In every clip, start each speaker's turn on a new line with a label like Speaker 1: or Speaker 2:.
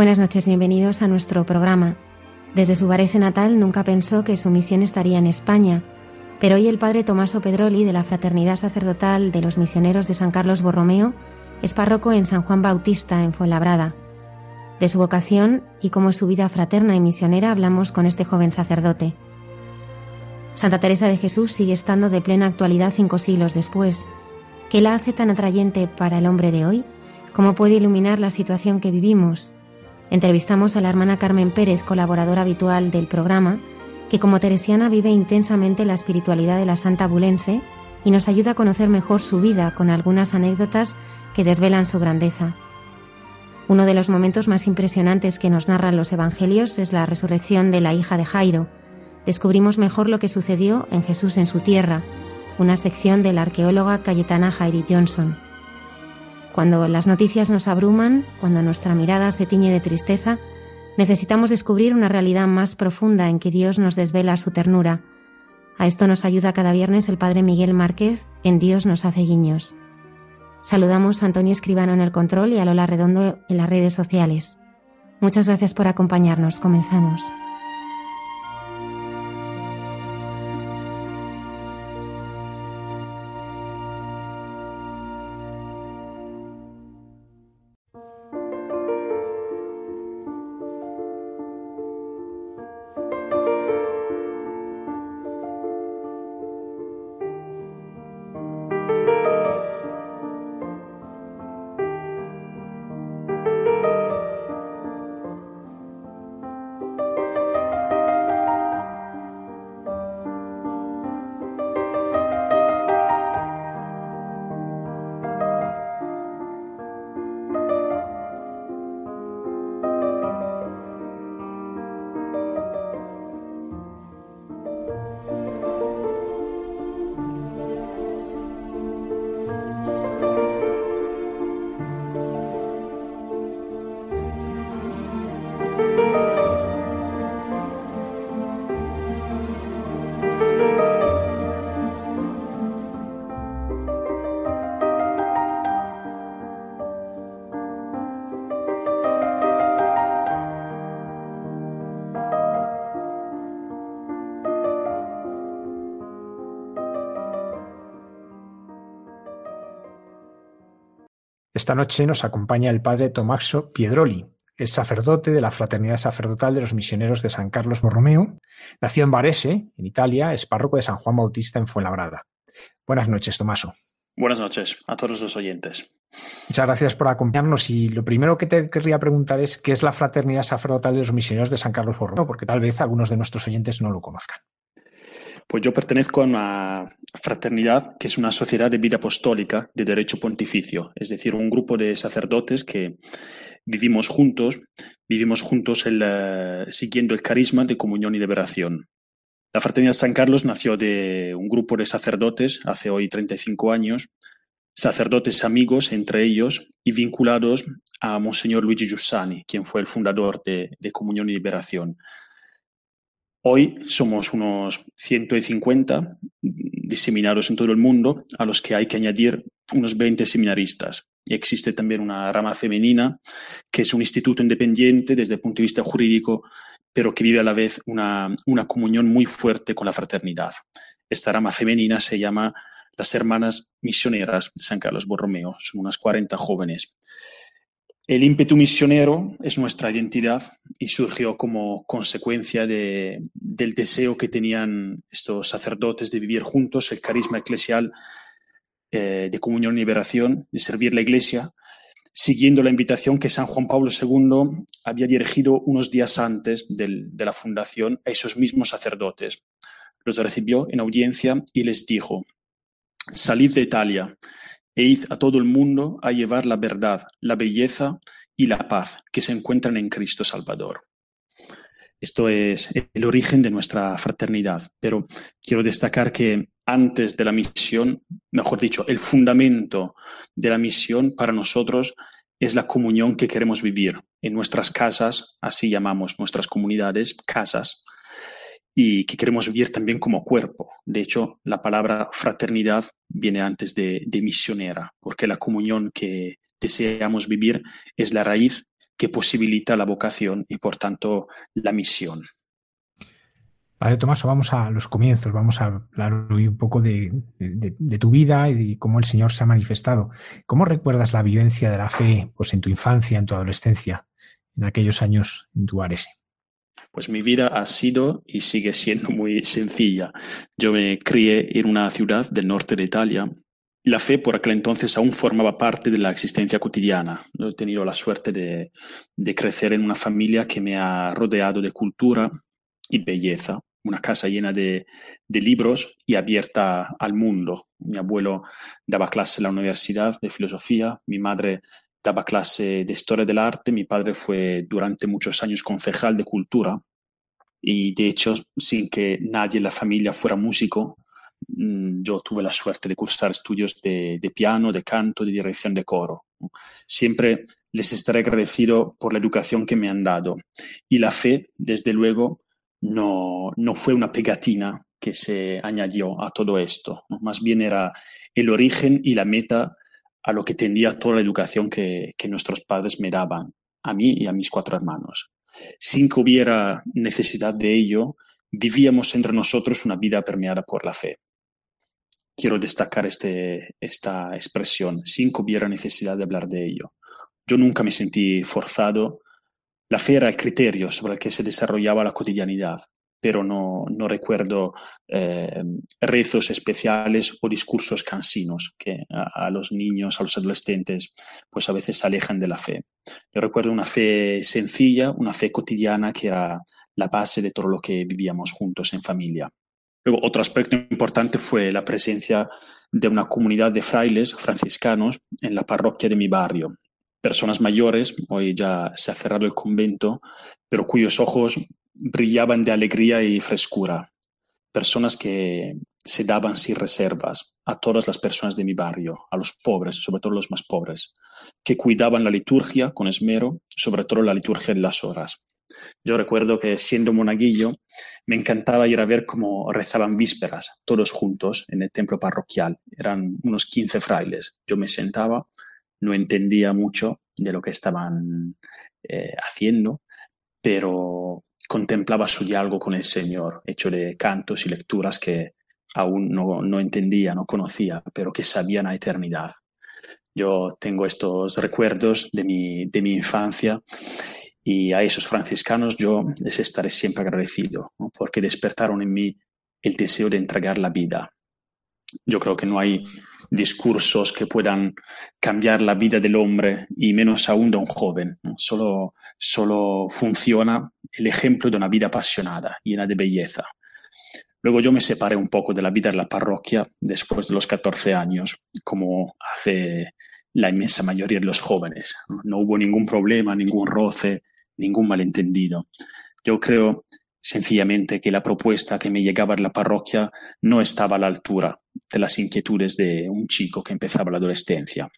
Speaker 1: Buenas noches, bienvenidos a nuestro programa. Desde su Varese natal nunca pensó que su misión estaría en España, pero hoy el padre Tomaso Pedroli de la Fraternidad Sacerdotal de los Misioneros de San Carlos Borromeo es párroco en San Juan Bautista, en Fuenlabrada. De su vocación y cómo es su vida fraterna y misionera hablamos con este joven sacerdote. Santa Teresa de Jesús sigue estando de plena actualidad cinco siglos después. ¿Qué la hace tan atrayente para el hombre de hoy? ¿Cómo puede iluminar la situación que vivimos? Entrevistamos a la hermana Carmen Pérez, colaboradora habitual del programa, que como teresiana vive intensamente la espiritualidad de la Santa Bulense y nos ayuda a conocer mejor su vida con algunas anécdotas que desvelan su grandeza. Uno de los momentos más impresionantes que nos narran los Evangelios es la resurrección de la hija de Jairo. Descubrimos mejor lo que sucedió en Jesús en su tierra, una sección de la arqueóloga Cayetana Jairi Johnson. Cuando las noticias nos abruman, cuando nuestra mirada se tiñe de tristeza, necesitamos descubrir una realidad más profunda en que Dios nos desvela su ternura. A esto nos ayuda cada viernes el Padre Miguel Márquez en Dios nos hace guiños. Saludamos a Antonio Escribano en el control y a Lola Redondo en las redes sociales. Muchas gracias por acompañarnos. Comenzamos.
Speaker 2: Esta noche nos acompaña el padre Tomaso Piedroli, es sacerdote de la Fraternidad Sacerdotal de los Misioneros de San Carlos Borromeo. Nació en Varese, en Italia, es párroco de San Juan Bautista en Fuenlabrada. Buenas noches, Tomaso.
Speaker 3: Buenas noches a todos los oyentes.
Speaker 2: Muchas gracias por acompañarnos y lo primero que te querría preguntar es qué es la Fraternidad Sacerdotal de los Misioneros de San Carlos Borromeo, porque tal vez algunos de nuestros oyentes no lo conozcan.
Speaker 3: Pues yo pertenezco a una fraternidad que es una sociedad de vida apostólica de derecho pontificio, es decir, un grupo de sacerdotes que vivimos juntos, vivimos juntos siguiendo el carisma de comunión y liberación. La Fraternidad San Carlos nació de un grupo de sacerdotes hace hoy 35 años, sacerdotes amigos entre ellos y vinculados a Monseñor Luigi Giussani, quien fue el fundador de Comunión y Liberación. Hoy somos unos 150 diseminados en todo el mundo, a los que hay que añadir unos 20 seminaristas. Y existe también una rama femenina, que es un instituto independiente desde el punto de vista jurídico, pero que vive a la vez una, una comunión muy fuerte con la fraternidad. Esta rama femenina se llama las Hermanas Misioneras de San Carlos Borromeo, son unas 40 jóvenes. El ímpetu misionero es nuestra identidad y surgió como consecuencia de, del deseo que tenían estos sacerdotes de vivir juntos, el carisma eclesial eh, de comunión y liberación, de servir la iglesia, siguiendo la invitación que San Juan Pablo II había dirigido unos días antes de la fundación a esos mismos sacerdotes. Los recibió en audiencia y les dijo, salid de Italia e id a todo el mundo a llevar la verdad, la belleza y la paz que se encuentran en Cristo Salvador. Esto es el origen de nuestra fraternidad, pero quiero destacar que antes de la misión, mejor dicho, el fundamento de la misión para nosotros es la comunión que queremos vivir en nuestras casas, así llamamos nuestras comunidades, casas, y que queremos vivir también como cuerpo. De hecho, la palabra fraternidad viene antes de, misionera, porque la comunión que deseamos vivir es la raíz que posibilita la vocación y por tanto la misión.
Speaker 2: Padre Tomás, vamos a los comienzos, vamos a hablar hoy un poco de, tu vida y cómo el Señor se ha manifestado. ¿Cómo recuerdas la vivencia de la fe pues, en tu infancia, en tu adolescencia, en aquellos años en tu Arese?
Speaker 3: Pues mi vida ha sido y sigue siendo muy sencilla. Yo me crié en una ciudad del norte de Italia. La fe por aquel entonces aún formaba parte de la existencia cotidiana. He tenido la suerte de, crecer en una familia que me ha rodeado de cultura y belleza una casa llena de, de, libros y abierta al mundo. Mi abuelo daba clase en la universidad de filosofía, mi madre daba clase de historia del arte, mi padre fue durante muchos años concejal de cultura y de hecho sin que nadie en la familia fuera músico, mm, yo tuve la suerte de cursar estudios de, de piano, de canto, de dirección de coro. Siempre les estaré agradecido por la educación que me han dado. Y la fe, desde luego, no, no fue una pegatina que se añadió a todo esto, más bien era el origen y la meta a lo que tendía toda la educación que, nuestros padres me daban, a mí y a mis cuatro hermanos. Sin que hubiera necesidad de ello, vivíamos entre nosotros una vida permeada por la fe. Quiero destacar este, esta expresión, sin que hubiera necesidad de hablar de ello. Yo nunca me sentí forzado. La fe era el criterio sobre el que se desarrollaba la cotidianidad pero no, no recuerdo eh, rezos especiales o discursos cansinos que a, los niños, a los adolescentes, pues a veces alejan de la fe. Yo recuerdo una fe sencilla, una fe cotidiana que era la base de todo lo que vivíamos juntos en familia. Luego, otro aspecto importante fue la presencia de una comunidad de frailes franciscanos en la parroquia de mi barrio. Personas mayores, hoy ya se ha cerrado el convento, pero cuyos ojos brillaban de alegría y frescura. Personas que se daban sin reservas a todas las personas de mi barrio, a los pobres, sobre todo los más pobres, que cuidaban la liturgia con esmero, sobre todo la liturgia en las horas. Yo recuerdo que siendo monaguillo me encantaba ir a ver cómo rezaban vísperas, todos juntos, en el templo parroquial. Eran unos 15 frailes. Yo me sentaba, no entendía mucho de lo que estaban eh, haciendo, pero contemplaba su diálogo con el Señor, hecho de cantos y lecturas que aún no, no entendía, no conocía, pero que sabían a eternidad. Yo tengo estos recuerdos de mi, de mi infancia y a esos franciscanos yo les estaré siempre agradecido, porque despertaron en mí el deseo de entregar la vida. Yo creo que no hay discursos que puedan cambiar la vida del hombre y menos aún de un joven. Solo, solo funciona el ejemplo de una vida apasionada, llena de belleza. Luego yo me separé un poco de la vida de la parroquia después de los 14 años, como hace la inmensa mayoría de los jóvenes. No hubo ningún problema, ningún roce, ningún malentendido. Yo creo sencillamente que la propuesta que me llegaba de la parroquia no estaba a la altura de las inquietudes de un chico que empezaba la adolescencia.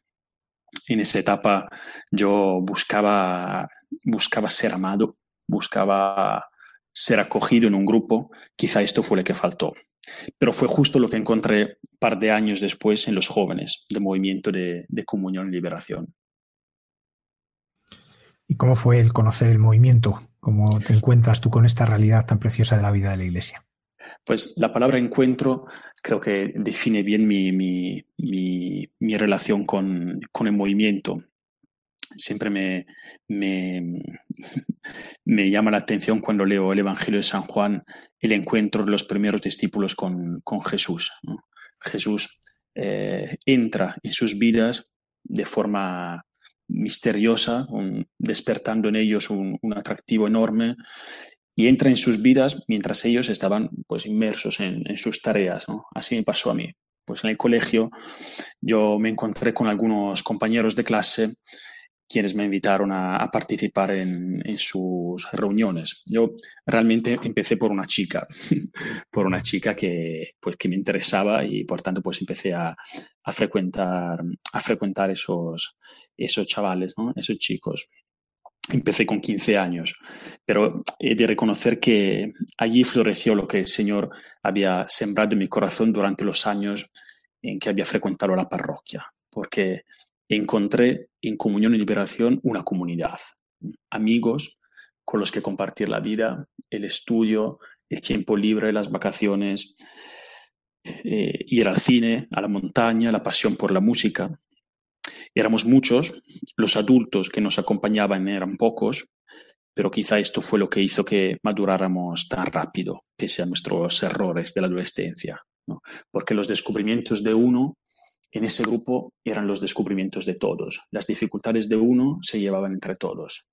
Speaker 3: En esa etapa yo buscaba, buscaba ser amado, buscaba ser acogido en un grupo, quizá esto fue lo que faltó. Pero fue justo lo que encontré un par de años después en los jóvenes del movimiento de, de comunión y liberación.
Speaker 2: ¿Y cómo fue el conocer el movimiento? ¿Cómo te encuentras tú con esta realidad tan preciosa de la vida de la Iglesia?
Speaker 3: Pues la palabra encuentro creo que define bien mi, mi, mi, relación con, con, el movimiento siempre me, me, llama la atención cuando leo el Evangelio de San Juan, el encuentro de los primeros discípulos con, Jesús. Jesús eh, entra en sus vidas de forma misteriosa, despertando en ellos un, atractivo enorme y entra en sus vidas mientras ellos estaban pues inmersos en, sus tareas. Así me pasó a mí. Pues en el colegio yo me encontré con algunos compañeros de clase quienes me invitaron a, participar en, sus reuniones. Yo realmente empecé por una chica, por una chica que, pues, que me interesaba y por tanto pues empecé a, frecuentar, a frecuentar esos, esos chavales, esos chicos. Empecé con 15 años, pero he de reconocer que allí floreció lo que el Señor había sembrado en mi corazón durante los años en que había frecuentado la parroquia, porque encontré en Comunión y Liberación una comunidad, amigos con los que compartir la vida, el estudio, el tiempo libre, las vacaciones, eh, ir al cine, a la montaña, la pasión por la música. Éramos muchos, los adultos que nos acompañaban eran pocos, pero quizá esto fue lo que hizo que maduráramos tan rápido, pese a nuestros errores de la adolescencia. Porque los descubrimientos de uno en ese grupo eran los descubrimientos de todos. Las dificultades de uno se llevaban entre todos.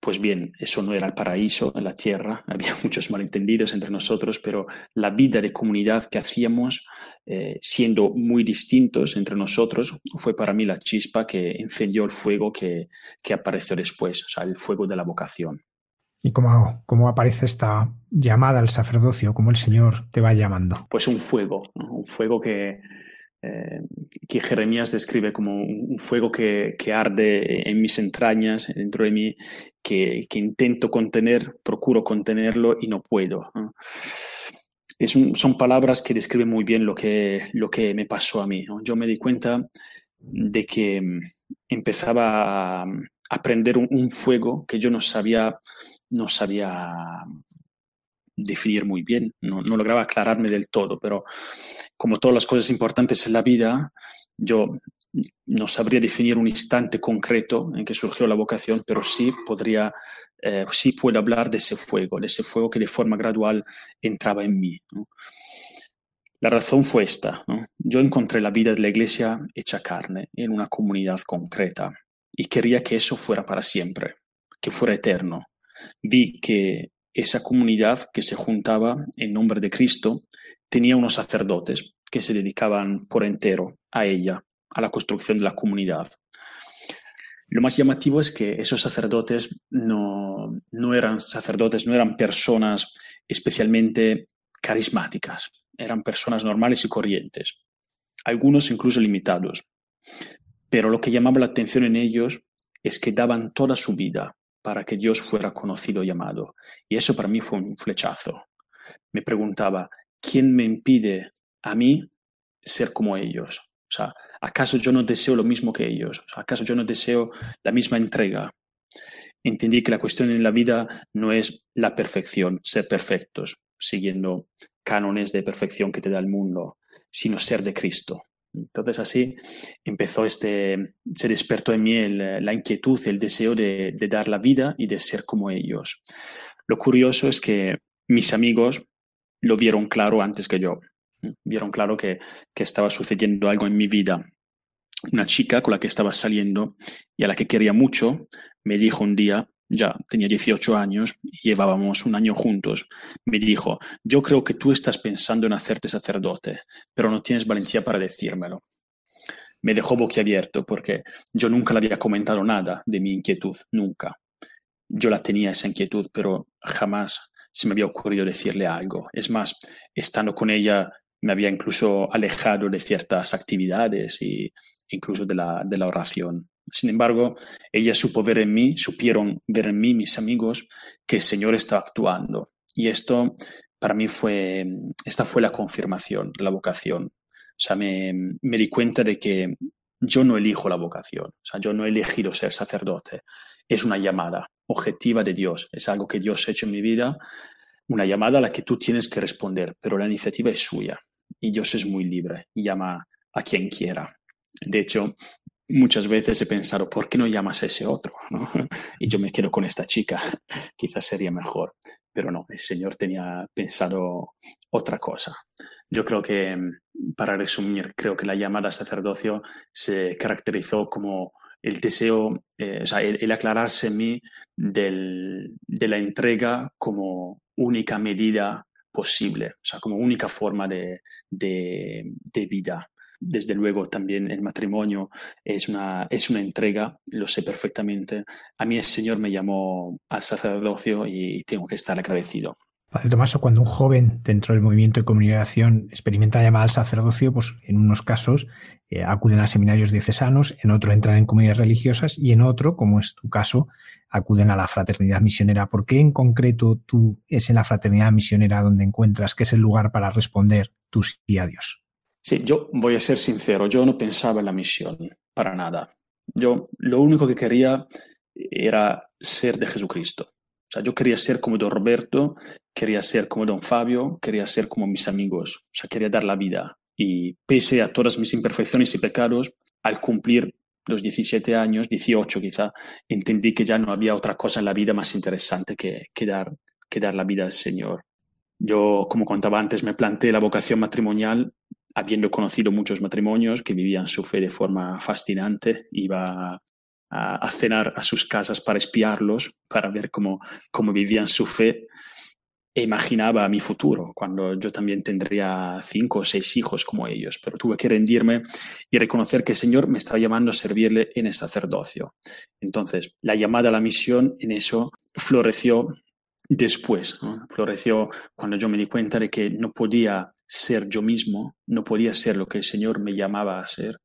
Speaker 3: Pues bien, eso no era el paraíso la tierra, había muchos malentendidos entre nosotros, pero la vida de comunidad que hacíamos, eh, siendo muy distintos entre nosotros, fue para mí la chispa que encendió el fuego que, que apareció después, o sea, el fuego de la vocación.
Speaker 2: ¿Y cómo, cómo, aparece esta llamada al sacerdocio? ¿Cómo el Señor te va llamando?
Speaker 3: Pues un fuego, un fuego que, eh, que Jeremías describe como un fuego que, que, arde en mis entrañas, dentro de mí, que, que intento contener, procuro contenerlo y no puedo. Son palabras que describen muy bien lo que, lo que me pasó a mí. Yo me di cuenta de que empezaba a aprender un fuego que yo no sabía no sabía definir muy bien, no, lograba aclararme del todo, pero como todas las cosas importantes en la vida, yo no sabría definir un instante concreto en que surgió la vocación, pero sí podría, eh, sí puedo hablar de ese fuego, de ese fuego que de forma gradual entraba en mí. La razón fue esta. Yo encontré la vida de la iglesia hecha carne en una comunidad concreta y quería que eso fuera para siempre, que fuera eterno, vi que esa comunidad que se juntaba en nombre de Cristo tenía unos sacerdotes que se dedicaban por entero a ella, a la construcción de la comunidad. Lo más llamativo es que esos sacerdotes no, no eran sacerdotes, no eran personas especialmente carismáticas, eran personas normales y corrientes, algunos incluso limitados. Pero lo que llamaba la atención en ellos es que daban toda su vida para que Dios fuera conocido y amado. Y eso para mí fue un flechazo. Me preguntaba, ¿quién me impide a mí ser como ellos? O sea, ¿acaso yo no deseo lo mismo que ellos? ¿Acaso yo no deseo la misma entrega? Entendí que la cuestión en la vida no es la perfección, ser perfectos, siguiendo cánones de perfección que te da el mundo, sino ser de Cristo. Entonces así empezó este, se despertó en mí la inquietud, el deseo de, dar la vida y de ser como ellos. Lo curioso es que mis amigos lo vieron claro antes que yo. Vieron claro que, que estaba sucediendo algo en mi vida. Una chica con la que estaba saliendo y a la que quería mucho me dijo un día ya tenía 18 años y llevábamos un año juntos, me dijo, yo creo que tú estás pensando en hacerte sacerdote, pero no tienes valentía para decírmelo. Me dejó boquiabierto porque yo nunca le había comentado nada de mi inquietud, nunca. Yo la tenía esa inquietud, pero jamás se me había ocurrido decirle algo. Es más, estando con ella me había incluso alejado de ciertas actividades e incluso de la, de la oración. Sin embargo, ella supo ver en mí, supieron ver en mí, mis amigos, que el Señor estaba actuando. Y esto para mí fue, esta fue la confirmación, la vocación. O sea, me, me di cuenta de que yo no elijo la vocación, o sea, yo no he elegido ser sacerdote. Es una llamada objetiva de Dios, es algo que Dios ha hecho en mi vida, una llamada a la que tú tienes que responder, pero la iniciativa es suya y Dios es muy libre llama a quien quiera. De hecho, muchas veces he pensado, ¿por qué no llamas a ese otro? Y yo me quedo con esta chica, quizás sería mejor. Pero no, el Señor tenía pensado otra cosa. Yo creo que, para resumir, creo que la llamada sacerdocio se caracterizó como el deseo, eh, o sea, el, aclararse en mí del, de la entrega como única medida posible, o sea, como única forma de, de vida desde luego también el matrimonio es una, es una entrega, lo sé perfectamente. A mí el Señor me llamó al sacerdocio y tengo que estar agradecido.
Speaker 2: Padre Tomaso, cuando un joven dentro del movimiento de comunicación experimenta la llamada al sacerdocio, pues en unos casos eh, acuden a seminarios diocesanos, en otro entran en comunidades religiosas y en otro, como es tu caso, acuden a la fraternidad misionera. ¿Por qué en concreto tú es en la fraternidad misionera donde encuentras que es el lugar para responder tu sí a Dios?
Speaker 3: Sí, yo voy a ser sincero, yo no pensaba en la misión para nada. Yo lo único que quería era ser de Jesucristo. O sea, yo quería ser como don Roberto, quería ser como don Fabio, quería ser como mis amigos, o sea, quería dar la vida. Y pese a todas mis imperfecciones y pecados, al cumplir los 17 años, 18 quizá, entendí que ya no había otra cosa en la vida más interesante que, dar, que dar la vida al Señor. Yo, como contaba antes, me planteé la vocación matrimonial habiendo conocido muchos matrimonios que vivían su fe de forma fascinante. Iba a, cenar a sus casas para espiarlos, para ver cómo, cómo vivían su fe. E imaginaba mi futuro, cuando yo también tendría cinco o seis hijos como ellos, pero tuve que rendirme y reconocer que el Señor me estaba llamando a servirle en el sacerdocio. Entonces, la llamada a la misión en eso floreció después, floreció cuando yo me di cuenta de que no podía ser yo mismo, no podía ser lo que el Señor me llamaba a ser,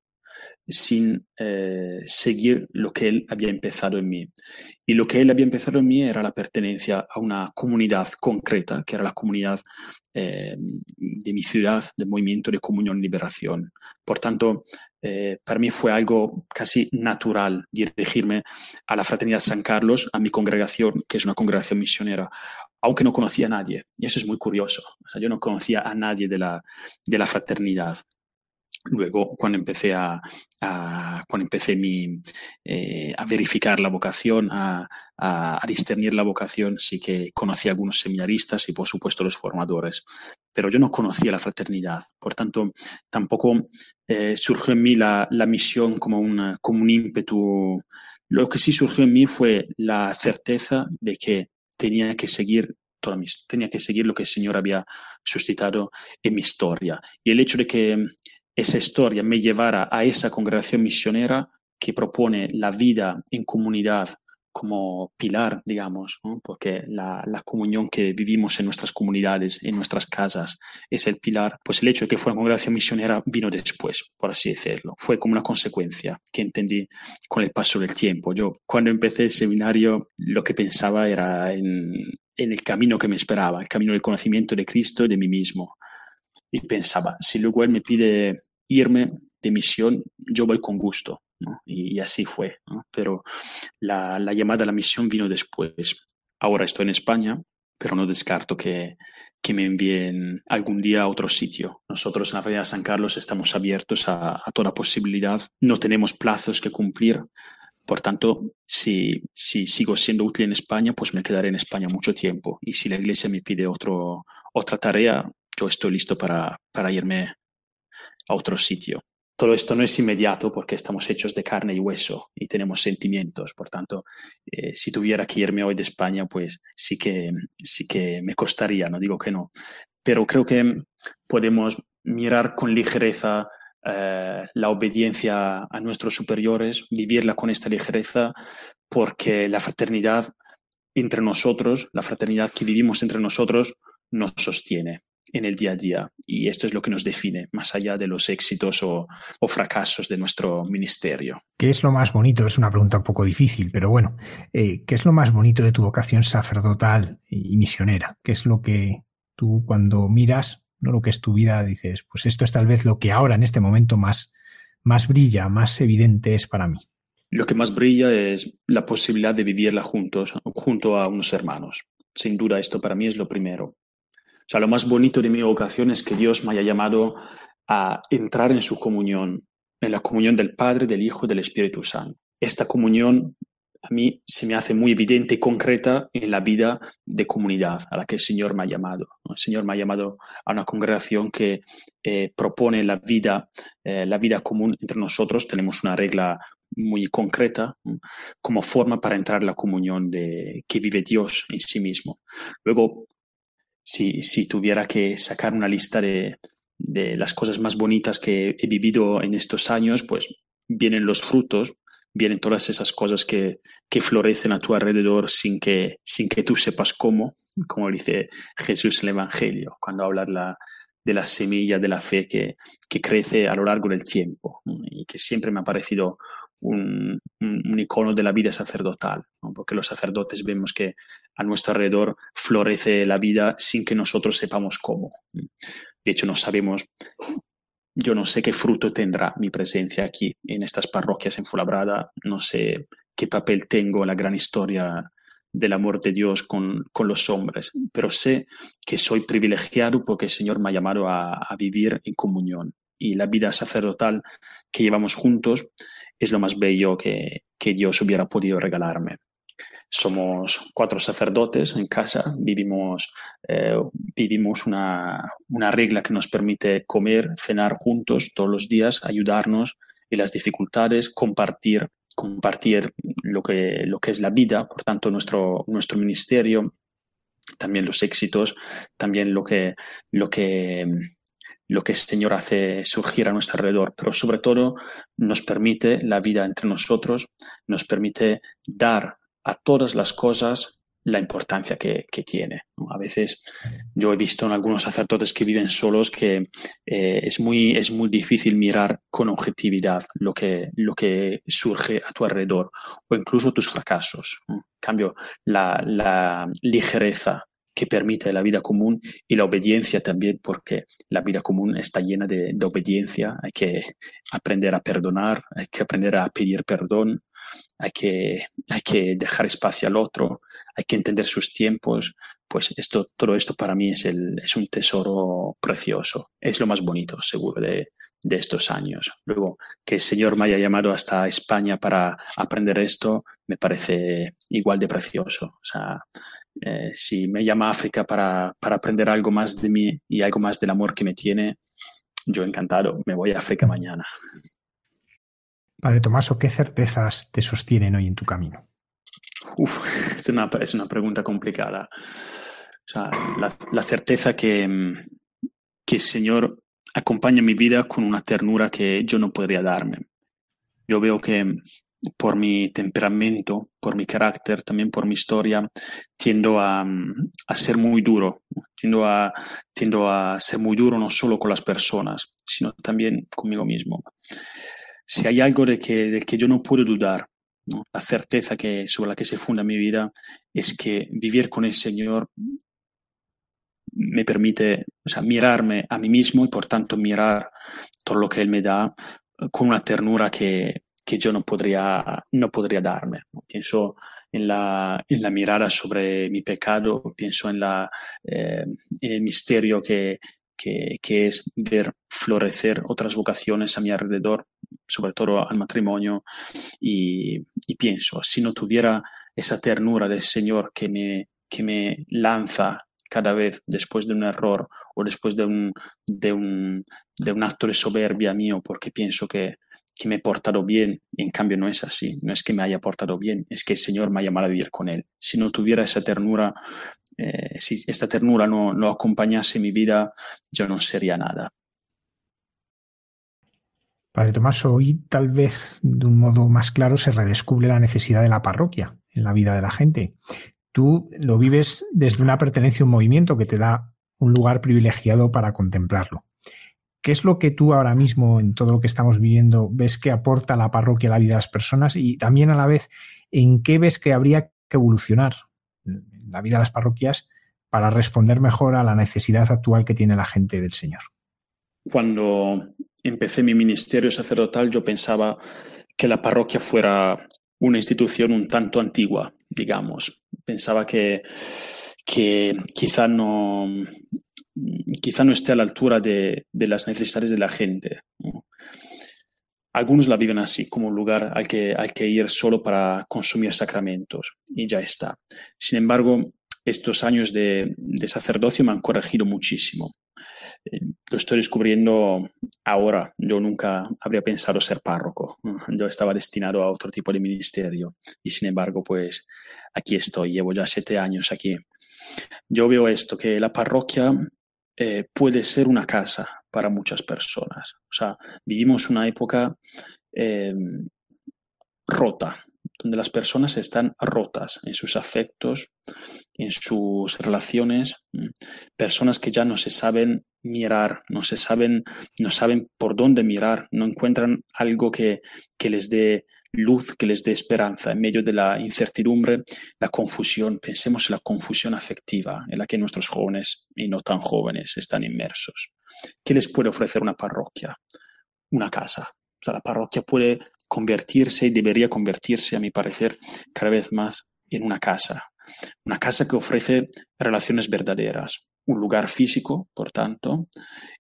Speaker 3: sin eh, seguir lo que Él había empezado en mí. Y lo que Él había empezado en mí era la pertenencia a una comunidad concreta, que era la comunidad eh, de mi ciudad, de Movimiento de Comunión y Liberación. Por tanto, eh, para mí fue algo casi natural dirigirme a la Fraternidad San Carlos, a mi congregación, que es una congregación misionera, aunque no conocía a nadie. Y eso es muy curioso. O sea, yo no conocía a nadie de la, de la fraternidad. Luego, cuando empecé a, cuando empecé mi, eh, a verificar la vocación, a, a, discernir la vocación, sí que conocí a algunos seminaristas y, por supuesto, los formadores. Pero yo no conocía la fraternidad. Por tanto, tampoco eh, surgió en mí la, la misión como, una, como un ímpetu. Lo que sí surgió en mí fue la certeza de que tenía que seguir toda mi, tenía que seguir lo que el Señor había suscitado en mi historia. Y el hecho de que esa historia me llevara a esa congregación misionera que propone la vida en comunidad como pilar, digamos, porque la, comunión que vivimos en nuestras comunidades, en nuestras casas, es el pilar, pues el hecho de que fuera congregación misionera vino después, por así decirlo. Fue como una consecuencia que entendí con el paso del tiempo. Yo cuando empecé el seminario lo que pensaba era en, en el camino que me esperaba, el camino del conocimiento de Cristo y de mí mismo y pensaba, si luego él me pide irme de misión, yo voy con gusto. Y, así fue. Pero la, la, llamada a la misión vino después. Ahora estoy en España, pero no descarto que, me envíen algún día a otro sitio. Nosotros en la Feria de San Carlos estamos abiertos a, toda posibilidad. No tenemos plazos que cumplir. Por tanto, si, si sigo siendo útil en España, pues me quedaré en España mucho tiempo. Y si la Iglesia me pide otra tarea, yo estoy listo para irme a otro sitio. Todo esto no es inmediato porque estamos hechos de carne y hueso y tenemos sentimientos. Por tanto, eh, si tuviera que irme hoy de España, pues sí que, sí que me costaría, no digo que no. Pero creo que podemos mirar con ligereza eh, la obediencia a nuestros superiores, vivirla con esta ligereza, porque la fraternidad entre nosotros, la fraternidad que vivimos entre nosotros, nos sostiene en el día a día. Y esto es lo que nos define, más allá de los éxitos o, fracasos de nuestro ministerio.
Speaker 2: ¿Qué es lo más bonito? Es una pregunta un poco difícil, pero bueno, eh, ¿qué es lo más bonito de tu vocación sacerdotal y misionera? ¿Qué es lo que tú cuando miras, no lo que es tu vida, dices, pues esto es tal vez lo que ahora en este momento más, más brilla, más evidente es para mí?
Speaker 3: Lo que más brilla es la posibilidad de vivirla juntos, junto a unos hermanos. Sin duda, esto para mí es lo primero. Lo más bonito de mi vocación es que Dios me haya llamado a entrar en su comunión, en la comunión del Padre, del Hijo y del Espíritu Santo. Esta comunión a mí se me hace muy evidente y concreta en la vida de comunidad a la que el Señor me ha llamado. El Señor me ha llamado a una congregación que eh, propone la vida, eh, la vida común entre nosotros. Tenemos una regla muy concreta como forma para entrar en la comunión de que vive Dios en sí mismo. Luego, si, tuviera que sacar una lista de, las cosas más bonitas que he vivido en estos años, pues vienen los frutos, vienen todas esas cosas que, florecen a tu alrededor sin que, sin que tú sepas cómo, como dice Jesús en el Evangelio, cuando habla la, de la semilla de la fe que, que crece a lo largo del tiempo y que siempre me ha parecido un, icono de la vida sacerdotal, porque los sacerdotes vemos que a nuestro alrededor florece la vida sin que nosotros sepamos cómo. De hecho, no sabemos, yo no sé qué fruto tendrá mi presencia aquí en estas parroquias en Fulabrada, no sé qué papel tengo en la gran historia del amor de Dios con, los hombres, pero sé que soy privilegiado porque el Señor me ha llamado a, a vivir en comunión y la vida sacerdotal que llevamos juntos es lo más bello que, Dios hubiera podido regalarme. Somos cuatro sacerdotes en casa, vivimos, eh, vivimos una, regla que nos permite comer, cenar juntos todos los días, ayudarnos en las dificultades, compartir, compartir lo que, lo que es la vida, por tanto nuestro, nuestro ministerio, también los éxitos, también lo que, lo que lo que el Señor hace surgir a nuestro alrededor, pero sobre todo nos permite la vida entre nosotros, nos permite dar a todas las cosas la importancia que, tiene. A veces yo he visto en algunos sacerdotes que viven solos que eh, es, muy, es muy difícil mirar con objetividad lo que, lo que surge a tu alrededor o incluso tus fracasos. En cambio, la, la ligereza que permite la vida común y la obediencia también, porque la vida común está llena de, obediencia. Hay que aprender a perdonar, hay que aprender a pedir perdón, hay que, hay que dejar espacio al otro, hay que entender sus tiempos. Pues esto, todo esto para mí es, el, es un tesoro precioso. Es lo más bonito, seguro, de, de estos años. Luego, que el Señor me haya llamado hasta España para aprender esto, me parece igual de precioso. O sea, eh, si me llama África para, para, aprender algo más de mí y algo más del amor que me tiene, yo encantado, me voy a África mañana.
Speaker 2: Padre Tomaso, ¿qué certezas te sostienen hoy en tu camino?
Speaker 3: es, una, pregunta complicada. O sea, la, certeza que, que el Señor acompaña mi vida con una ternura que yo no podría darme. Yo veo que por mi temperamento, por mi carácter, también por mi historia, tiendo a, ser muy duro, tiendo a, tiendo a ser muy duro no solo con las personas, sino también conmigo mismo. Si hay algo de que, del que yo no puedo dudar, la certeza que, sobre la que se funda mi vida, es que vivir con el Señor me permite mirarme a mí mismo y por tanto mirar todo lo que Él me da con una ternura que, que yo no podría, no podría darme. Pienso en la, en la mirada sobre mi pecado, pienso en, la, eh, en el misterio que, que, es ver florecer otras vocaciones a mi alrededor, sobre todo al matrimonio, y, pienso, si no tuviera esa ternura del Señor que me, que me lanza cada vez después de un error o después de un, de un, de un acto de soberbia mío porque pienso que, que me he portado bien en cambio no es así, no es que me haya portado bien, es que el Señor me ha llamado a vivir con Él. Si no tuviera esa ternura, eh, si esta ternura no, no acompañase mi vida, yo no sería nada.
Speaker 2: Padre Tomás, hoy tal vez de un modo más claro se redescubre la necesidad de la parroquia en la vida de la gente. Tú lo vives desde una pertenencia a un movimiento que te da un lugar privilegiado para contemplarlo. ¿Qué es lo que tú ahora mismo, en todo lo que estamos viviendo, ves que aporta la parroquia a la vida de las personas y también a la vez en qué ves que habría que evolucionar la vida de las parroquias para responder mejor a la necesidad actual que tiene la gente del Señor?
Speaker 3: Cuando empecé mi ministerio sacerdotal, yo pensaba que la parroquia fuera una institución un tanto antigua, digamos. Pensaba que, que quizá, no, quizá no esté a la altura de, las necesidades de la gente. Algunos la viven así, como un lugar al que hay que ir solo para consumir sacramentos y ya está. Sin embargo, estos años de, de sacerdocio me han corregido muchísimo. Lo estoy descubriendo ahora. Yo nunca habría pensado ser párroco. Yo estaba destinado a otro tipo de ministerio y sin embargo, pues aquí estoy. Llevo ya siete años aquí. Yo veo esto, que la parroquia eh, puede ser una casa para muchas personas. O sea, vivimos una época eh, rota, donde las personas están rotas en sus afectos, en sus relaciones, personas que ya no se saben mirar, no se saben, no saben por dónde mirar, no encuentran algo que, que les dé luz, que les dé esperanza en medio de la incertidumbre, la confusión. Pensemos en la confusión afectiva en la que nuestros jóvenes y no tan jóvenes están inmersos. ¿Qué les puede ofrecer una parroquia? Una casa. O sea, la parroquia puede convertirse y debería convertirse, a mi parecer, cada vez más en una casa. Una casa que ofrece relaciones verdaderas, un lugar físico, por tanto,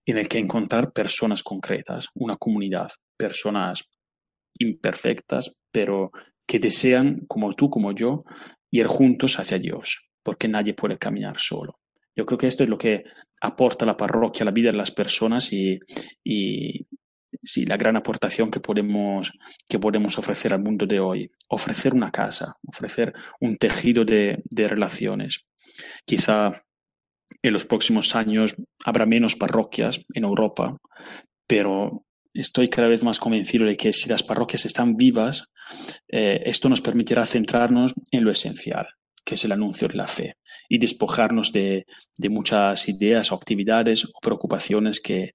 Speaker 3: en el que encontrar personas concretas, una comunidad, personas imperfectas, pero que desean, como tú, como yo, ir juntos hacia Dios, porque nadie puede caminar solo. Yo creo que esto es lo que aporta la parroquia a la vida de las personas y, sí, la gran aportación que podemos, que podemos ofrecer al mundo de hoy. Ofrecer una casa, ofrecer un tejido de, de relaciones. Quizá en los próximos años habrá menos parroquias en Europa, pero estoy cada vez más convencido de que si las parroquias están vivas, eh, esto nos permitirá centrarnos en lo esencial, que es el anuncio de la fe, y despojarnos de, muchas ideas o actividades o preocupaciones que,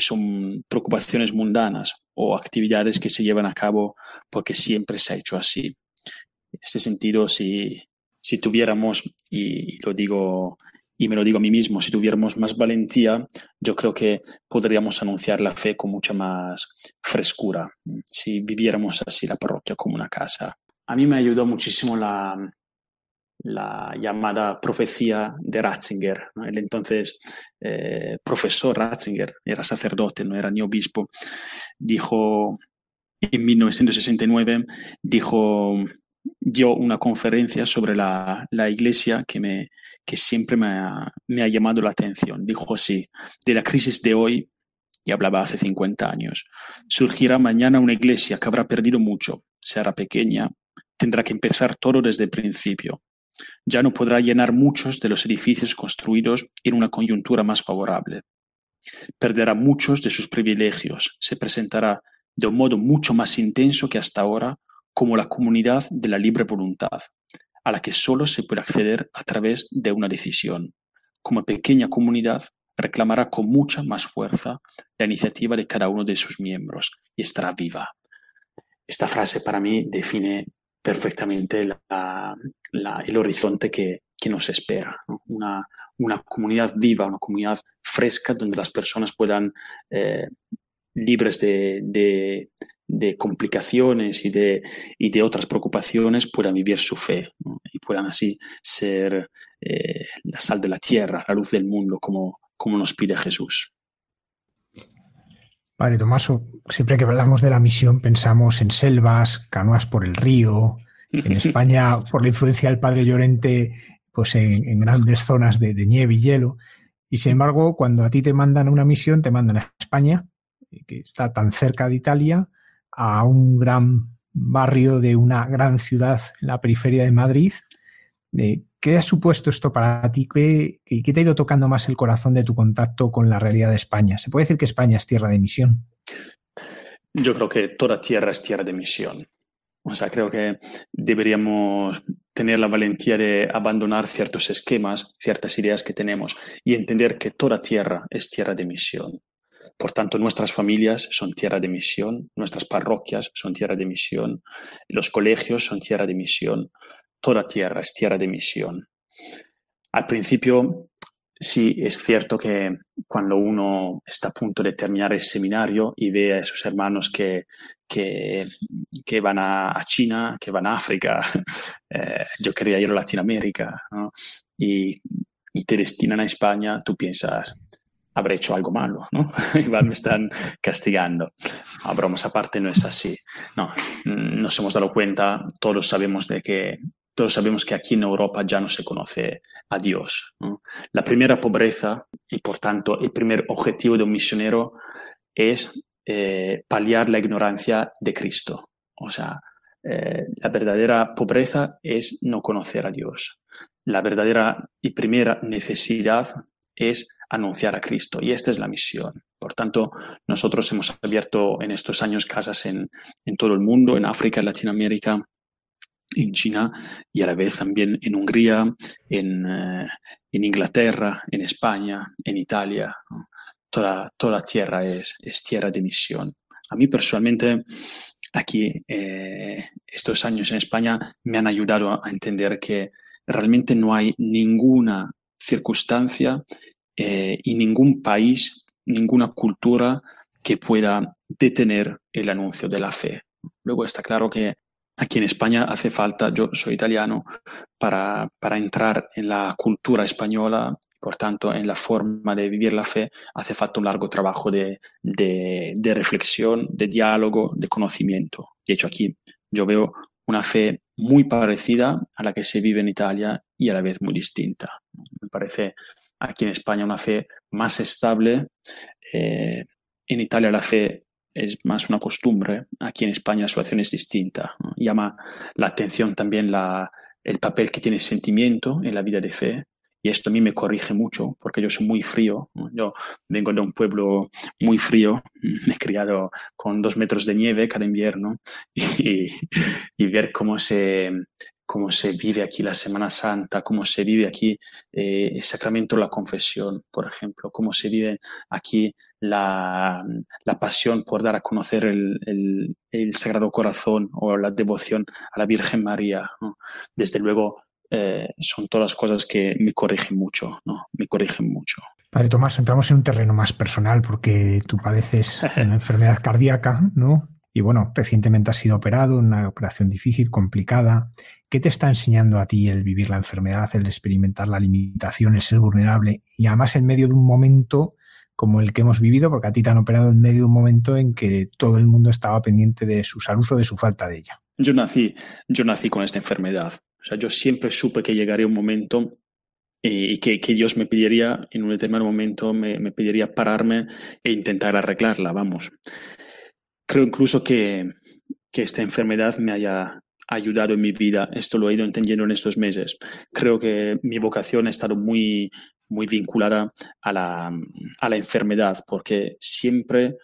Speaker 3: son preocupaciones mundanas o actividades que se llevan a cabo porque siempre se ha hecho así. En ese sentido, si, si tuviéramos, y lo digo y me lo digo a mí mismo, si tuviéramos más valentía, yo creo que podríamos anunciar la fe con mucha más frescura, si viviéramos así la parroquia como una casa. A mí me ayudó muchísimo la, la llamada profecía de Ratzinger, el entonces eh, profesor Ratzinger, era sacerdote, no era ni obispo, dijo en 1969, dijo, dio una conferencia sobre la, la iglesia que me, que siempre me ha, me ha llamado la atención. Dijo así, de la crisis de hoy, y hablaba hace 50 años, surgirá mañana una iglesia que habrá perdido mucho, será pequeña, tendrá que empezar todo desde el principio. Ya no podrá llenar muchos de los edificios construidos en una coyuntura más favorable. Perderá muchos de sus privilegios, se presentará de un modo mucho más intenso que hasta ahora como la comunidad de la libre voluntad, a la que solo se puede acceder a través de una decisión. Como pequeña comunidad, reclamará con mucha más fuerza la iniciativa de cada uno de sus miembros y estará viva. Esta frase para mí define perfectamente el horizonte que, nos espera. Una, comunidad viva, una comunidad fresca donde las personas puedan, eh, libres de, de complicaciones y de, y de otras preocupaciones puedan vivir su fe y puedan así ser eh, la sal de la tierra, la luz del mundo, como, como nos pide Jesús.
Speaker 2: Padre Tomaso, siempre que hablamos de la misión pensamos en selvas, canoas por el río. En España, por la influencia del Padre Llorente, pues en, grandes zonas de, nieve y hielo. Y sin embargo, cuando a ti te mandan una misión, te mandan a España, que está tan cerca de Italia, a un gran barrio de una gran ciudad en la periferia de Madrid. ¿Qué ha supuesto esto para ti? ¿Qué, ¿Qué, te ha ido tocando más el corazón de tu contacto con la realidad de España? ¿Se puede decir que España es tierra de misión?
Speaker 3: Yo creo que toda tierra es tierra de misión. O sea, creo que deberíamos tener la valentía de abandonar ciertos esquemas, ciertas ideas que tenemos y entender que toda tierra es tierra de misión. Por tanto, nuestras familias son tierra de misión, nuestras parroquias son tierra de misión, los colegios son tierra de misión, toda tierra es tierra de misión. Al principio, sí es cierto que cuando uno está a punto de terminar el seminario y ve a sus hermanos que, que, que van a, China, que van a África, eh, yo quería ir a Latinoamérica, y, y te destinan a España, tú piensas, habré hecho algo malo, ¿no? Igual me están castigando. A bromas aparte no es así. No, mm, nos hemos dado cuenta, todos sabemos de que todos sabemos que aquí en Europa ya no se conoce a Dios. La primera pobreza y por tanto el primer objetivo de un misionero es eh, paliar la ignorancia de Cristo. O sea, eh, la verdadera pobreza es no conocer a Dios. La verdadera y primera necesidad es anunciar a Cristo. Y esta es la misión. Por tanto, nosotros hemos abierto en estos años casas en, todo el mundo, en África, en Latinoamérica, en China y a la vez también en Hungría, en, eh, Inglaterra, en España, en Italia. Toda, toda tierra es, es tierra de misión. A mí personalmente, aquí, eh, estos años en España me han ayudado a entender que realmente no hay ninguna circunstancia eh, y ningún país, ninguna cultura que pueda detener el anuncio de la fe. Luego está claro que aquí en España hace falta, yo soy italiano, para, para entrar en la cultura española, por tanto, en la forma de vivir la fe, hace falta un largo trabajo de, de, reflexión, de diálogo, de conocimiento. De hecho, aquí yo veo una fe muy parecida a la que se vive en Italia y a la vez muy distinta. Me parece aquí en España una fe más estable. Eh, en Italia la fe es más una costumbre. Aquí en España la situación es distinta. Llama la atención también la, el papel que tiene el sentimiento en la vida de fe. Y esto a mí me corrige mucho porque yo soy muy frío. Yo vengo de un pueblo muy frío. Me he criado con dos metros de nieve cada invierno y, y ver cómo se, cómo se vive aquí la Semana Santa, cómo se vive aquí eh, el sacramento de la confesión, por ejemplo, cómo se vive aquí la, pasión por dar a conocer el, Sagrado Corazón o la devoción a la Virgen María. Desde luego, eh, son todas cosas que me corrigen mucho, ¿no? Me corrigen mucho.
Speaker 2: Padre Tomás, entramos en un terreno más personal porque tú padeces una enfermedad cardíaca, ¿no? Y bueno, recientemente has sido operado, una operación difícil, complicada. ¿Qué te está enseñando a ti el vivir la enfermedad, el experimentar la limitación, el ser vulnerable y además en medio de un momento como el que hemos vivido, porque a ti te han operado en medio de un momento en que todo el mundo estaba pendiente de su salud o de su falta de ella?
Speaker 3: Yo nací, yo nací con esta enfermedad. O sea, yo siempre supe que llegaría un momento y que, que, Dios me pediría, en un determinado momento, me, me pediría pararme e intentar arreglarla, vamos creo incluso que, que esta enfermedad me haya ayudado en mi vida. Esto lo he ido entendiendo en estos meses. Creo que mi vocación ha estado muy, muy vinculada a la, a la enfermedad, porque siempre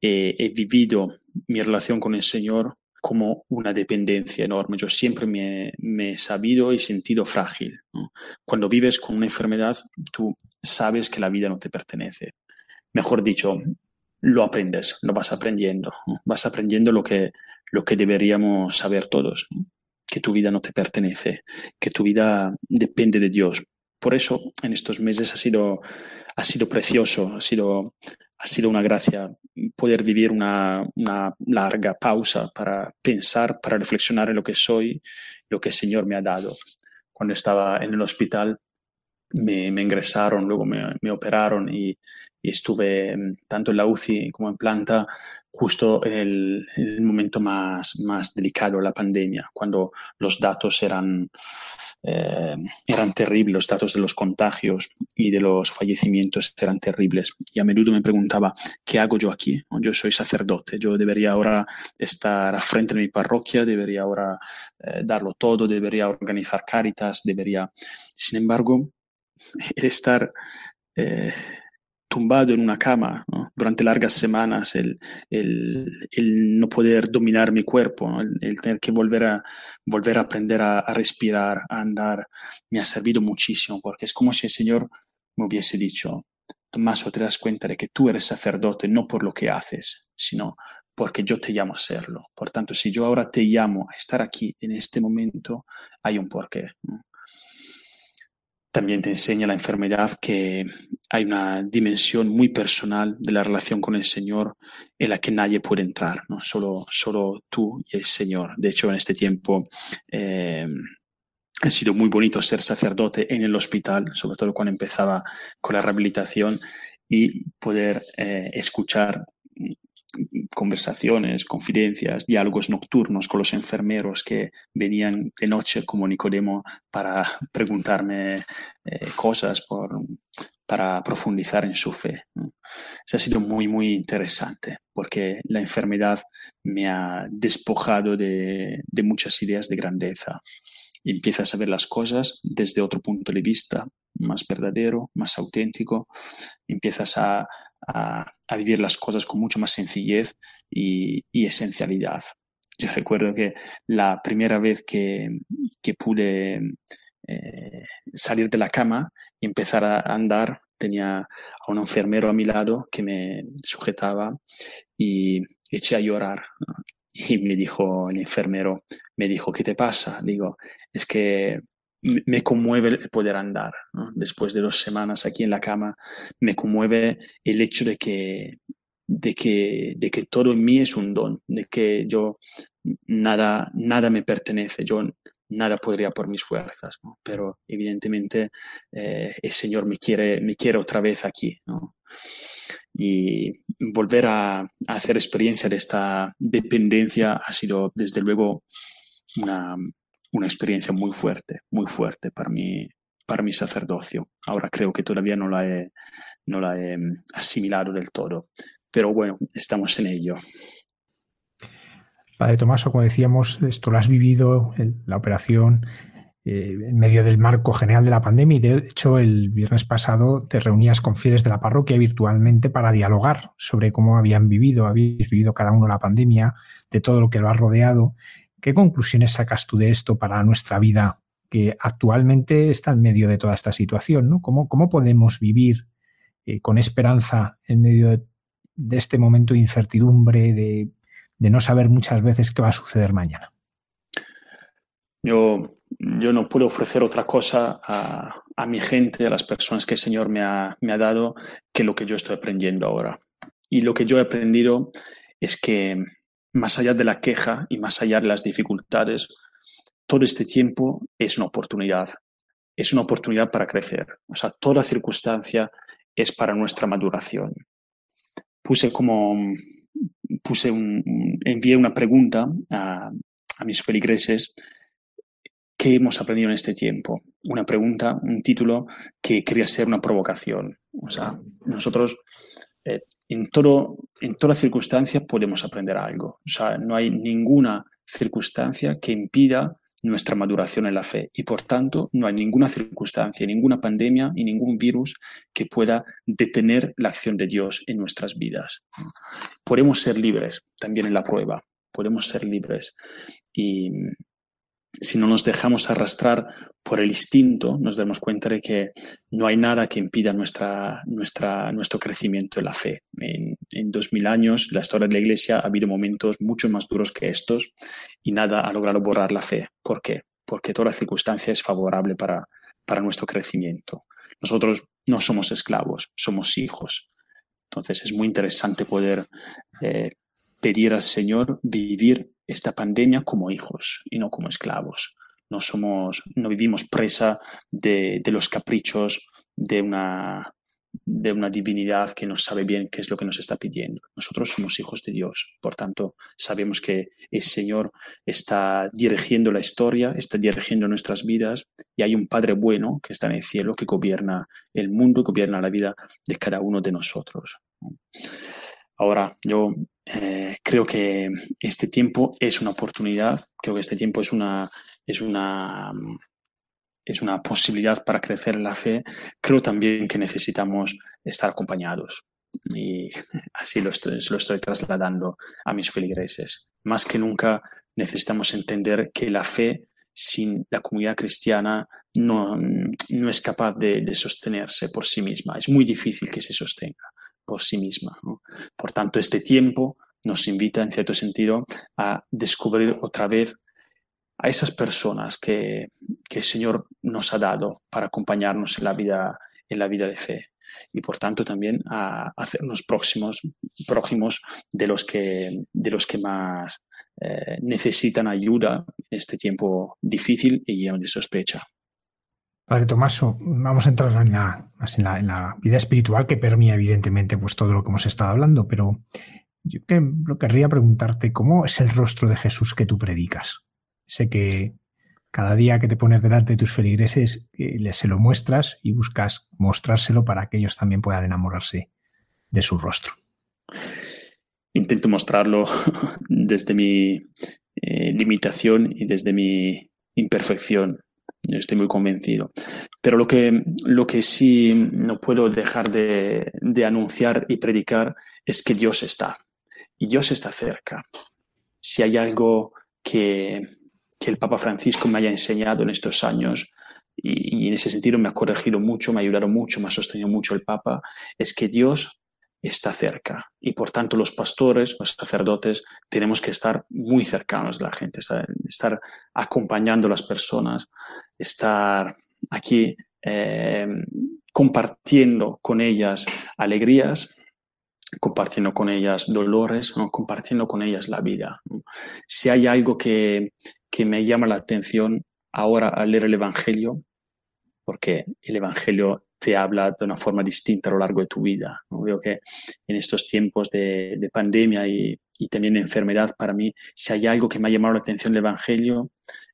Speaker 3: he vivido mi relación con el Señor como una dependencia enorme. Yo siempre me, me he sabido y sentido frágil. Cuando vives con una enfermedad, tú sabes que la vida no te pertenece. Mejor dicho, lo aprendes, lo vas aprendiendo, vas aprendiendo lo que, lo que deberíamos saber todos, que tu vida no te pertenece, que tu vida depende de Dios. Por eso en estos meses ha sido, ha sido precioso, ha sido, ha sido una gracia poder vivir una, una larga pausa para pensar, para reflexionar en lo que soy, lo que el Señor me ha dado. Cuando estaba en el hospital, me, ingresaron, luego me, operaron y, estuve mm, tanto en la UCI como en planta justo en el, momento más, más delicado de la pandemia, cuando los datos eran, eh, eran terribles, los datos de los contagios y de los fallecimientos eran terribles. Y a menudo me preguntaba, ¿qué hago yo aquí? Yo soy sacerdote, yo debería ahora estar a frente de mi parroquia, debería ahora eh, darlo todo, debería organizar caritas, debería... Sin embargo, el estar eh, tumbado en una cama durante largas semanas, el, no poder dominar mi cuerpo, el, tener que volver a, volver a aprender a, respirar, a andar, me ha servido muchísimo, porque es como si el Señor me hubiese dicho, Tomás, te das cuenta de que tú eres sacerdote no por lo que haces, sino porque yo te llamo a serlo. Por tanto, si yo ahora te llamo a estar aquí en este momento, hay un porqué también te enseña la enfermedad que hay una dimensión muy personal de la relación con el Señor en la que nadie puede entrar, ¿no? solo, solo tú y el Señor. De hecho, en este tiempo eh, ha sido muy bonito ser sacerdote en el hospital, sobre todo cuando empezaba con la rehabilitación y poder eh, escuchar conversaciones, confidencias, diálogos nocturnos con los enfermeros que venían de noche como Nicodemo para preguntarme eh, cosas, para profundizar en su fe. Eso ha sido muy, muy interesante porque la enfermedad me ha despojado de, de muchas ideas de grandeza. empiezas a ver las cosas desde otro punto de vista, más verdadero, más auténtico. Empiezas a, a, vivir las cosas con mucho más sencillez y, esencialidad. Yo recuerdo que la primera vez que, pude eh, salir de la cama y empezar a andar, tenía a un enfermero a mi lado que me sujetaba y eché a llorar. Y me dijo el enfermero, me dijo, ¿qué te pasa? Digo, es que me conmueve el poder andar. Después de dos semanas aquí en la cama, me conmueve el hecho de que, de que, de que todo en mí es un don, de que yo nada, nada me pertenece, yo nada podría por mis fuerzas, pero evidentemente eh, el Señor me quiere, me quiere otra vez aquí. Y volver a, a hacer experiencia de esta dependencia ha sido desde luego una, una experiencia muy fuerte, muy fuerte para mi, para mi sacerdocio. Ahora creo que todavía no la he, no la he mm, asimilado del todo, pero bueno, estamos en ello.
Speaker 2: Padre Tomaso, como decíamos, esto lo has vivido, la operación, eh, en medio del marco general de la pandemia de hecho el viernes pasado te reunías con fieles de la parroquia virtualmente para dialogar sobre cómo habían vivido, habéis vivido cada uno la pandemia, de todo lo que lo ha rodeado ¿Qué conclusiones sacas tú de esto para nuestra vida que actualmente está en medio de toda esta situación? ¿no? ¿Cómo, cómo podemos vivir eh, con esperanza en medio de, este momento de incertidumbre, de, no saber muchas veces qué va a suceder mañana?
Speaker 3: Yo, yo no puedo ofrecer otra cosa a, mi gente, a las personas que el Señor me ha, me ha dado, que lo que yo estoy aprendiendo ahora. Y lo que yo he aprendido es que más allá de la queja y más allá de las dificultades, todo este tiempo es una oportunidad, es una oportunidad para crecer. O sea, toda circunstancia es para nuestra maduración. Puse como, puse un, envié una pregunta a, a mis feligreses ¿Qué hemos aprendido en este tiempo? Una pregunta, un título que quería ser una provocación. O sea, nosotros eh, en, todo, en toda circunstancia podemos aprender algo. O sea, no hay ninguna circunstancia que impida nuestra maduración en la fe y por tanto no hay ninguna circunstancia, ninguna pandemia y ningún virus que pueda detener la acción de Dios en nuestras vidas. Podemos ser libres también en la prueba, podemos ser libres y, si no nos dejamos arrastrar por el instinto, nos damos cuenta de que no hay nada que impida nuestra, nuestra, nuestro crecimiento en la fe. En, dos mil años, la historia de la Iglesia, ha habido momentos mucho más duros que estos y nada ha logrado borrar la fe. ¿Por qué? Porque toda circunstancia es favorable para, para nuestro crecimiento. Nosotros no somos esclavos, somos hijos. Entonces es muy interesante poder eh, pedir al Señor vivir esta pandemia como hijos y no como esclavos, no somos, no vivimos presa de, de los caprichos de una, de una divinidad que no sabe bien qué es lo que nos está pidiendo. Nosotros somos hijos de Dios, por tanto, sabemos que el Señor está dirigiendo la historia, está dirigiendo nuestras vidas y hay un Padre bueno que está en el cielo, que gobierna el mundo, gobierna la vida de cada uno de nosotros. Ahora, yo eh, creo que este tiempo es una oportunidad, creo que este tiempo es una, es una es una posibilidad para crecer en la fe, creo también que necesitamos estar acompañados. Y así lo lo estoy trasladando a mis feligreses. Más que nunca necesitamos entender que la fe sin la comunidad cristiana no, no es capaz de, sostenerse por sí misma. Es muy difícil que se sostenga por sí misma. Por tanto, este tiempo nos invita, en cierto sentido, a descubrir otra vez a esas personas que, el Señor nos ha dado para acompañarnos en la vida, en la vida de fe y por tanto también a hacernos próximos, próximos de los que, de los que más eh, necesitan ayuda en este tiempo difícil y lleno de sospecha.
Speaker 2: Padre Tomaso, vamos a entrar en la, vida espiritual que permite evidentemente pues, todo lo que hemos estado hablando, pero yo querría preguntarte cómo es el rostro de Jesús que tú predicas. Sé que cada día que te pones delante de tus feligreses eh, se lo muestras y buscas mostrárselo para que ellos también puedan enamorarse de su rostro.
Speaker 3: Intento mostrarlo desde mi eh, limitación y desde mi imperfección. Estoy muy convencido. Pero lo que, lo que sí no puedo dejar de, de anunciar y predicar es que Dios está. Y Dios está cerca. Si hay algo que que el Papa Francisco me haya enseñado en estos años, y, en ese sentido me ha corregido mucho, me ha ayudado mucho, me ha sostenido mucho el Papa, es que Dios está cerca y por tanto los pastores, los sacerdotes, tenemos que estar muy cercanos de la gente, estar, acompañando a las personas, estar aquí eh, compartiendo con ellas alegrías, compartiendo con ellas dolores, compartiendo con ellas la vida. Si hay algo que, que me llama la atención ahora al leer el Evangelio, porque el Evangelio te habla de una forma distinta a lo largo de tu vida. Veo que en estos tiempos de, pandemia y, también de enfermedad, para mí, si hay algo que me ha llamado la atención del Evangelio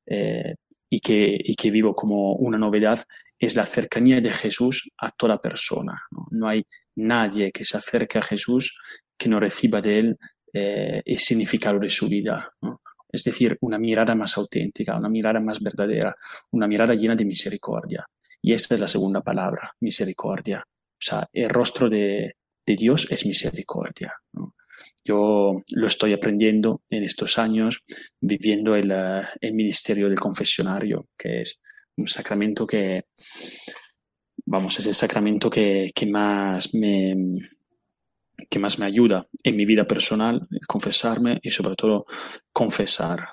Speaker 3: eh, y, que, y, vivo como una novedad, es la cercanía de Jesús a toda persona. No, hay nadie que se acerque a Jesús que no reciba de él eh, el significado de su vida. ¿no? es decir, una mirada más auténtica, una mirada más verdadera, una mirada llena de misericordia. Y esta es la segunda palabra, misericordia. O sea, el rostro de, Dios es misericordia. Yo lo estoy aprendiendo en estos años viviendo el, el, ministerio del confesionario, que es un sacramento que, vamos, es el sacramento que, que más me, que más me ayuda en mi vida personal, confesarme y sobre todo confesar.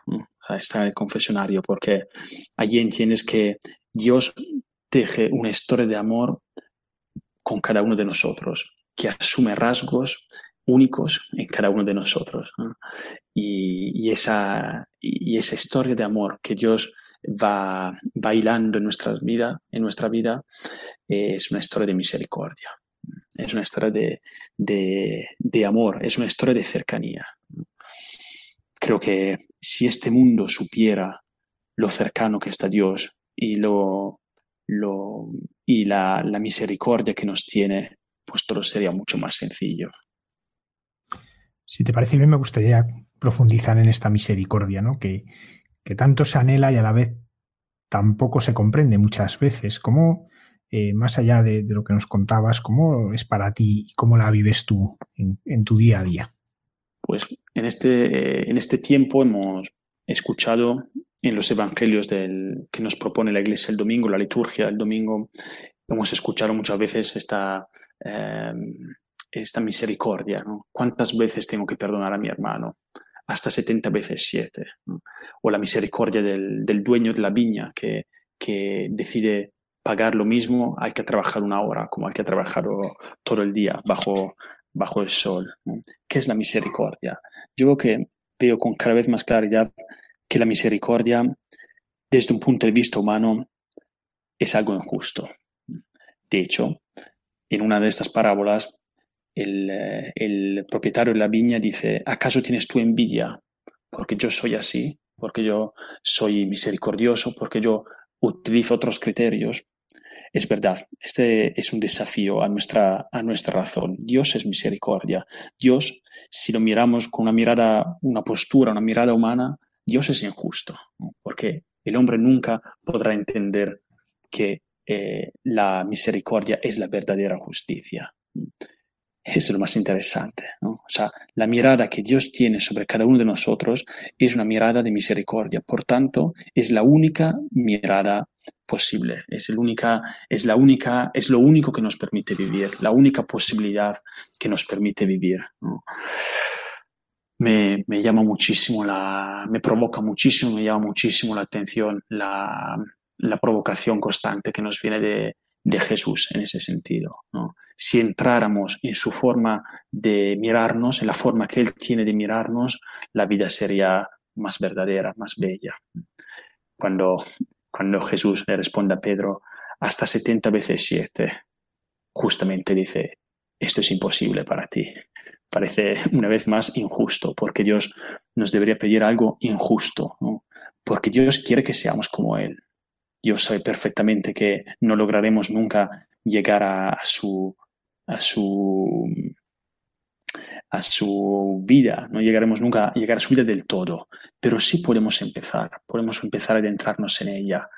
Speaker 3: está el confesionario porque allí entiendes que Dios teje una historia de amor con cada uno de nosotros, que asume rasgos únicos en cada uno de nosotros. Y, esa, y esa historia de amor que Dios va bailando en, nuestra vida, en nuestra vida es una historia de misericordia es una historia de, amor, es una historia de cercanía. Creo que si este mundo supiera lo cercano que está Dios y, lo, lo, y la, misericordia que nos tiene, pues todo sería mucho más sencillo.
Speaker 2: Si te parece bien, me gustaría profundizar en esta misericordia, ¿no? Que, que tanto se anhela y a la vez tampoco se comprende muchas veces. ¿Cómo, eh, más allá de, lo que nos contabas, ¿cómo es para ti y cómo la vives tú en, tu día a día?
Speaker 3: Pues en este, en este tiempo hemos escuchado en los evangelios del, que nos propone la iglesia el domingo, la liturgia del domingo, hemos escuchado muchas veces esta, eh, esta misericordia. ¿Cuántas veces tengo que perdonar a mi hermano? Hasta 70 veces 7. O la misericordia del, del, dueño de la viña que, que decide pagar lo mismo hay que trabajar una hora como hay que trabajar todo el día bajo, bajo el sol. ¿Qué es la misericordia? Yo creo que veo con cada vez más claridad que la misericordia desde un punto de vista humano es algo injusto. De hecho, en una de estas parábolas, el, eh, el, propietario de la viña dice, ¿acaso tienes tu envidia? Porque yo soy así, porque yo soy misericordioso, porque yo utilizo otros criterios. Es verdad, este es un desafío a nuestra, a nuestra razón. Dios es misericordia. Dios, si lo miramos con una mirada, una postura, una mirada humana, Dios es injusto, porque el hombre nunca podrá entender que eh, la misericordia es la verdadera justicia. Es lo más interesante. O sea, la mirada que Dios tiene sobre cada uno de nosotros es una mirada de misericordia. Por tanto, es la única mirada posible. Es, el única, es, la única, es lo único que nos permite vivir, la única posibilidad que nos permite vivir. Me, llama muchísimo la, me provoca muchísimo, me llama muchísimo la atención la, la provocación constante que nos viene de, de Jesús en ese sentido. ¿no? Si entráramos en su forma de mirarnos, en la forma que Él tiene de mirarnos, la vida sería más verdadera, más bella. Cuando, cuando Jesús le responde a Pedro, hasta 70 veces 7, justamente dice, esto es imposible para ti. Parece una vez más injusto, porque Dios nos debería pedir algo injusto, porque Dios quiere que seamos como Él. Yo sé perfectamente que no lograremos nunca llegar a, su, a su a su vida, no llegaremos nunca a llegar a su vida del todo, pero sí podemos empezar, podemos empezar a adentrarnos en ella.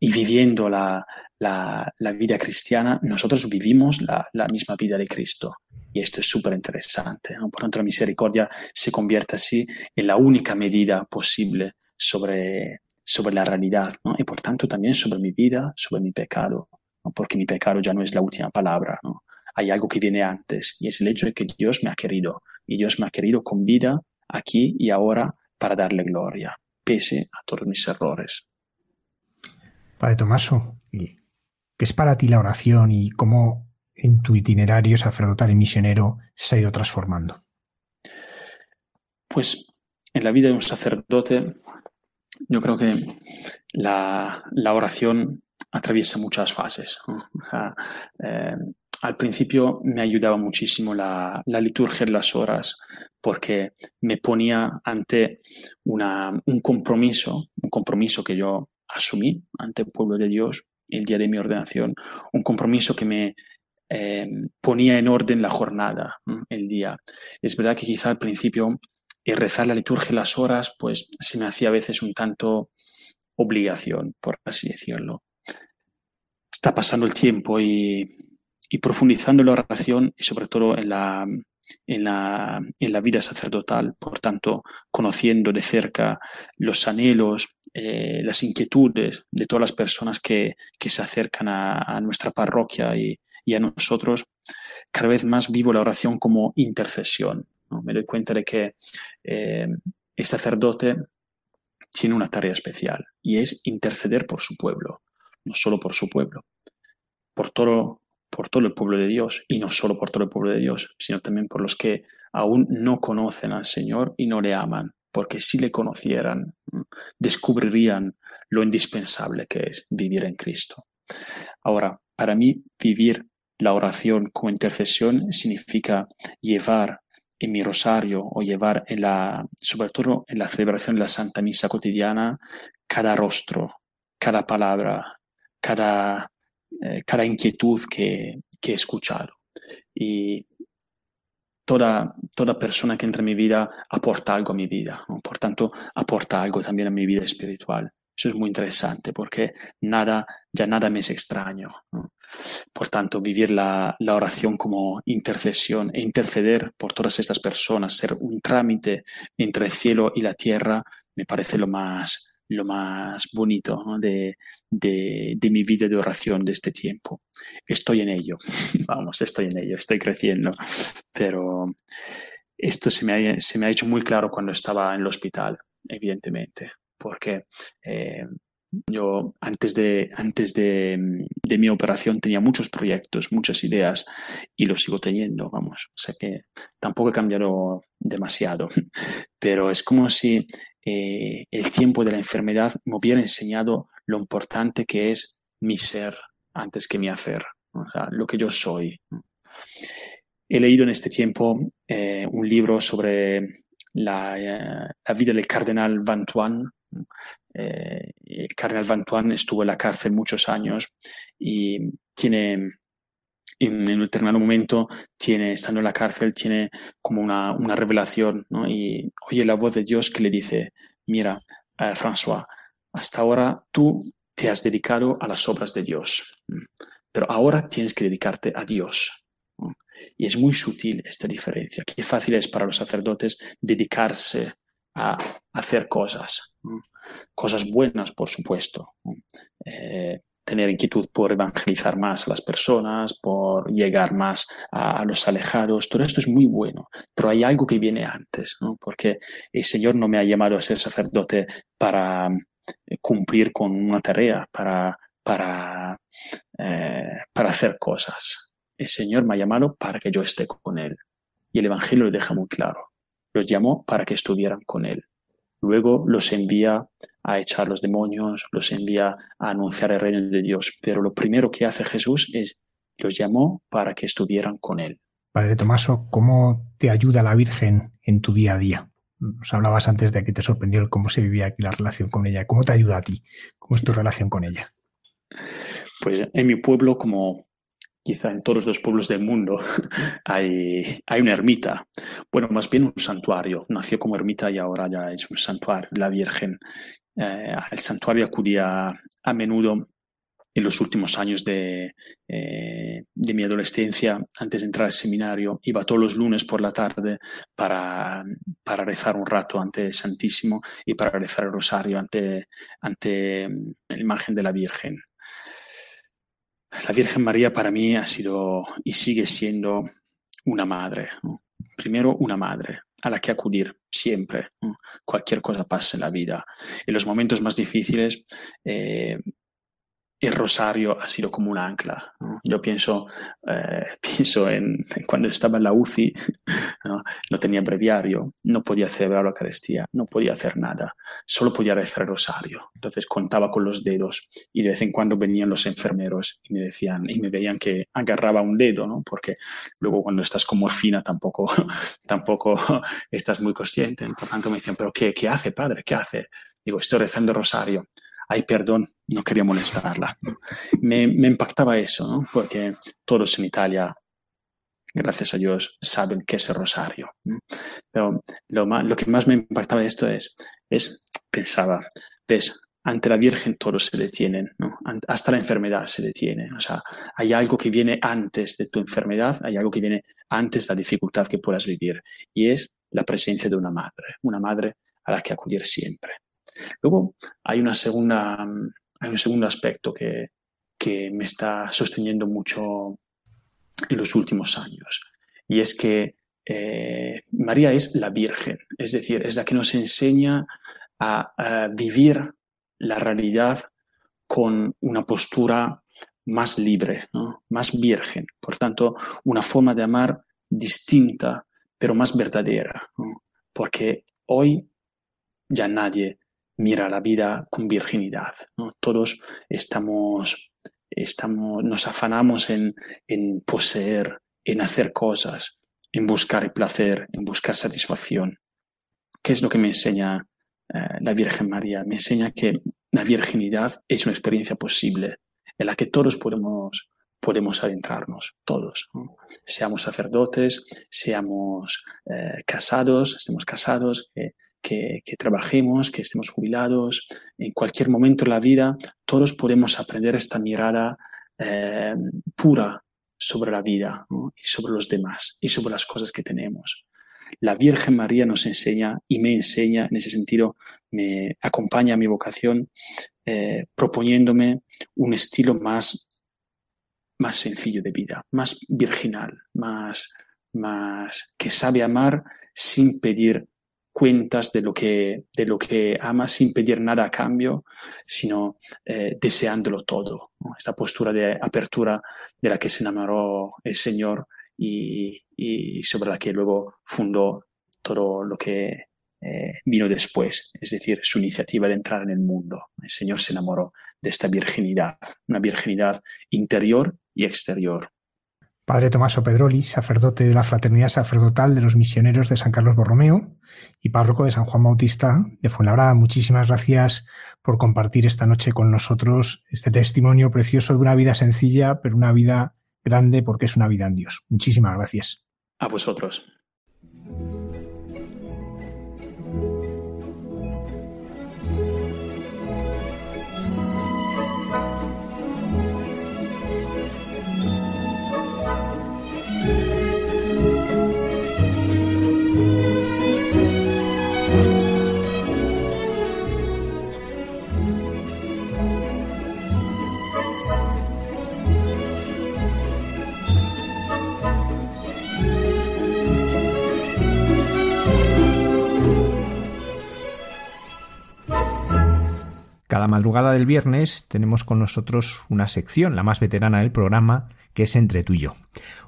Speaker 3: Y viviendo la, la, vida cristiana, nosotros vivimos la, la, misma vida de Cristo. Y esto es súper interesante. ¿no? Por tanto, la misericordia se convierte así en la única medida posible sobre, sobre la realidad ¿no? y por tanto también sobre mi vida, sobre mi pecado, ¿no? porque mi pecado ya no es la última palabra, ¿no? hay algo que viene antes y es el hecho de que Dios me ha querido y Dios me ha querido con vida aquí y ahora para darle gloria, pese a todos mis errores.
Speaker 2: Padre Tomaso, ¿qué es para ti la oración y cómo en tu itinerario sacerdotal y misionero se ha ido transformando?
Speaker 3: Pues en la vida de un sacerdote yo creo que la, la oración atraviesa muchas fases. eh, al principio me ayudaba muchísimo la, la, liturgia de las horas porque me ponía ante una, un compromiso, un compromiso que yo asumí ante el pueblo de Dios el día de mi ordenación, un compromiso que me eh, ponía en orden la jornada, el día. Es verdad que quizá al principio y rezar la liturgia las horas, pues se me hacía a veces un tanto obligación, por así decirlo. Está pasando el tiempo y, y profundizando en la oración y sobre todo en la, en la, en la vida sacerdotal, por tanto, conociendo de cerca los anhelos, eh, las inquietudes de todas las personas que, que se acercan a, nuestra parroquia y, a nosotros, cada vez más vivo la oración como intercesión. Me doy cuenta de que eh, el sacerdote tiene una tarea especial y es interceder por su pueblo, no solo por su pueblo, por todo, por todo el pueblo de Dios y no solo por todo el pueblo de Dios, sino también por los que aún no conocen al Señor y no le aman, porque si le conocieran, descubrirían lo indispensable que es vivir en Cristo. Ahora, para mí, vivir la oración como intercesión significa llevar en mi rosario o llevar en la, sobre todo en la celebración de la Santa Misa cotidiana, cada rostro, cada palabra, cada, eh, cada inquietud que, que, he escuchado. Y toda, toda persona que entra en mi vida aporta algo a mi vida, por tanto, aporta algo también a mi vida espiritual. Eso es muy interesante porque nada, ya nada me es extraño. Por tanto, vivir la, la, oración como intercesión e interceder por todas estas personas, ser un trámite entre el cielo y la tierra, me parece lo más, lo más bonito de, de, de, mi vida de oración de este tiempo. Estoy en ello, vamos, estoy en ello, estoy creciendo, pero esto se me ha, se me ha hecho muy claro cuando estaba en el hospital, evidentemente porque eh, yo antes, de, antes de, de, mi operación tenía muchos proyectos, muchas ideas y los sigo teniendo, vamos. O sea que tampoco he cambiado demasiado, pero es como si eh, el tiempo de la enfermedad me hubiera enseñado lo importante que es mi ser antes que mi hacer, lo que yo soy. He leído en este tiempo eh, un libro sobre la, eh, la, vida del cardenal Vantuan. Eh, el cardenal Vantuan estuvo en la cárcel muchos años y tiene, en, un determinado momento, tiene, estando en la cárcel, tiene como una, una revelación ¿no? y oye la voz de Dios que le dice, mira, François, hasta ahora tú te has dedicado a las obras de Dios, pero ahora tienes que dedicarte a Dios. Y es muy sutil esta diferencia. Qué fácil es para los sacerdotes dedicarse a hacer cosas, cosas buenas, por supuesto. Eh, tener inquietud por evangelizar más a las personas, por llegar más a, los alejados, todo esto es muy bueno, pero hay algo que viene antes, porque el Señor no me ha llamado a ser sacerdote para eh, cumplir con una tarea, para, para, eh, para hacer cosas el Señor me ha llamado para que yo esté con Él. Y el Evangelio lo deja muy claro. Los llamó para que estuvieran con Él. Luego los envía a echar los demonios, los envía a anunciar el reino de Dios. Pero lo primero que hace Jesús es, los llamó para que estuvieran con Él.
Speaker 2: Padre Tomaso, ¿cómo te ayuda la Virgen en tu día a día? Nos hablabas antes de que te sorprendió cómo se vivía aquí la relación con ella. ¿Cómo te ayuda a ti? ¿Cómo es tu relación con ella?
Speaker 3: Pues en mi pueblo, como quizá en todos los pueblos del mundo hay, hay una ermita, bueno, más bien un santuario. Nació como ermita y ahora ya es un santuario, la Virgen. Eh, al santuario acudía a menudo en los últimos años de, eh, de, mi adolescencia, antes de entrar al seminario, iba todos los lunes por la tarde para, para rezar un rato ante el Santísimo y para rezar el rosario ante, ante la imagen de la Virgen. La Virgen María para mí ha sido y sigue siendo una madre. Primero, una madre a la que acudir siempre. Cualquier cosa pase en la vida. En los momentos más difíciles, eh, el rosario ha sido como un ancla. Yo pienso, eh, pienso en, cuando estaba en la UCI, ¿no? tenía breviario, no podía celebrar la Eucaristía, no podía hacer nada, solo podía rezar el rosario. Entonces contaba con los dedos y de vez en cuando venían los enfermeros y me decían, y me veían que agarraba un dedo, ¿no? porque luego cuando estás con morfina tampoco, tampoco estás muy consciente. Por tanto me decían, pero qué, ¿qué hace, padre? ¿Qué hace? Digo, estoy rezando el rosario ay, perdón, no quería molestarla. Me, impactaba eso, ¿no? porque todos en Italia, gracias a Dios, saben qué es el rosario. Pero lo, que más me impactaba esto es, es, pensaba, ves, ante la Virgen todos se detienen, ¿no? hasta la enfermedad se detiene. O sea, hay algo que viene antes de tu enfermedad, hay algo que viene antes de la dificultad que puedas vivir, y es la presencia de una madre, una madre a la que acudir siempre. Luego hay, una segunda, hay un segundo aspecto que, que me está sosteniendo mucho en los últimos años y es que eh, María es la Virgen, es decir, es la que nos enseña a, vivir la realidad con una postura más libre, más virgen, por tanto, una forma de amar distinta, pero más verdadera, porque hoy ya nadie mira la vida con virginidad. Todos estamos, estamos, nos afanamos en, en poseer, en hacer cosas, en buscar placer, en buscar satisfacción. ¿Qué es lo que me enseña eh, la Virgen María? Me enseña que la virginidad es una experiencia posible en la que todos podemos, podemos adentrarnos, todos. Seamos sacerdotes, seamos eh, casados, estemos casados, trabajemos, que estemos jubilados, en cualquier momento de la vida, todos podemos aprender esta mirada eh, pura sobre la vida y sobre los demás y sobre las cosas que tenemos. La Virgen María nos enseña y me enseña, en ese sentido, me acompaña a mi vocación, eh, proponiéndome un estilo más, más sencillo de vida, más virginal, más, más que sabe amar sin pedir cuentas de lo que, de lo que ama sin pedir nada a cambio, sino eh, deseándolo todo. Esta postura de apertura de la que se enamoró el Señor y, y, sobre la que luego fundó todo lo que eh, vino después, es decir, su iniciativa de entrar en el mundo. El Señor se enamoró de esta virginidad, una virginidad interior y exterior.
Speaker 4: Padre Tomaso Pedroli, sacerdote de la Fraternidad Sacerdotal de los Misioneros de San Carlos Borromeo y párroco de San Juan Bautista de Fuenlabrada, muchísimas gracias por compartir esta noche con nosotros este testimonio precioso de una vida sencilla, pero una vida grande porque es una vida en Dios. Muchísimas gracias.
Speaker 3: A vosotros.
Speaker 4: Cada madrugada del viernes tenemos con nosotros una sección, la más veterana del programa, que es Entre tú y yo.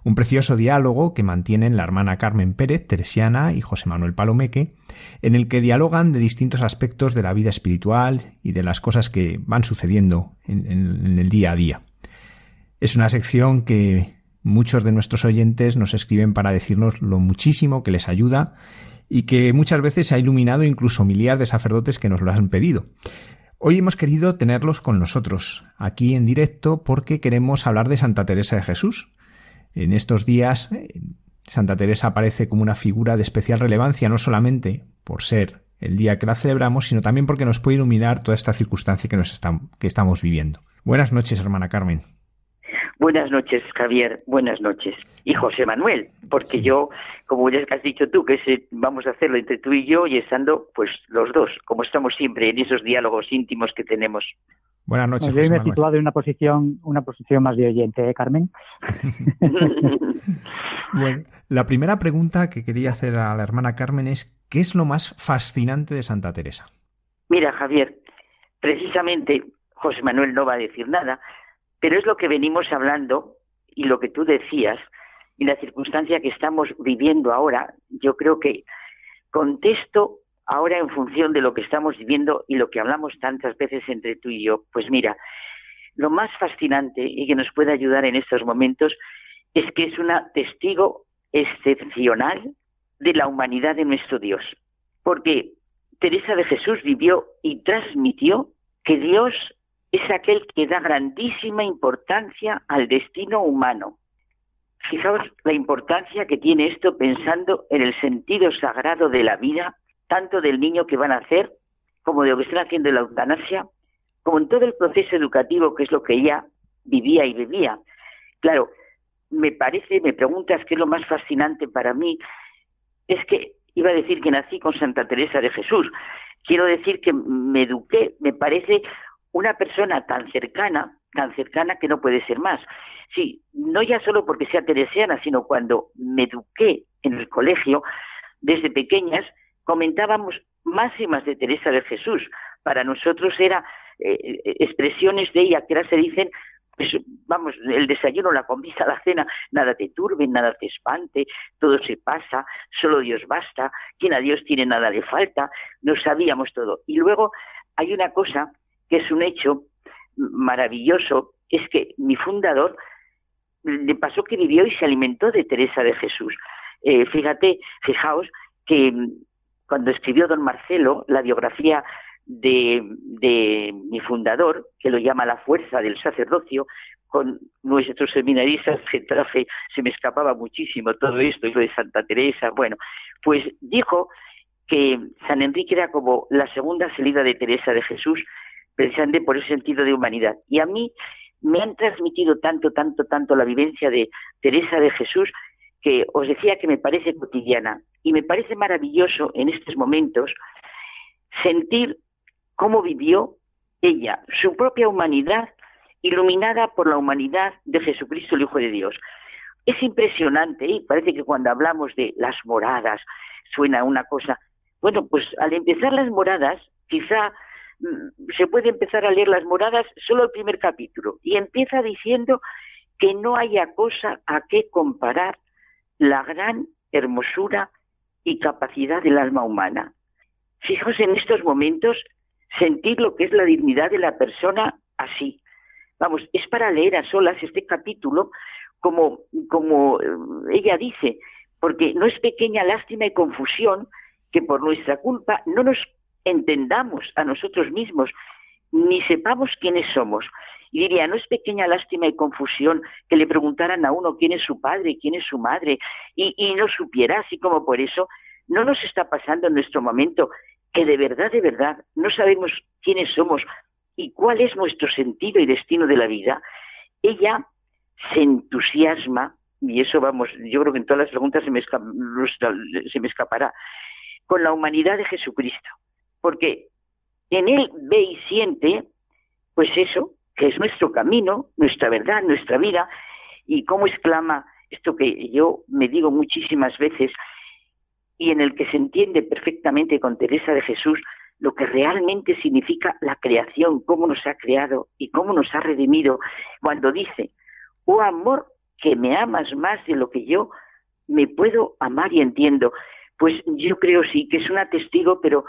Speaker 4: Un precioso diálogo que mantienen la hermana Carmen Pérez, teresiana, y José Manuel Palomeque, en el que dialogan de distintos aspectos de la vida espiritual y de las cosas que van sucediendo en, el día a día. Es una sección que muchos de nuestros oyentes nos escriben para decirnos lo muchísimo que les ayuda y que muchas veces ha iluminado incluso miles de sacerdotes que nos lo han pedido. Hoy hemos querido tenerlos con nosotros, aquí en directo, porque queremos hablar de Santa Teresa de Jesús. En estos días, eh, Santa Teresa aparece como una figura de especial relevancia, no solamente por ser el día que la celebramos, sino también porque nos puede iluminar toda esta circunstancia que, nos que estamos viviendo. Buenas noches, hermana Carmen.
Speaker 5: Buenas noches, Javier. Buenas noches. Y José Manuel, porque yo, como ya has dicho tú, que vamos a hacerlo entre tú y yo y estando pues los dos, como estamos siempre en esos diálogos íntimos que tenemos.
Speaker 4: Buenas noches.
Speaker 6: yo me he situado en una posición, una posición más de oyente, ¿eh, Carmen?
Speaker 4: bueno, la primera pregunta que quería hacer a la hermana Carmen es ¿qué es lo más fascinante de Santa Teresa?
Speaker 5: Mira, Javier, precisamente José Manuel no va a decir nada, pero es lo que venimos hablando y lo que tú decías y la circunstancia que estamos viviendo ahora, yo creo que contesto ahora en función de lo que estamos viviendo y lo que hablamos tantas veces entre tú y yo. Pues mira, lo más fascinante y que nos puede ayudar en estos momentos es que es una testigo excepcional de la humanidad de nuestro Dios. Porque Teresa de Jesús vivió y transmitió que Dios es aquel que da grandísima importancia al destino humano. Fijaos la importancia que tiene esto pensando en el sentido sagrado de la vida, tanto del niño que van a hacer, como de lo que están haciendo en la eutanasia, como en todo el proceso educativo que es lo que ella vivía y vivía. Claro, me parece, me preguntas qué es lo más fascinante para mí, es que iba a decir que nací con Santa Teresa de Jesús. Quiero decir que me eduqué, me parece una persona tan cercana, tan cercana que no puede ser más. Sí, no ya solo porque sea teresiana, sino cuando me eduqué en el colegio, desde pequeñas, comentábamos máximas de Teresa de Jesús. Para nosotros era eh, eh, expresiones de ella que ahora se dicen, pues vamos, el desayuno, la comida, la cena, nada te turbe, nada te espante, todo se pasa, solo Dios basta, quien a Dios tiene nada le falta, no sabíamos todo. Y luego hay una cosa que es un hecho maravilloso, es que mi fundador le pasó que vivió y se alimentó de Teresa de Jesús. Eh, fíjate, fijaos que mm, cuando escribió don Marcelo la biografía de, de, mi fundador, que lo llama La fuerza del sacerdocio, con nuestros seminaristas se traje, se me escapaba muchísimo todo esto, y lo de Santa Teresa, bueno, pues dijo que San Enrique era como la segunda salida de Teresa de Jesús, precisamente por ese sentido de humanidad. Y a mí me han transmitido tanto, tanto, tanto la vivencia de Teresa de Jesús que os decía que me parece cotidiana y me parece maravilloso en estos momentos sentir cómo vivió ella, su propia humanidad, iluminada por la humanidad de Jesucristo, el Hijo de Dios. Es impresionante y parece que cuando hablamos de las moradas suena una cosa. Bueno, pues al empezar las moradas, quizá se puede empezar a leer las moradas solo el primer capítulo y empieza diciendo que no haya cosa a qué comparar la gran hermosura y capacidad del alma humana. Fijaos en estos momentos, sentir lo que es la dignidad de la persona así. Vamos, es para leer a solas este capítulo como, como eh, ella dice, porque no es pequeña lástima y confusión que por nuestra culpa no nos entendamos a nosotros mismos, ni sepamos quiénes somos. Y diría, no es pequeña lástima y confusión que le preguntaran a uno quién es su padre, quién es su madre, y, no supiera, así como por eso no nos está pasando en nuestro momento que de verdad, de verdad, no sabemos quiénes somos y cuál es nuestro sentido y destino de la vida. Ella se entusiasma, y eso vamos, yo creo que en todas las preguntas se me, se me escapará, con la humanidad de Jesucristo, porque en Él ve y siente, pues eso, que es nuestro camino, nuestra verdad, nuestra vida, y cómo exclama esto que yo me digo muchísimas veces, y en el que se entiende perfectamente con Teresa de Jesús lo que realmente significa la creación, cómo nos ha creado y cómo nos ha redimido, cuando dice, oh amor que me amas más de lo que yo me puedo amar y entiendo. Pues yo creo sí que es una testigo, pero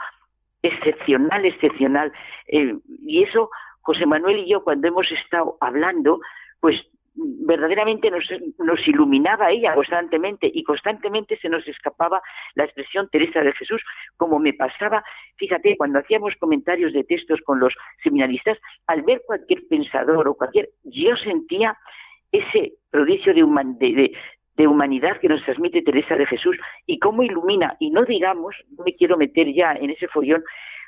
Speaker 5: excepcional, excepcional. Eh, y eso, José Manuel y yo, cuando hemos estado hablando, pues verdaderamente nos, iluminaba ella constantemente y constantemente se nos escapaba la expresión Teresa de Jesús, como me pasaba, fíjate, cuando hacíamos comentarios de textos con los seminaristas, al ver cualquier pensador o cualquier, yo sentía ese prodigio de, de, de humanidad que nos transmite Teresa de Jesús y cómo ilumina, y no digamos, no me quiero meter ya en ese follón,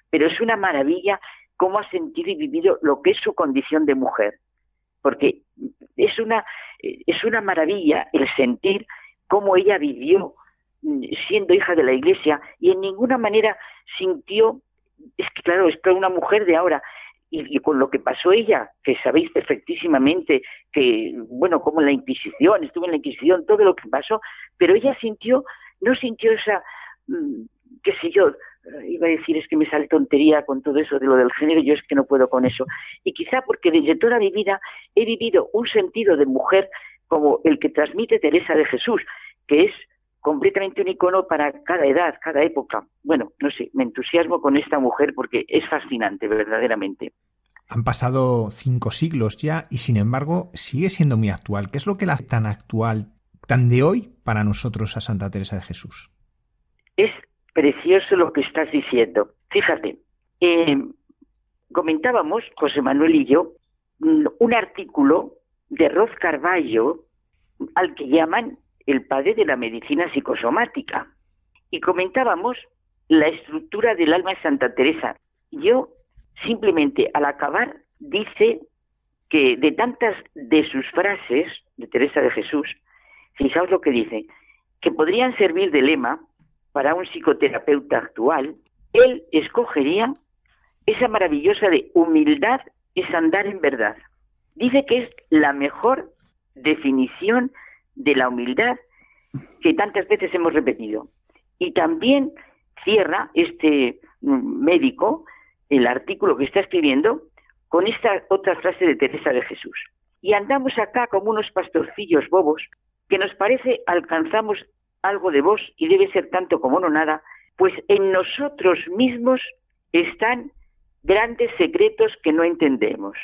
Speaker 5: pero es una maravilla cómo ha sentido y vivido lo que es su condición de mujer, porque es una, es una maravilla el sentir cómo ella vivió mm, siendo hija de la iglesia y en ninguna manera sintió, es que claro, es que una mujer de ahora, y, con lo que pasó ella, que sabéis perfectísimamente que, bueno, como en la Inquisición, estuvo en la Inquisición, todo lo que pasó, pero ella sintió, no sintió esa, mm, qué sé yo, iba a decir es que me sale tontería con todo eso de lo del género, yo es que no puedo con eso. Y quizá porque desde toda mi vida he vivido un sentido de mujer como el que transmite Teresa de Jesús, que es completamente un icono para cada edad, cada época. Bueno, no sé, me entusiasmo con esta mujer porque es fascinante, verdaderamente.
Speaker 2: Han pasado cinco siglos ya y sin embargo sigue siendo muy actual. ¿Qué es lo que la hace tan actual, tan de hoy para nosotros a Santa Teresa de Jesús?
Speaker 5: Es precioso lo que estás diciendo. Fíjate, eh, comentábamos, José Manuel y yo, mm, un artículo de Roz Carballo al que llaman el padre de la medicina psicosomática. Y comentábamos la estructura del alma de Santa Teresa. Yo simplemente al acabar dice que de tantas de sus frases de Teresa de Jesús, fijaos lo que dice, que podrían servir de lema para un psicoterapeuta actual, él escogería esa maravillosa de humildad es andar en verdad. Dice que es la mejor definición de la humildad que tantas veces hemos repetido. Y también cierra este médico el artículo que está escribiendo con esta otra frase de Teresa de Jesús. Y andamos acá como unos pastorcillos bobos que nos parece alcanzamos algo de vos y debe ser tanto como no nada, pues en nosotros mismos están grandes secretos que no entendemos.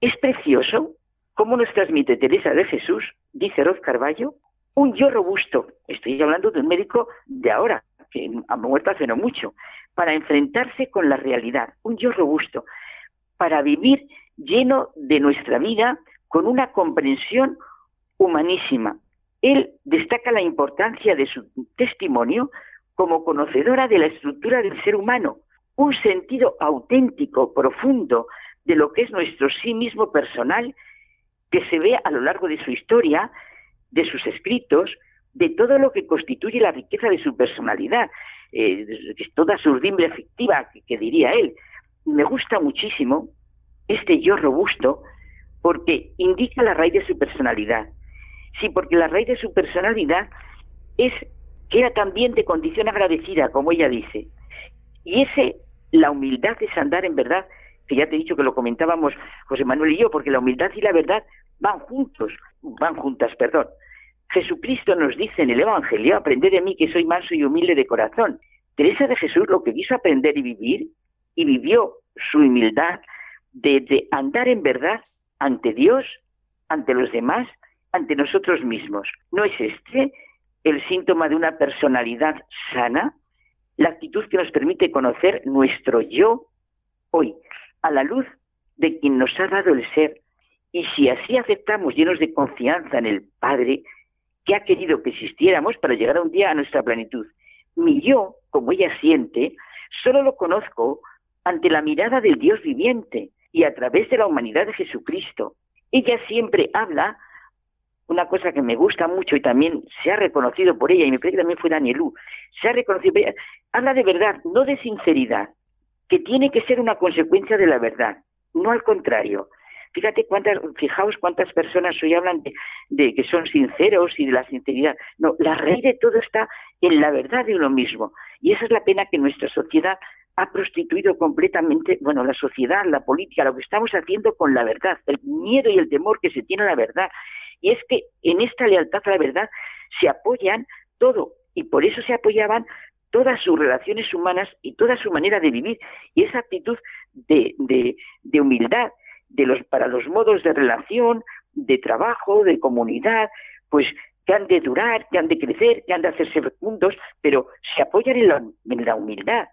Speaker 5: Es precioso cómo nos transmite Teresa de Jesús, dice Roz Carballo, un yo robusto, estoy hablando de un médico de ahora, que ha muerto hace no mucho, para enfrentarse con la realidad, un yo robusto, para vivir lleno de nuestra vida con una comprensión humanísima, él destaca la importancia de su testimonio como conocedora de la estructura del ser humano, un sentido auténtico, profundo de lo que es nuestro sí mismo personal, que se ve a lo largo de su historia, de sus escritos, de todo lo que constituye la riqueza de su personalidad, eh, toda su urdimbre afectiva, que diría él. Me gusta muchísimo este yo robusto porque indica la raíz de su personalidad. Sí, porque la raíz de su personalidad es que era también de condición agradecida, como ella dice. Y ese, la humildad es andar en verdad, que ya te he dicho que lo comentábamos José Manuel y yo, porque la humildad y la verdad van juntos, van juntas, perdón. Jesucristo nos dice en el Evangelio, aprended de mí que soy manso y humilde de corazón. Teresa de Jesús lo que quiso aprender y vivir, y vivió su humildad de, andar en verdad ante Dios, ante los demás, ante nosotros mismos. ¿No es este el síntoma de una personalidad sana? La actitud que nos permite conocer nuestro yo hoy, a la luz de quien nos ha dado el ser. Y si así aceptamos llenos de confianza en el Padre, que ha querido que existiéramos para llegar un día a nuestra plenitud. Mi yo, como ella siente, solo lo conozco ante la mirada del Dios viviente y a través de la humanidad de Jesucristo. Ella siempre habla, una cosa que me gusta mucho y también se ha reconocido por ella, y me parece que también fue Danielú, se ha reconocido, habla de verdad, no de sinceridad, que tiene que ser una consecuencia de la verdad, no al contrario. Fíjate cuántas, fijaos cuántas personas hoy hablan de, que son sinceros y de la sinceridad. No, la raíz de todo está en la verdad de uno mismo. Y esa es la pena que nuestra sociedad ha prostituido completamente, bueno, la sociedad, la política, lo que estamos haciendo con la verdad, el miedo y el temor que se tiene a la verdad. Y es que en esta lealtad a la verdad se apoyan todo, y por eso se apoyaban todas sus relaciones humanas y toda su manera de vivir, y esa actitud de, humildad de los, para los modos de relación, de trabajo, de comunidad, pues que han de durar, que han de crecer, que han de hacerse fecundos, pero se apoyan en la, en la humildad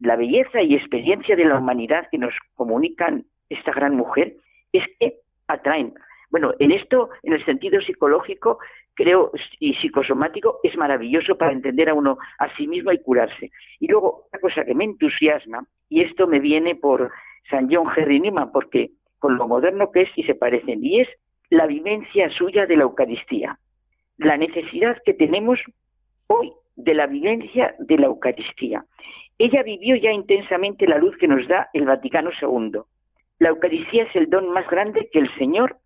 Speaker 5: la belleza y experiencia de la humanidad que nos comunican esta gran mujer es que atraen. Bueno, en esto, en el sentido psicológico, creo, y psicosomático, es maravilloso para entender a uno a sí mismo y curarse. Y luego, una cosa que me entusiasma, y esto me viene por San John Henry porque con lo moderno que es y se parecen, y es la vivencia suya de la Eucaristía, la necesidad que tenemos hoy de la vivencia de la Eucaristía. Ella vivió ya intensamente la luz que nos da el Vaticano II. La Eucaristía es el don más grande que el Señor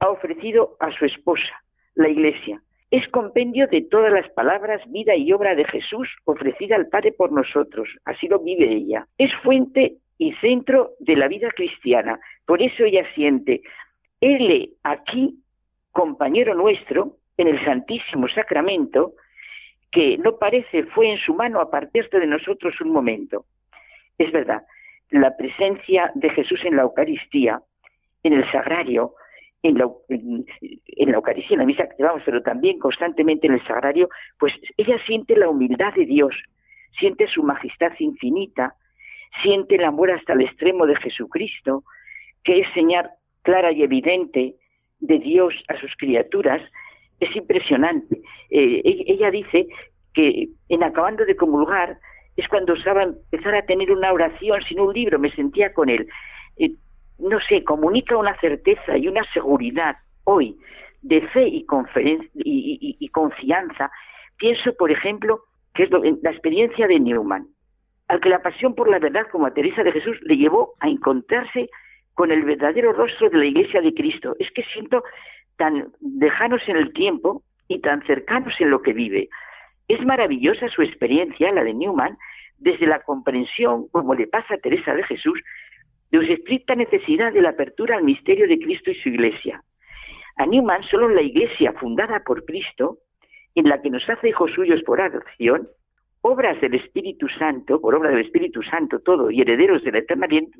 Speaker 5: ha ofrecido a su esposa, la Iglesia. Es compendio de todas las palabras, vida y obra de Jesús ofrecida al Padre por nosotros. Así lo vive ella. Es fuente y centro de la vida cristiana. Por eso ella siente, Él aquí, compañero nuestro, en el Santísimo Sacramento, que no parece fue en su mano apartarse de nosotros un momento. Es verdad, la presencia de Jesús en la Eucaristía, en el sagrario, en la, en, la Eucaristía, en la misa que llevamos, pero también constantemente en el sagrario, pues ella siente la humildad de Dios, siente su majestad infinita, siente el amor hasta el extremo de Jesucristo, que es señal clara y evidente de Dios a sus criaturas, es impresionante. Eh, ella dice que en acabando de comulgar es cuando usaba empezar a tener una oración sin un libro, me sentía con él. Eh, no sé, comunica una certeza y una seguridad hoy de fe y, y, y, confianza. Pienso, por ejemplo, que es la experiencia de Newman, al que la pasión por la verdad, como a Teresa de Jesús, le llevó a encontrarse con el verdadero rostro de la Iglesia de Cristo. Es que siento tan lejanos en el tiempo y tan cercanos en lo que vive. Es maravillosa su experiencia, la de Newman, desde la comprensión, como le pasa a Teresa de Jesús, de su estricta necesidad de la apertura al misterio de Cristo y su Iglesia. A Newman, solo la Iglesia fundada por Cristo, en la que nos hace hijos suyos por adopción, obras del Espíritu Santo, por obra del Espíritu Santo todo, y herederos de la eterna, bien,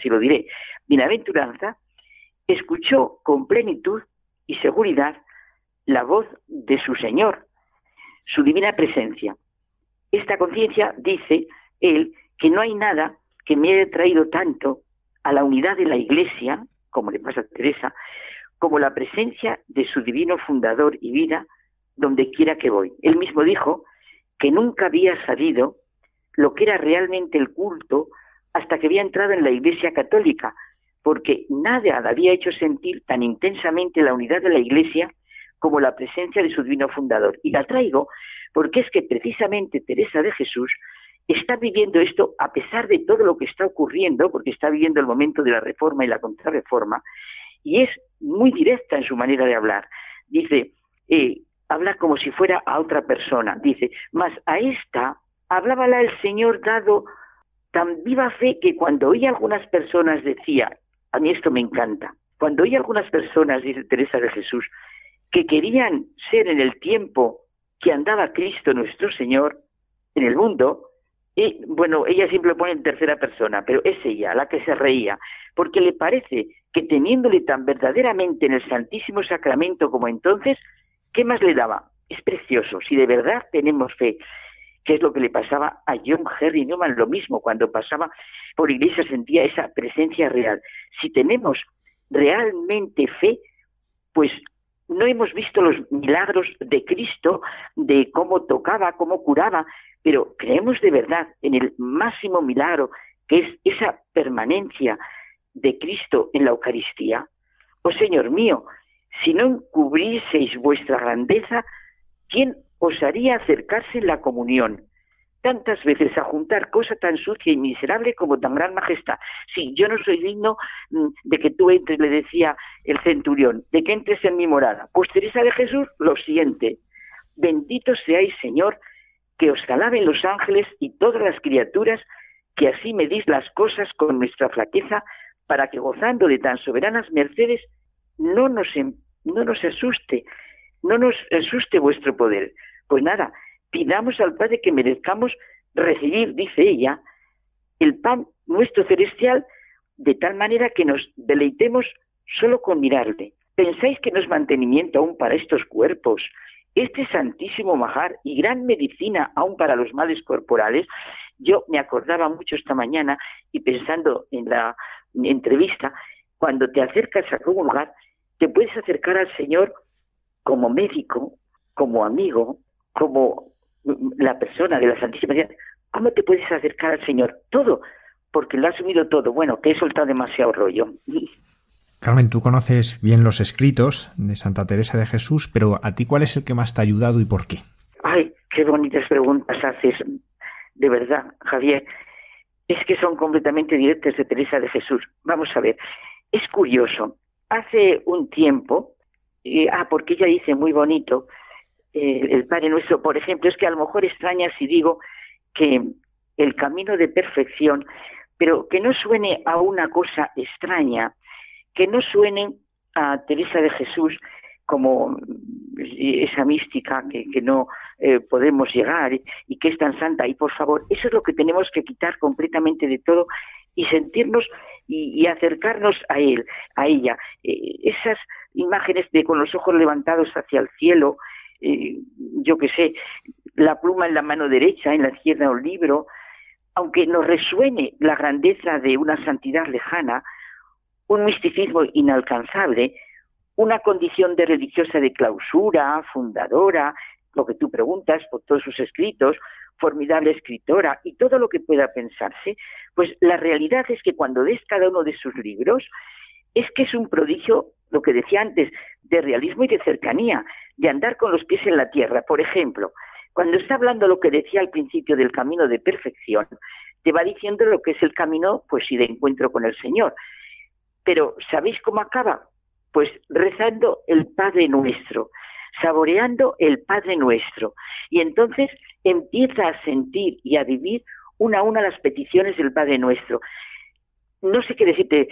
Speaker 5: si lo diré, bienaventuranza, escuchó con plenitud y seguridad la voz de su Señor, su divina presencia. Esta conciencia dice él que no hay nada que me haya traído tanto a la unidad de la Iglesia, como le pasa a Teresa, como la presencia de su divino fundador y vida donde quiera que voy. Él mismo dijo que nunca había sabido lo que era realmente el culto hasta que había entrado en la Iglesia católica, porque nada había hecho sentir tan intensamente la unidad de la Iglesia como la presencia de su divino fundador. Y la traigo porque es que precisamente Teresa de Jesús está viviendo esto a pesar de todo lo que está ocurriendo, porque está viviendo el momento de la reforma y la contrarreforma, y es muy directa en su manera de hablar. Dice, eh, habla como si fuera a otra persona. Dice, mas a esta hablábala el Señor dado tan viva fe que cuando oía algunas personas decía, a mí esto me encanta. Cuando oí algunas personas, dice Teresa de Jesús, que querían ser en el tiempo que andaba Cristo nuestro Señor, en el mundo, bueno, ella siempre lo pone en tercera persona, pero es ella la que se reía, porque le parece que teniéndole tan verdaderamente en el Santísimo Sacramento como entonces, ¿qué más le daba? Es precioso, si de verdad tenemos fe, que es lo que le pasaba a John Henry Newman, lo mismo, cuando pasaba por iglesia sentía esa presencia real. Si tenemos realmente fe, pues no hemos visto los milagros de Cristo, de cómo tocaba, cómo curaba, pero creemos de verdad en el máximo milagro, que es esa permanencia de Cristo en la Eucaristía. Oh Señor mío, si no encubrieseis vuestra grandeza, ¿quién osaría acercarse en la comunión? tantas veces a juntar cosa tan sucia y miserable como tan gran majestad. Sí, yo no soy digno mm, de que tú entres, le decía el centurión, de que entres en mi morada. Pues Teresa de Jesús lo siente. Bendito seáis, Señor, que os alaben los ángeles y todas las criaturas, que así medís las cosas con nuestra flaqueza, para que gozando de tan soberanas mercedes no nos, em, no nos asuste, no nos asuste vuestro poder. Pues nada, pidamos al Padre que merezcamos recibir, dice ella, el pan nuestro celestial, de tal manera que nos deleitemos solo con mirarle. ¿Pensáis que no es mantenimiento aún para estos cuerpos? Este santísimo majar y gran medicina aún para los males corporales. Yo me acordaba mucho esta mañana y pensando en la entrevista, cuando te acercas a lugar, te puedes acercar al Señor como médico, como amigo, como la persona de la Santísima ¿cómo te puedes acercar al Señor? Todo, porque lo ha asumido todo. Bueno, que he soltado demasiado rollo.
Speaker 2: Carmen, tú conoces bien los escritos de Santa Teresa de Jesús, pero ¿a ti cuál es el que más te ha ayudado y por qué?
Speaker 5: Ay, qué bonitas preguntas haces. De verdad, Javier. Es que son completamente directas de Teresa de Jesús. Vamos a ver. Es curioso. Hace un tiempo, eh, ah, porque ella dice muy bonito, el Padre Nuestro, por ejemplo, es que a lo mejor extraña si digo que el camino de perfección, pero que no suene a una cosa extraña, que no suene a Teresa de Jesús como esa mística que, no eh, podemos llegar y, que es tan santa. Y por favor, eso es lo que tenemos que quitar completamente de todo y sentirnos y, acercarnos a él, a ella. Eh, esas imágenes de con los ojos levantados hacia el cielo, eh, yo qué sé, la pluma en la mano derecha, en la izquierda un libro, aunque nos resuene la grandeza de una santidad lejana, un misticismo inalcanzable, una condición de religiosa de clausura, fundadora, lo que tú preguntas por todos sus escritos, formidable escritora y todo lo que pueda pensarse, pues la realidad es que cuando ves cada uno de sus libros, es que es un prodigio, lo que decía antes, de realismo y de cercanía, de andar con los pies en la tierra. Por ejemplo, cuando está hablando lo que decía al principio del camino de perfección, te va diciendo lo que es el camino, pues sí, de encuentro con el Señor. Pero, ¿sabéis cómo acaba? Pues rezando el Padre Nuestro, saboreando el Padre Nuestro. Y entonces empieza a sentir y a vivir una a una las peticiones del Padre Nuestro no sé qué decirte,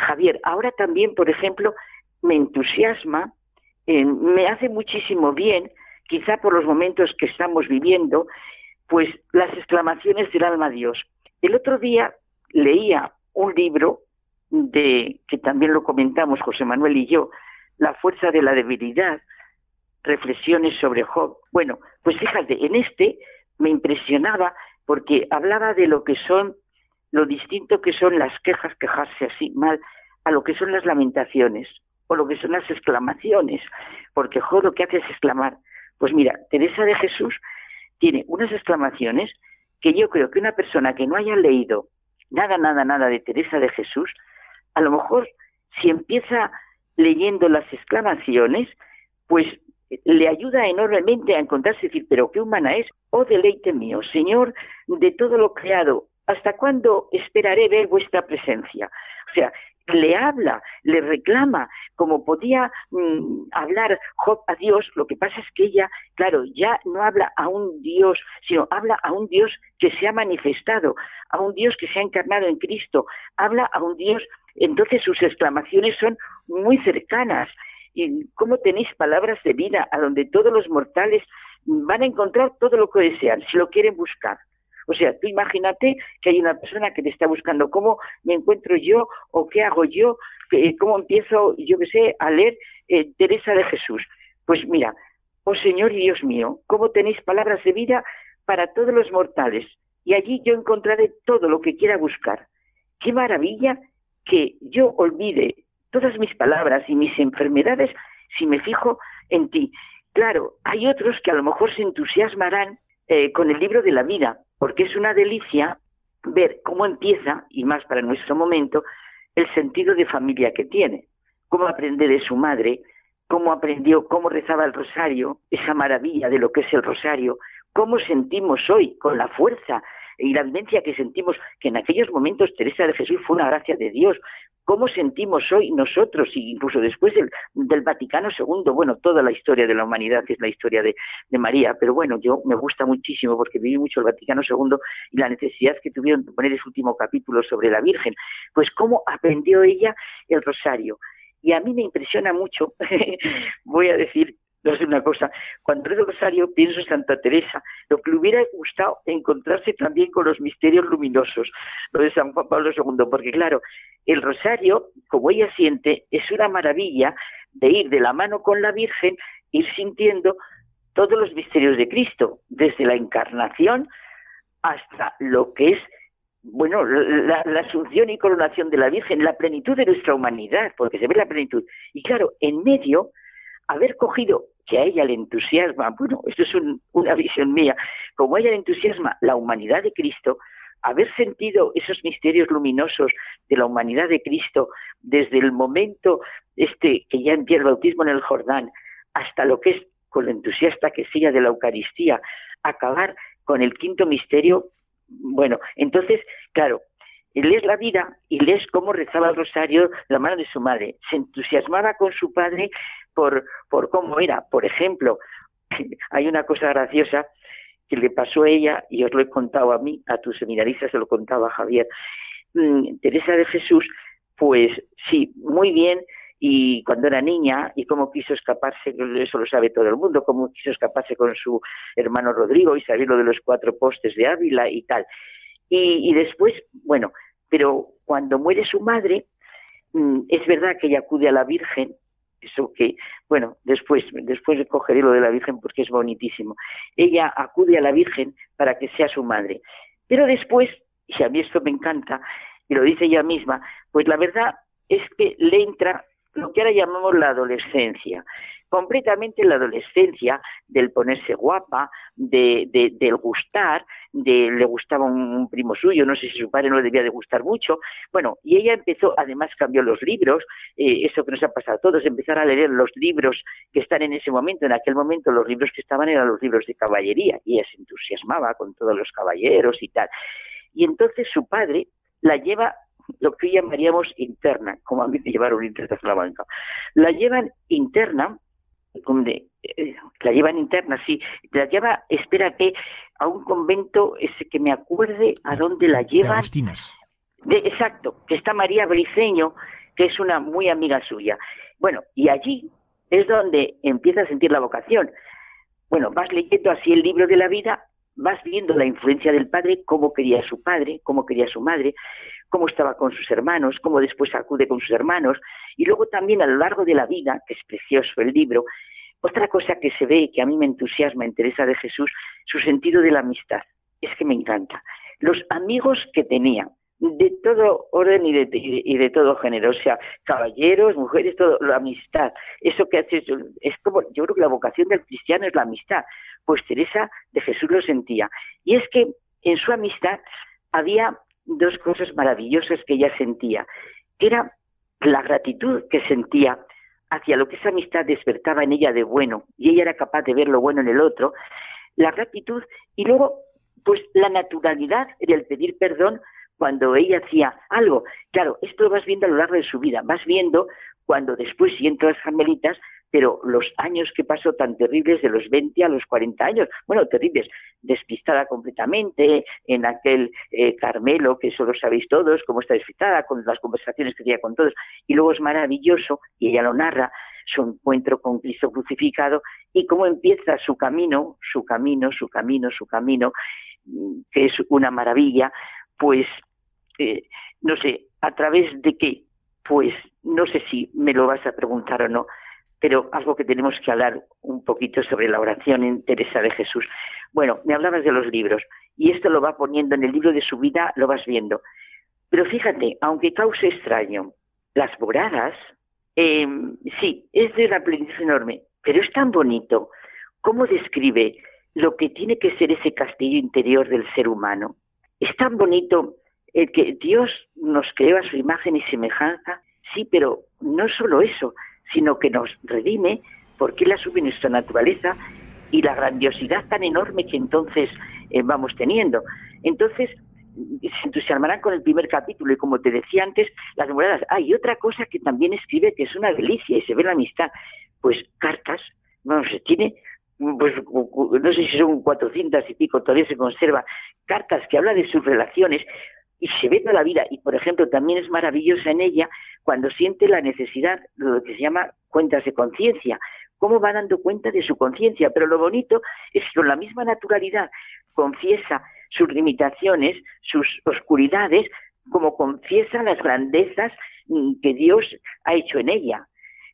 Speaker 5: Javier, ahora también, por ejemplo, me entusiasma, eh, me hace muchísimo bien, quizá por los momentos que estamos viviendo, pues las exclamaciones del alma a Dios. El otro día leía un libro de que también lo comentamos José Manuel y yo, La fuerza de la debilidad, reflexiones sobre Job. Bueno, pues fíjate, en este me impresionaba porque hablaba de lo que son lo distinto que son las quejas, quejarse así mal, a lo que son las lamentaciones o lo que son las exclamaciones, porque joder, lo que hace es exclamar. Pues mira, Teresa de Jesús tiene unas exclamaciones que yo creo que una persona que no haya leído nada, nada, nada de Teresa de Jesús, a lo mejor si empieza leyendo las exclamaciones, pues le ayuda enormemente a encontrarse y decir, pero qué humana es, oh deleite mío, Señor, de todo lo creado, ¿hasta cuándo esperaré ver vuestra presencia? O sea, le habla, le reclama, como podía mm, hablar Job a Dios, lo que pasa es que ella, claro, ya no habla a un Dios, sino habla a un Dios que se ha manifestado, a un Dios que se ha encarnado en Cristo, habla a un Dios, entonces sus exclamaciones son muy cercanas. ¿Y cómo tenéis palabras de vida a donde todos los mortales van a encontrar todo lo que desean, si lo quieren buscar. O sea, tú imagínate que hay una persona que te está buscando cómo me encuentro yo o qué hago yo, cómo empiezo, yo qué sé, a leer eh, Teresa de Jesús. Pues mira, oh Señor y Dios mío, cómo tenéis palabras de vida para todos los mortales. Y allí yo encontraré todo lo que quiera buscar. Qué maravilla que yo olvide todas mis palabras y mis enfermedades si me fijo en ti. Claro, hay otros que a lo mejor se entusiasmarán eh, con el libro de la vida, porque es una delicia ver cómo empieza, y más para nuestro momento, el sentido de familia que tiene, cómo aprende de su madre, cómo aprendió, cómo rezaba el rosario, esa maravilla de lo que es el rosario, cómo sentimos hoy con la fuerza y la vivencia que sentimos, que en aquellos momentos Teresa de Jesús fue una gracia de Dios, cómo sentimos hoy nosotros, incluso después del, Vaticano II, bueno, toda la historia de la humanidad es la historia de, de, María, pero bueno, yo me gusta muchísimo porque viví mucho el Vaticano II y la necesidad que tuvieron de poner ese último capítulo sobre la Virgen, pues cómo aprendió ella el rosario. Y a mí me impresiona mucho, voy a decir, no sé una cosa, cuando rezo Rosario pienso en Santa Teresa, lo que le hubiera gustado encontrarse también con los misterios luminosos, lo de San Juan Pablo II, porque claro, el Rosario, como ella siente, es una maravilla de ir de la mano con la Virgen, ir sintiendo todos los misterios de Cristo, desde la encarnación hasta lo que es bueno, la, asunción y coronación de la Virgen, la plenitud de nuestra humanidad, porque se ve la plenitud. Y claro, en medio haber cogido que a ella le entusiasma, bueno, esto es una visión mía, como a ella le entusiasma la humanidad de Cristo, haber sentido esos misterios luminosos de la humanidad de Cristo desde el momento este que ya empieza el bautismo en el Jordán hasta lo que es con lo entusiasta que sea de la Eucaristía, acabar con el quinto misterio, bueno, entonces, claro, lees la vida y lees cómo rezaba el rosario la mano de su madre. Se entusiasmaba con su padre por, por cómo era. Por ejemplo, hay una cosa graciosa que le pasó a ella, y os lo he contado a mí, a tus seminaristas se lo contaba Javier. Mm, Teresa de Jesús, pues sí, muy bien, y cuando era niña y cómo quiso escaparse, eso lo sabe todo el mundo, cómo quiso escaparse con su hermano Rodrigo y salir lo de los cuatro postes de Ávila y tal. Y, después, bueno, pero cuando muere su madre, mm, es verdad que ella acude a la Virgen, eso que, bueno, después, después cogeré lo de la Virgen porque es bonitísimo. Ella acude a la Virgen para que sea su madre. Pero después, y a mí esto me encanta, y lo dice ella misma, pues la verdad es que le entra lo que ahora llamamos la adolescencia completamente la adolescencia del ponerse guapa, de, del gustar, de le gustaba un, primo suyo, no sé si su padre no le debía de gustar mucho. Bueno, y ella empezó, además cambió los libros, eh, eso que nos ha pasado a todos, empezar a leer los libros que están en ese momento, en aquel momento los libros que estaban eran los libros de caballería, y ella se entusiasmaba con todos los caballeros y tal. Y entonces su padre la lleva lo que llamaríamos interna, como a mí me llevaron interna a la banca. La llevan interna eh, la llevan interna, sí, la lleva, espérate, a un convento ese que me acuerde a dónde la llevan. De, exacto, que está María Briceño, que es una muy amiga suya. Bueno, y allí es donde empieza a sentir la vocación. Bueno, vas leyendo así el libro de la vida, vas viendo la influencia del padre, cómo quería su padre, cómo quería su madre, cómo estaba con sus hermanos, cómo después acude con sus hermanos, y luego también a lo largo de la vida, que es precioso el libro, otra cosa que se ve y que a mí me entusiasma en Teresa de Jesús, su sentido de la amistad. Es que me encanta. Los amigos que tenía, de todo orden y de, y de, todo género, o sea, caballeros, mujeres, todo, la amistad. Eso que hace, es como, yo creo que la vocación del cristiano es la amistad. Pues Teresa de Jesús lo sentía. Y es que en su amistad había dos cosas maravillosas que ella sentía, que era la gratitud que sentía hacia lo que esa amistad despertaba en ella de bueno, y ella era capaz de ver lo bueno en el otro, la gratitud y luego, pues la naturalidad del pedir perdón cuando ella hacía algo. Claro, esto lo vas viendo a lo largo de su vida, vas viendo cuando después siento las Carmelitas, pero los años que pasó tan terribles de los 20 a los 40 años, bueno, terribles, despistada completamente en aquel eh, Carmelo, que eso lo sabéis todos, cómo está despistada, con las conversaciones que tenía con todos, y luego es maravilloso, y ella lo narra, su encuentro con Cristo crucificado y cómo empieza su camino, su camino, su camino, su camino, mm, que es una maravilla, pues, eh, no sé, a través de qué, pues no sé si me lo vas a preguntar o no, pero algo que tenemos que hablar un poquito sobre la oración en Teresa de Jesús. Bueno, me hablabas de los libros y esto lo va poniendo en el libro de su vida, lo vas viendo. Pero fíjate, aunque cause extraño, las moradas, eh, sí, es de una plenitud enorme, pero es tan bonito cómo describe lo que tiene que ser ese castillo interior del ser humano. Es tan bonito el que Dios nos creó a su imagen y semejanza, sí, pero no solo eso, sino que nos redime porque Él asume nuestra naturaleza y la grandiosidad tan enorme que entonces eh, vamos teniendo. Entonces, se entusiasmarán con el primer capítulo y como te decía antes, las moradas. Hay otra cosa que también escribe que es una delicia y se ve la amistad. Pues cartas, no sé, tiene, pues no sé si son 400 y pico, todavía se conserva, cartas que habla de sus relaciones y se ve toda la vida. Y por ejemplo, también es maravillosa en ella cuando siente la necesidad, lo que se llama cuentas de conciencia, cómo va dando cuenta de su conciencia. Pero lo bonito es que con la misma naturalidad confiesa sus limitaciones, sus oscuridades, como confiesa las grandezas que Dios ha hecho en ella.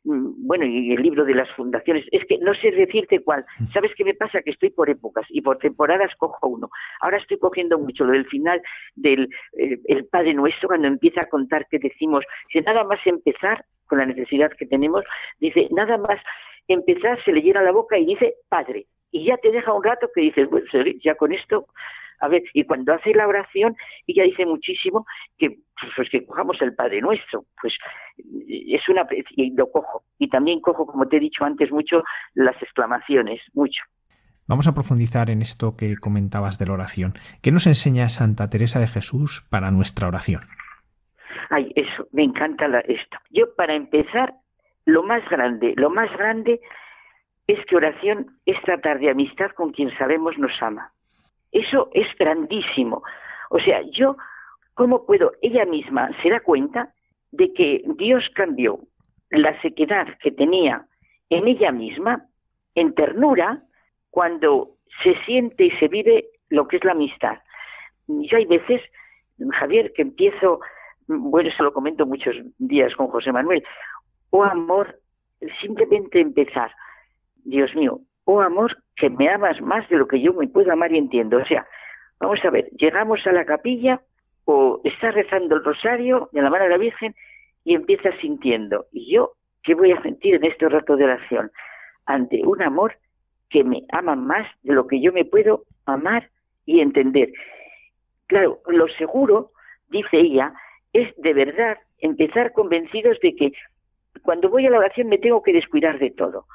Speaker 5: Mm, bueno, y el libro de las fundaciones, es que no sé decirte cuál. Mm. ¿Sabes qué me pasa? Que estoy por épocas y por temporadas cojo uno. Ahora estoy cogiendo mucho lo del final del eh, el Padre Nuestro, cuando empieza a contar que decimos, si nada más empezar con la necesidad que tenemos, dice, nada más empezar se le llena la boca y dice, Padre. Y ya te deja un rato que dices, bueno, ya con esto a ver, y cuando hace la oración, ella dice muchísimo que pues que cojamos el Padre Nuestro, pues es una y lo cojo y también cojo, como te he dicho antes, mucho las exclamaciones, mucho.
Speaker 2: Vamos a profundizar en esto que comentabas de la oración. ¿Qué nos enseña Santa Teresa de Jesús para nuestra oración?
Speaker 5: Ay, eso, me encanta esto. Yo, para empezar, lo más grande, lo más grande es que oración es tratar de amistad con quien sabemos nos ama. Eso es grandísimo. O sea, yo, ¿cómo puedo? Ella misma se da cuenta de que Dios cambió la sequedad que tenía en ella misma en ternura cuando se siente y se vive lo que es la amistad. Yo hay veces, Javier, que empiezo, bueno, eso lo comento muchos días con José Manuel, oh amor, simplemente empezar, Dios mío, oh amor, que me amas más de lo que yo me puedo amar y entiendo. O sea, vamos a ver, llegamos a la capilla o está rezando el rosario de la mano de la Virgen y empieza sintiendo. ¿Y yo qué voy a sentir en este rato de oración? Ante un amor que me ama más de lo que yo me puedo amar y entender. Claro, lo seguro, dice ella, es de verdad empezar convencidos de que cuando voy a la oración me tengo que descuidar de todo.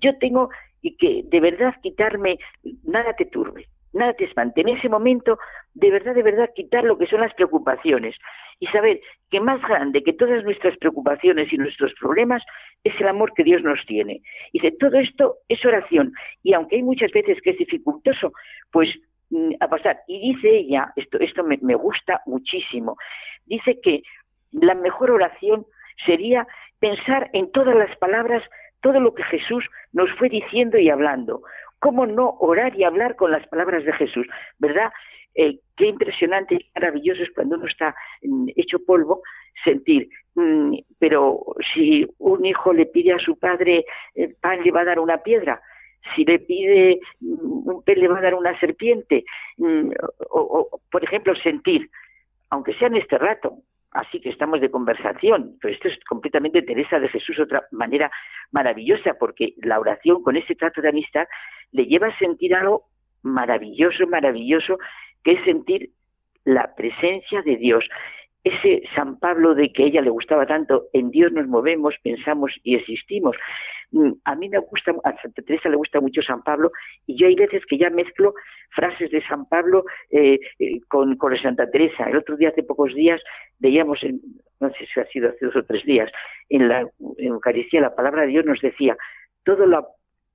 Speaker 5: Yo tengo y que de verdad quitarme, nada te turbe, nada te espante. En ese momento, de verdad, de verdad, quitar lo que son las preocupaciones y saber que más grande que todas nuestras preocupaciones y nuestros problemas es el amor que Dios nos tiene. Y de todo esto es oración. Y aunque hay muchas veces que es dificultoso, pues mm, a pasar. Y dice ella, esto, esto me, me gusta muchísimo, dice que la mejor oración sería pensar en todas las palabras todo lo que Jesús nos fue diciendo y hablando. ¿Cómo no orar y hablar con las palabras de Jesús? ¿Verdad? Eh, qué impresionante y maravilloso es cuando uno está mm, hecho polvo sentir. Mm, pero si un hijo le pide a su padre eh, pan, le va a dar una piedra. Si le pide mm, un pez, le va a dar una serpiente. o, por ejemplo, sentir, aunque sea en este rato, así que estamos de conversación, pero esto es completamente Teresa de Jesús, otra manera maravillosa, porque la oración con ese trato de amistad le lleva a sentir algo maravilloso, maravilloso, que es sentir la presencia de Dios. Ese San Pablo de que a ella le gustaba tanto, en Dios nos movemos, pensamos y existimos. Mm, a mí me gusta, a Santa Teresa le gusta mucho San Pablo y yo hay veces que ya mezclo frases de San Pablo eh, eh, con, con Santa Teresa. El otro día, hace pocos días, veíamos, en, no sé si ha sido hace dos o tres días, en la Eucaristía la palabra de Dios nos decía, todo lo,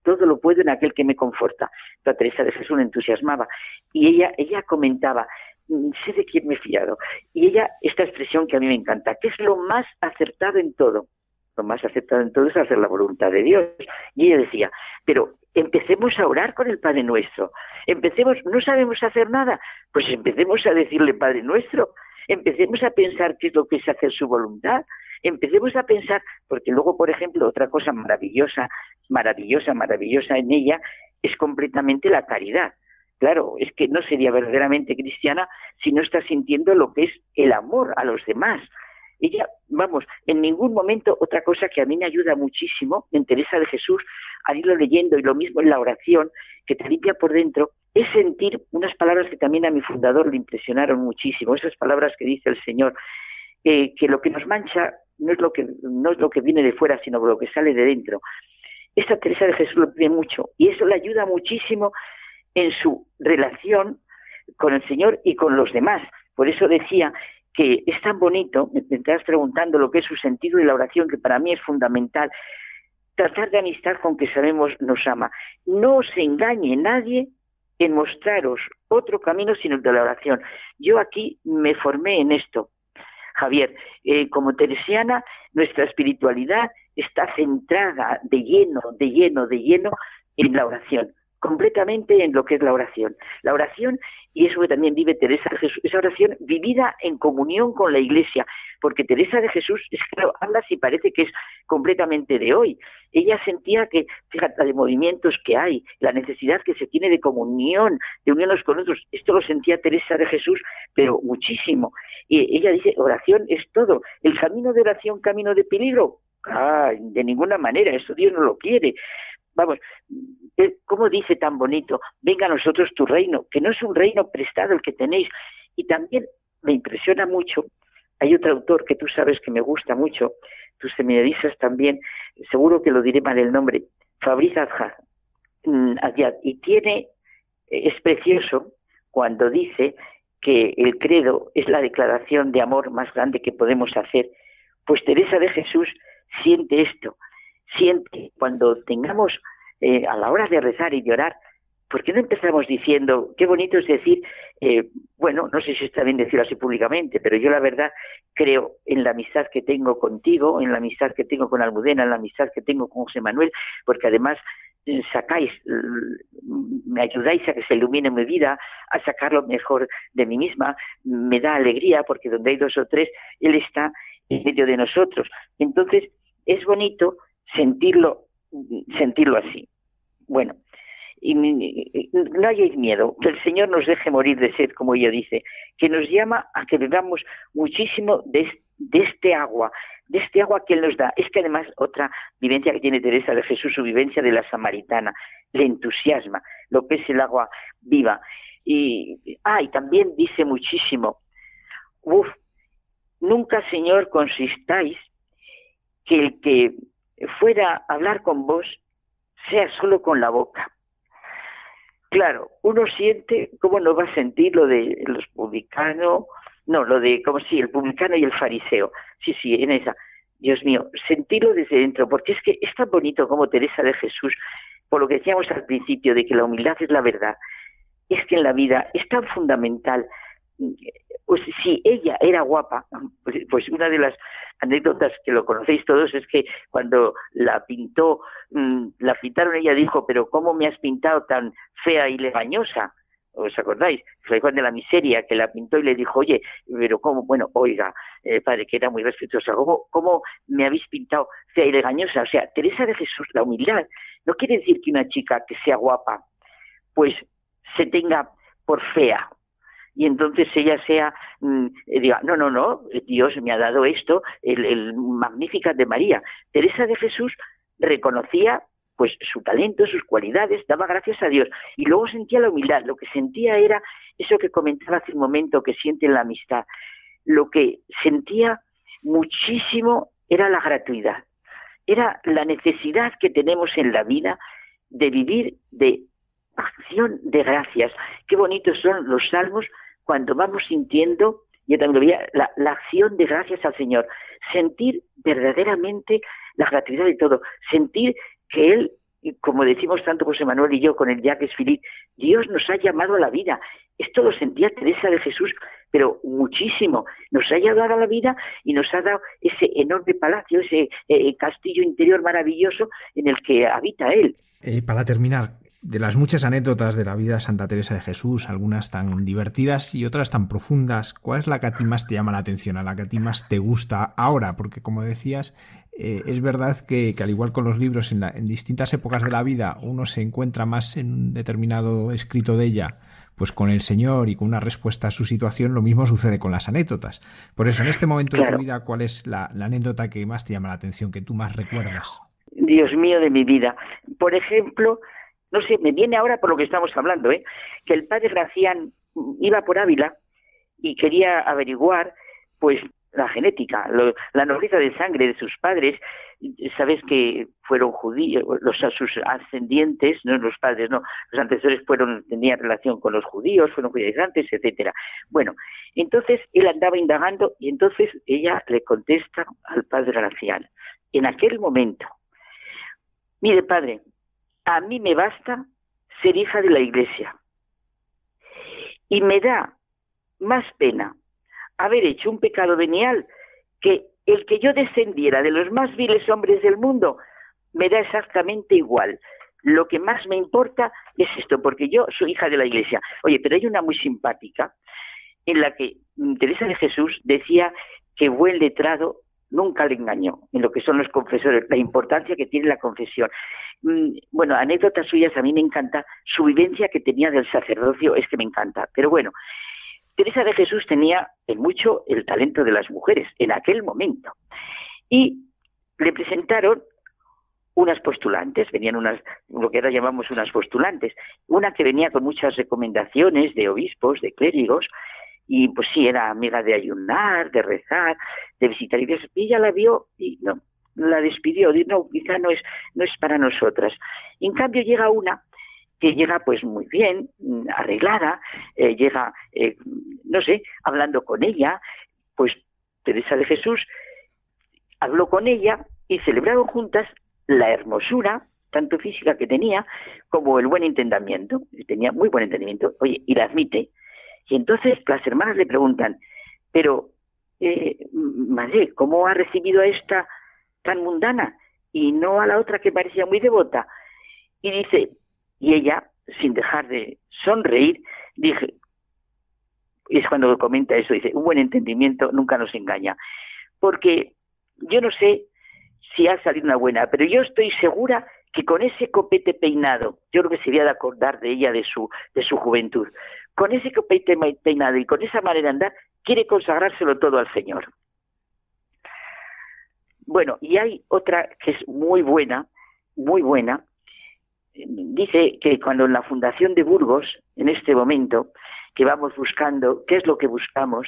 Speaker 5: todo lo puedo en aquel que me conforta. Santa Teresa de Jesús entusiasmaba y ella, ella comentaba, sé de quién me he fiado. Y ella, esta expresión que a mí me encanta, que es lo más acertado en todo, lo más aceptado en todo es hacer la voluntad de Dios. Y ella decía, pero empecemos a orar con el Padre Nuestro. Empecemos, no sabemos hacer nada, pues empecemos a decirle Padre Nuestro. Empecemos a pensar qué es lo que es hacer su voluntad. Empecemos a pensar, porque luego, por ejemplo, otra cosa maravillosa, maravillosa, maravillosa en ella es completamente la caridad. Claro, es que no sería verdaderamente cristiana si no está sintiendo lo que es el amor a los demás, ella, vamos, en ningún momento, otra cosa que a mí me ayuda muchísimo, en Teresa de Jesús, al irlo leyendo y lo mismo en la oración, que te limpia por dentro, es sentir unas palabras que también a mi fundador le impresionaron muchísimo, esas palabras que dice el Señor, eh, que lo que nos mancha no es lo que, no es lo que viene de fuera, sino lo que sale de dentro. Esta Teresa de Jesús lo pide mucho y eso le ayuda muchísimo en su relación con el Señor y con los demás. Por eso decía que es tan bonito, me estás preguntando lo que es su sentido de la oración, que para mí es fundamental, tratar de amistad con que sabemos nos ama. No se engañe nadie en mostraros otro camino sino el de la oración. Yo aquí me formé en esto. Javier, eh, como teresiana, nuestra espiritualidad está centrada de lleno, de lleno, de lleno en la oración completamente en lo que es la oración. La oración, y eso que también vive Teresa de Jesús, esa oración vivida en comunión con la Iglesia, porque Teresa de Jesús, es claro, habla si parece que es completamente de hoy. Ella sentía que, fíjate, de movimientos que hay, la necesidad que se tiene de comunión, de unirnos con otros, esto lo sentía Teresa de Jesús, pero muchísimo. Y ella dice, oración es todo. El camino de oración, camino de peligro, Ah, de ninguna manera, eso Dios no lo quiere vamos, eh, ¿cómo dice tan bonito? Venga a nosotros tu reino, que no es un reino prestado el que tenéis. Y también me impresiona mucho, hay otro autor que tú sabes que me gusta mucho, tus seminaristas también, seguro que lo diré mal el nombre, Fabriz mm, Adyad, y tiene, es precioso cuando dice que el credo es la declaración de amor más grande que podemos hacer. Pues Teresa de Jesús siente esto, siente cuando tengamos eh, a la hora de rezar y de orar, ¿por qué no empezamos diciendo, qué bonito es decir, eh, bueno, no sé si está bien decirlo así públicamente, pero yo la verdad creo en la amistad que tengo contigo, en la amistad que tengo con Almudena, en la amistad que tengo con José Manuel, porque además eh, sacáis, me ayudáis a que se ilumine mi vida, a sacar lo mejor de mí misma, me da alegría porque donde hay dos o tres, Él está en medio de nosotros. Entonces, es bonito sentirlo, sentirlo así. Bueno, y no hay miedo, que el Señor nos deje morir de sed, como ella dice, que nos llama a que bebamos muchísimo de, este agua, de este agua que Él nos da. Es que además otra vivencia que tiene Teresa de Jesús, su vivencia de la samaritana, le entusiasma lo que es el agua viva. Y, ah, y también dice muchísimo, uff, nunca Señor consistáis que el que fuera hablar con vos, sea solo con la boca. Claro, uno siente cómo no va a sentir lo de los publicanos, no, lo de como si el publicano y el fariseo. Sí, sí, en esa. Dios mío, sentirlo desde dentro, porque es que es tan bonito como Teresa de Jesús, por lo que decíamos al principio, de que la humildad es la verdad, es que en la vida es tan fundamental pues si ella era guapa, pues, pues, una de las anécdotas que lo conocéis todos es que cuando la pintó, mm, la pintaron, ella dijo, pero ¿cómo me has pintado tan fea y legañosa? ¿Os acordáis? Fue Juan de la Miseria que la pintó y le dijo, oye, pero ¿cómo? Bueno, oiga, eh, padre, que era muy respetuosa, ¿cómo, ¿cómo me habéis pintado fea y legañosa? O sea, Teresa de Jesús, la humildad, no quiere decir que una chica que sea guapa, pues se tenga por fea, y entonces ella sea, mm, diga, no, no, no, Dios me ha dado esto, el, el Magnífica de María. Teresa de Jesús reconocía pues su talento, sus cualidades, daba gracias a Dios y luego sentía la humildad, lo que sentía era eso que comentaba hace un momento que siente en la amistad, lo que sentía muchísimo era la gratuidad, era la necesidad que tenemos en la vida de vivir de acción de gracias. Qué bonitos son los salmos cuando vamos sintiendo, yo también lo veía, la, acción de gracias al Señor. Sentir verdaderamente la gratuidad de todo. Sentir que Él, como decimos tanto José Manuel y yo con el Jacques Philippe, Dios nos ha llamado a la vida. Esto lo sentía Teresa de Jesús pero muchísimo. Nos ha ayudado a la vida y nos ha dado ese enorme palacio, ese eh, castillo interior maravilloso en el que habita él.
Speaker 2: Eh, para terminar, de las muchas anécdotas de la vida de Santa Teresa de Jesús, algunas tan divertidas y otras tan profundas, ¿cuál es la que a ti más te llama la atención, a la que a ti más te gusta ahora? Porque como decías, eh, es verdad que, al igual con los libros, en, en, distintas épocas de la vida uno se encuentra más en un determinado escrito de ella, pues con el Señor y con una respuesta a su situación, lo mismo sucede con las anécdotas. Por eso, en este momento de tu vida, ¿cuál es la, la anécdota que más te llama la atención, que tú más recuerdas?
Speaker 5: Dios mío de mi vida. Por ejemplo, no sé, me viene ahora por lo que estamos hablando, ¿eh? que el padre Gracián iba por Ávila y quería averiguar, pues, la genética, la nobleza de sangre de sus padres. Sabes que fueron judíos, los sus ascendientes, no los padres, no, los antecesores fueron tenían relación con los judíos, fueron judaizantes, etcétera. Bueno, entonces él andaba indagando y entonces ella le contesta al padre Gracián. En aquel momento, mire padre, a mí me basta ser hija de la Iglesia. Y me da más pena haber hecho un pecado venial que el que yo descendiera de los más viles hombres del mundo me da exactamente igual. Lo que más me importa es esto, porque yo soy hija de la Iglesia. Oye, pero hay una muy simpática en la que Teresa de Jesús decía que buen letrado nunca le engañó en lo que son los confesores, la importancia que tiene la confesión. Mm, bueno, anécdotas suyas a mí me encanta, su vivencia que tenía del sacerdocio es que me encanta, pero bueno, Teresa de Jesús tenía en mucho el talento de las mujeres en aquel momento y le presentaron unas postulantes, venían unas, lo que ahora llamamos unas postulantes, una que venía con muchas recomendaciones de obispos, de clérigos, y pues sí, era amiga de ayunar, de rezar, de visitar iglesias, y ella la vio y no, la despidió, dijo, no, quizá no es, no es para nosotras. en cambio llega una que llega pues muy bien, mm, arreglada, eh, llega, eh, no sé, hablando con ella, pues Teresa de Jesús habló con ella y celebraron juntas la hermosura, tanto física que tenía, como el buen entendimiento, tenía muy buen entendimiento, oye, y la admite, y entonces las hermanas le preguntan, pero, eh, madre, ¿cómo ha recibido a esta tan mundana y no a la otra que parecía muy devota? Y dice, y ella, sin dejar de sonreír, dije, y es cuando comenta eso, dice, un buen entendimiento nunca nos engaña. Porque yo no sé si ha salido una buena, pero yo estoy segura que con ese copete peinado, yo creo que sería de acordar de ella de su, de su juventud, con ese peinado y con esa manera de andar, quiere consagrárselo todo al Señor. Bueno, y hay otra que es muy buena, muy buena. Dice que cuando en la Fundación de Burgos, en este momento, que vamos buscando, ¿qué es lo que buscamos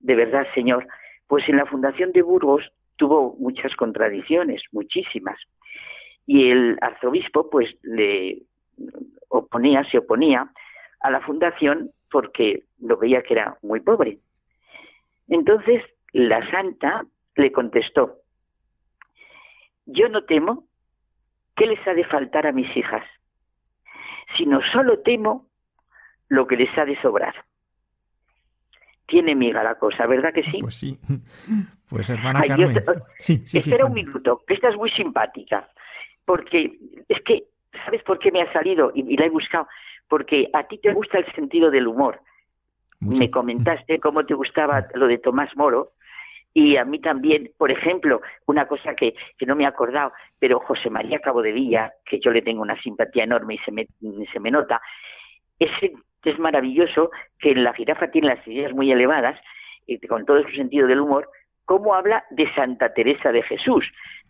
Speaker 5: de verdad, Señor? Pues en la Fundación de Burgos tuvo muchas contradicciones, muchísimas. Y el arzobispo, pues, le oponía, se oponía a la fundación porque lo veía que era muy pobre. Entonces la santa le contestó, yo no temo qué les ha de faltar a mis hijas, sino solo temo lo que les ha de sobrar. Tiene miga la cosa, ¿verdad que sí?
Speaker 2: Pues sí. Pues hermana Carmen.
Speaker 5: sí, sí, espera un minuto, esta es muy simpática, porque es que, ¿sabes por qué me ha salido? y la he buscado porque a ti te gusta el sentido del humor. Me comentaste cómo te gustaba lo de Tomás Moro, y a mí también, por ejemplo, una cosa que, que, no me he acordado, pero José María Cabo de Villa, que yo le tengo una simpatía enorme y se me, se me nota, es, es maravilloso que la jirafa tiene las ideas muy elevadas, y con todo su sentido del humor, cómo habla de Santa Teresa de Jesús,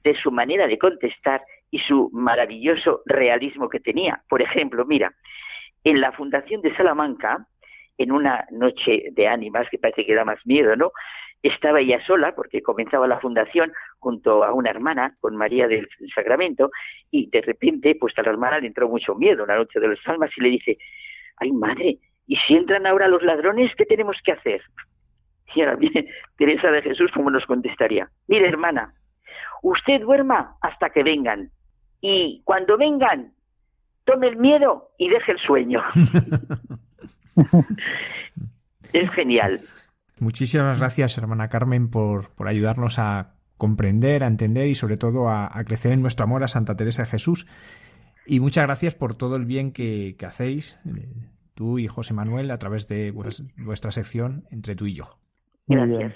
Speaker 5: de su manera de contestar y su maravilloso realismo que tenía. Por ejemplo, mira, en la Fundación de Salamanca, en una noche de ánimas que parece que da más miedo, ¿no? Estaba ella sola porque comenzaba la fundación junto a una hermana con María del Sacramento y de repente pues a la hermana le entró mucho miedo una noche de los almas y le dice, ay madre, ¿y si entran ahora los ladrones qué tenemos que hacer? Y ahora viene Teresa de Jesús como nos contestaría, mire hermana, usted duerma hasta que vengan y cuando vengan tome el miedo y deje el sueño. es genial.
Speaker 4: muchísimas gracias, hermana Carmen, por, por ayudarnos a comprender, a entender y sobre todo a, crecer en nuestro amor a Santa Teresa de Jesús. Y muchas gracias por todo el bien que, hacéis, eh, tú y José Manuel, a través de vuestra sección entre tú y yo.
Speaker 5: Gracias.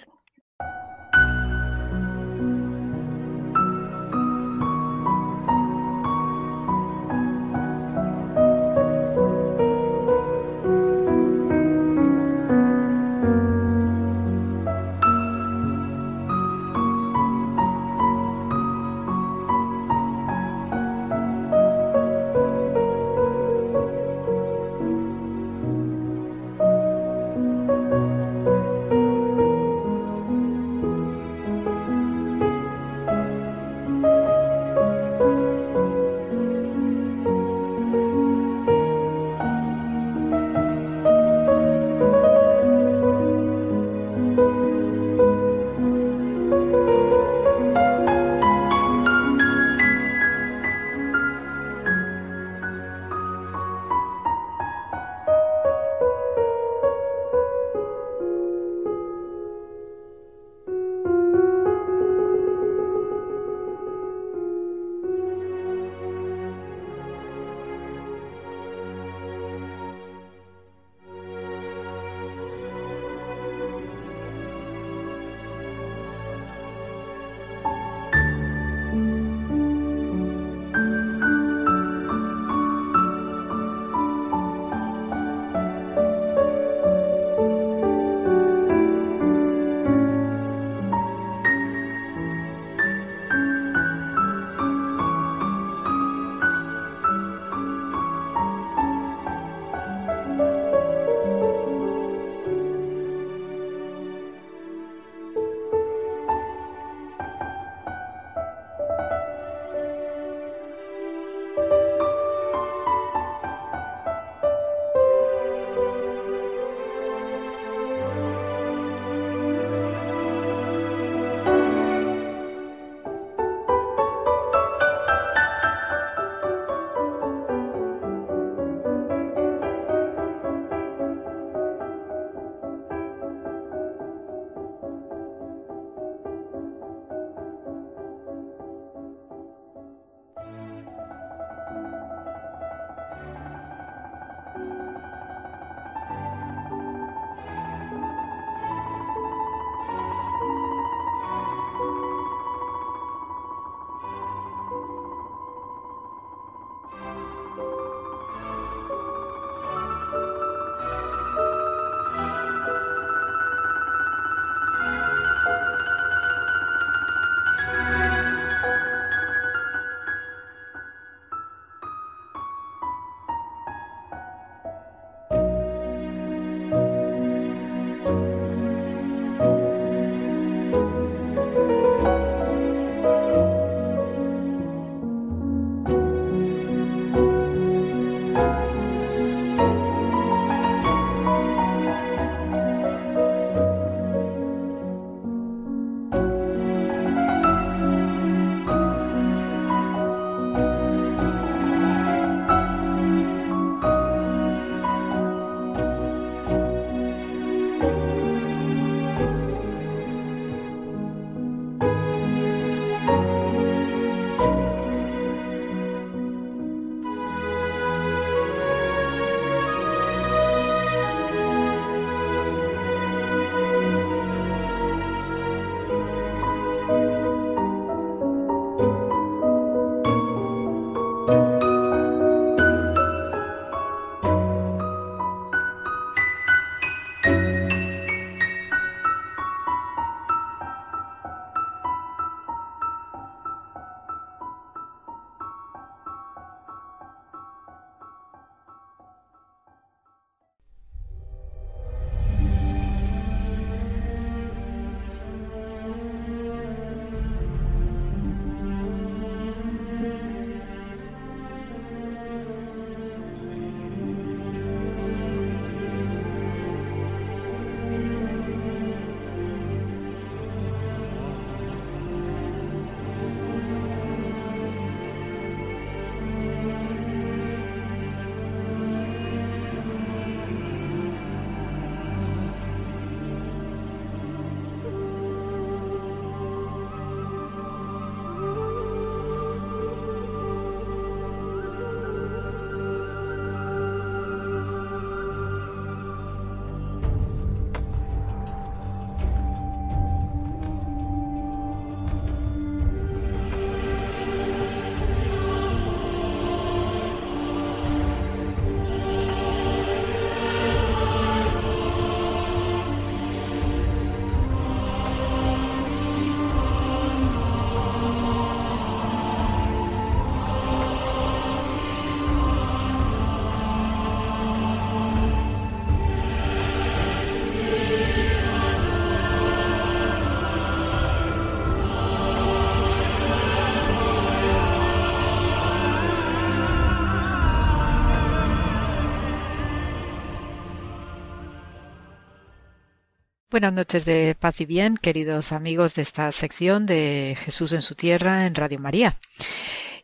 Speaker 7: Buenas noches de paz y bien, queridos amigos de esta sección de Jesús en su tierra en Radio María.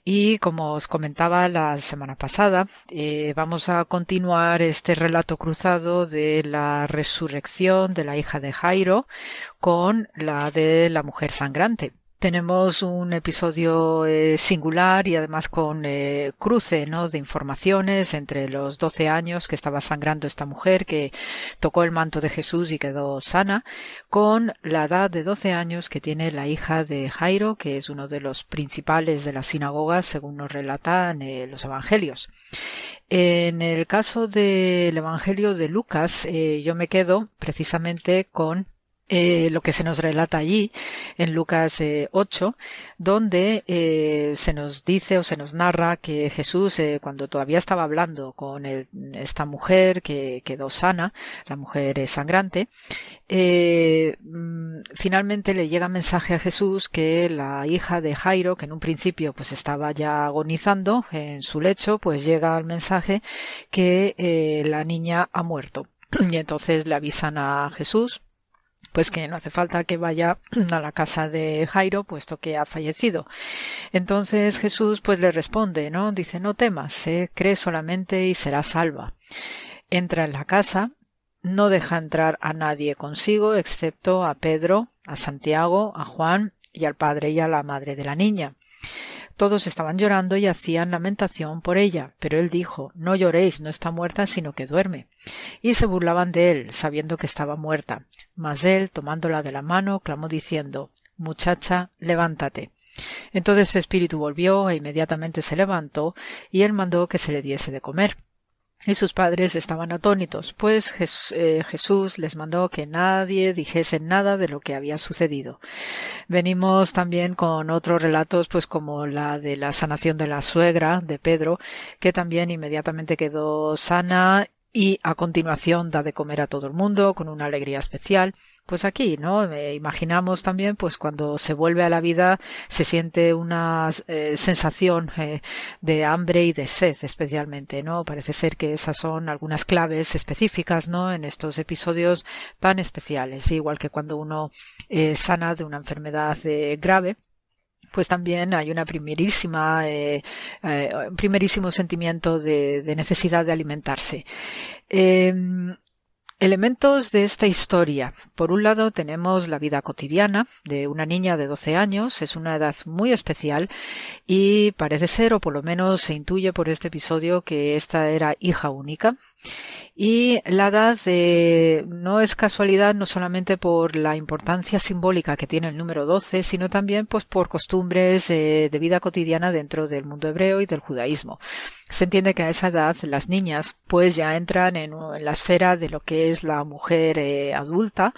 Speaker 7: Y como os comentaba la semana pasada, eh, vamos a continuar este relato cruzado de la resurrección de la hija de Jairo con la de la mujer sangrante. Tenemos un episodio eh, singular y además con eh, cruce ¿no? de informaciones entre los 12 años que estaba sangrando esta mujer que tocó el manto de Jesús y quedó sana, con la edad de 12 años que tiene la hija de Jairo, que es uno de los principales de las sinagogas, según nos relatan eh, los evangelios. En el caso del Evangelio de Lucas, yo me quedo precisamente con eh, lo que se nos relata allí en Lucas 8, eh, donde eh, se nos dice o se nos narra que Jesús, cuando todavía estaba hablando con esta mujer que quedó sana, la mujer sangrante, mm, finalmente le llega mensaje a Jesús que la hija de Jairo, que en un principio pues estaba ya agonizando en su lecho, pues llega el mensaje que la niña ha muerto. Y entonces le avisan a Jesús pues que no hace falta que vaya a la casa de Jairo, puesto que ha fallecido. Entonces Jesús pues le responde, ¿no? Dice, no temas, cree solamente y será salva. Entra en la casa, no deja entrar a nadie consigo, excepto a Pedro, a Santiago, a Juan y al padre y a la madre de la niña. Todos estaban llorando y hacían lamentación por ella, pero él dijo No lloréis, no está muerta, sino que duerme. Y se burlaban de él, sabiendo que estaba muerta. Mas él, tomándola de la mano, clamó diciendo Muchacha, levántate. Entonces su espíritu volvió e inmediatamente se levantó, y él mandó que se le diese de comer. Y sus padres estaban atónitos, pues eh, Jesús les mandó que nadie dijese nada de lo que había sucedido. Venimos también con otros relatos, pues como la de la sanación de la suegra de Pedro, que también inmediatamente quedó sana y a continuación da de comer a todo el mundo con una alegría especial. Pues aquí, ¿no? imaginamos también, pues cuando se vuelve a la vida se siente una eh, sensación eh, de hambre y de sed especialmente, ¿no? Parece ser que esas son algunas claves específicas, ¿no? En estos episodios tan especiales, igual que cuando uno eh, sana de una enfermedad grave pues también hay una primerísima, eh, eh, un primerísimo sentimiento de, necesidad de alimentarse. Em, Elementos de esta historia. Por un lado tenemos la vida cotidiana de una niña de 12 años, es una edad muy especial y parece ser, o por lo menos se intuye por este episodio, que esta era hija única. Y la edad no es casualidad no solamente por la importancia simbólica que tiene el número 12, sino también pues por costumbres eh, de vida cotidiana dentro del mundo hebreo y del judaísmo. Se entiende que a esa edad las niñas pues ya entran en, la esfera de lo que es la mujer eh, adulta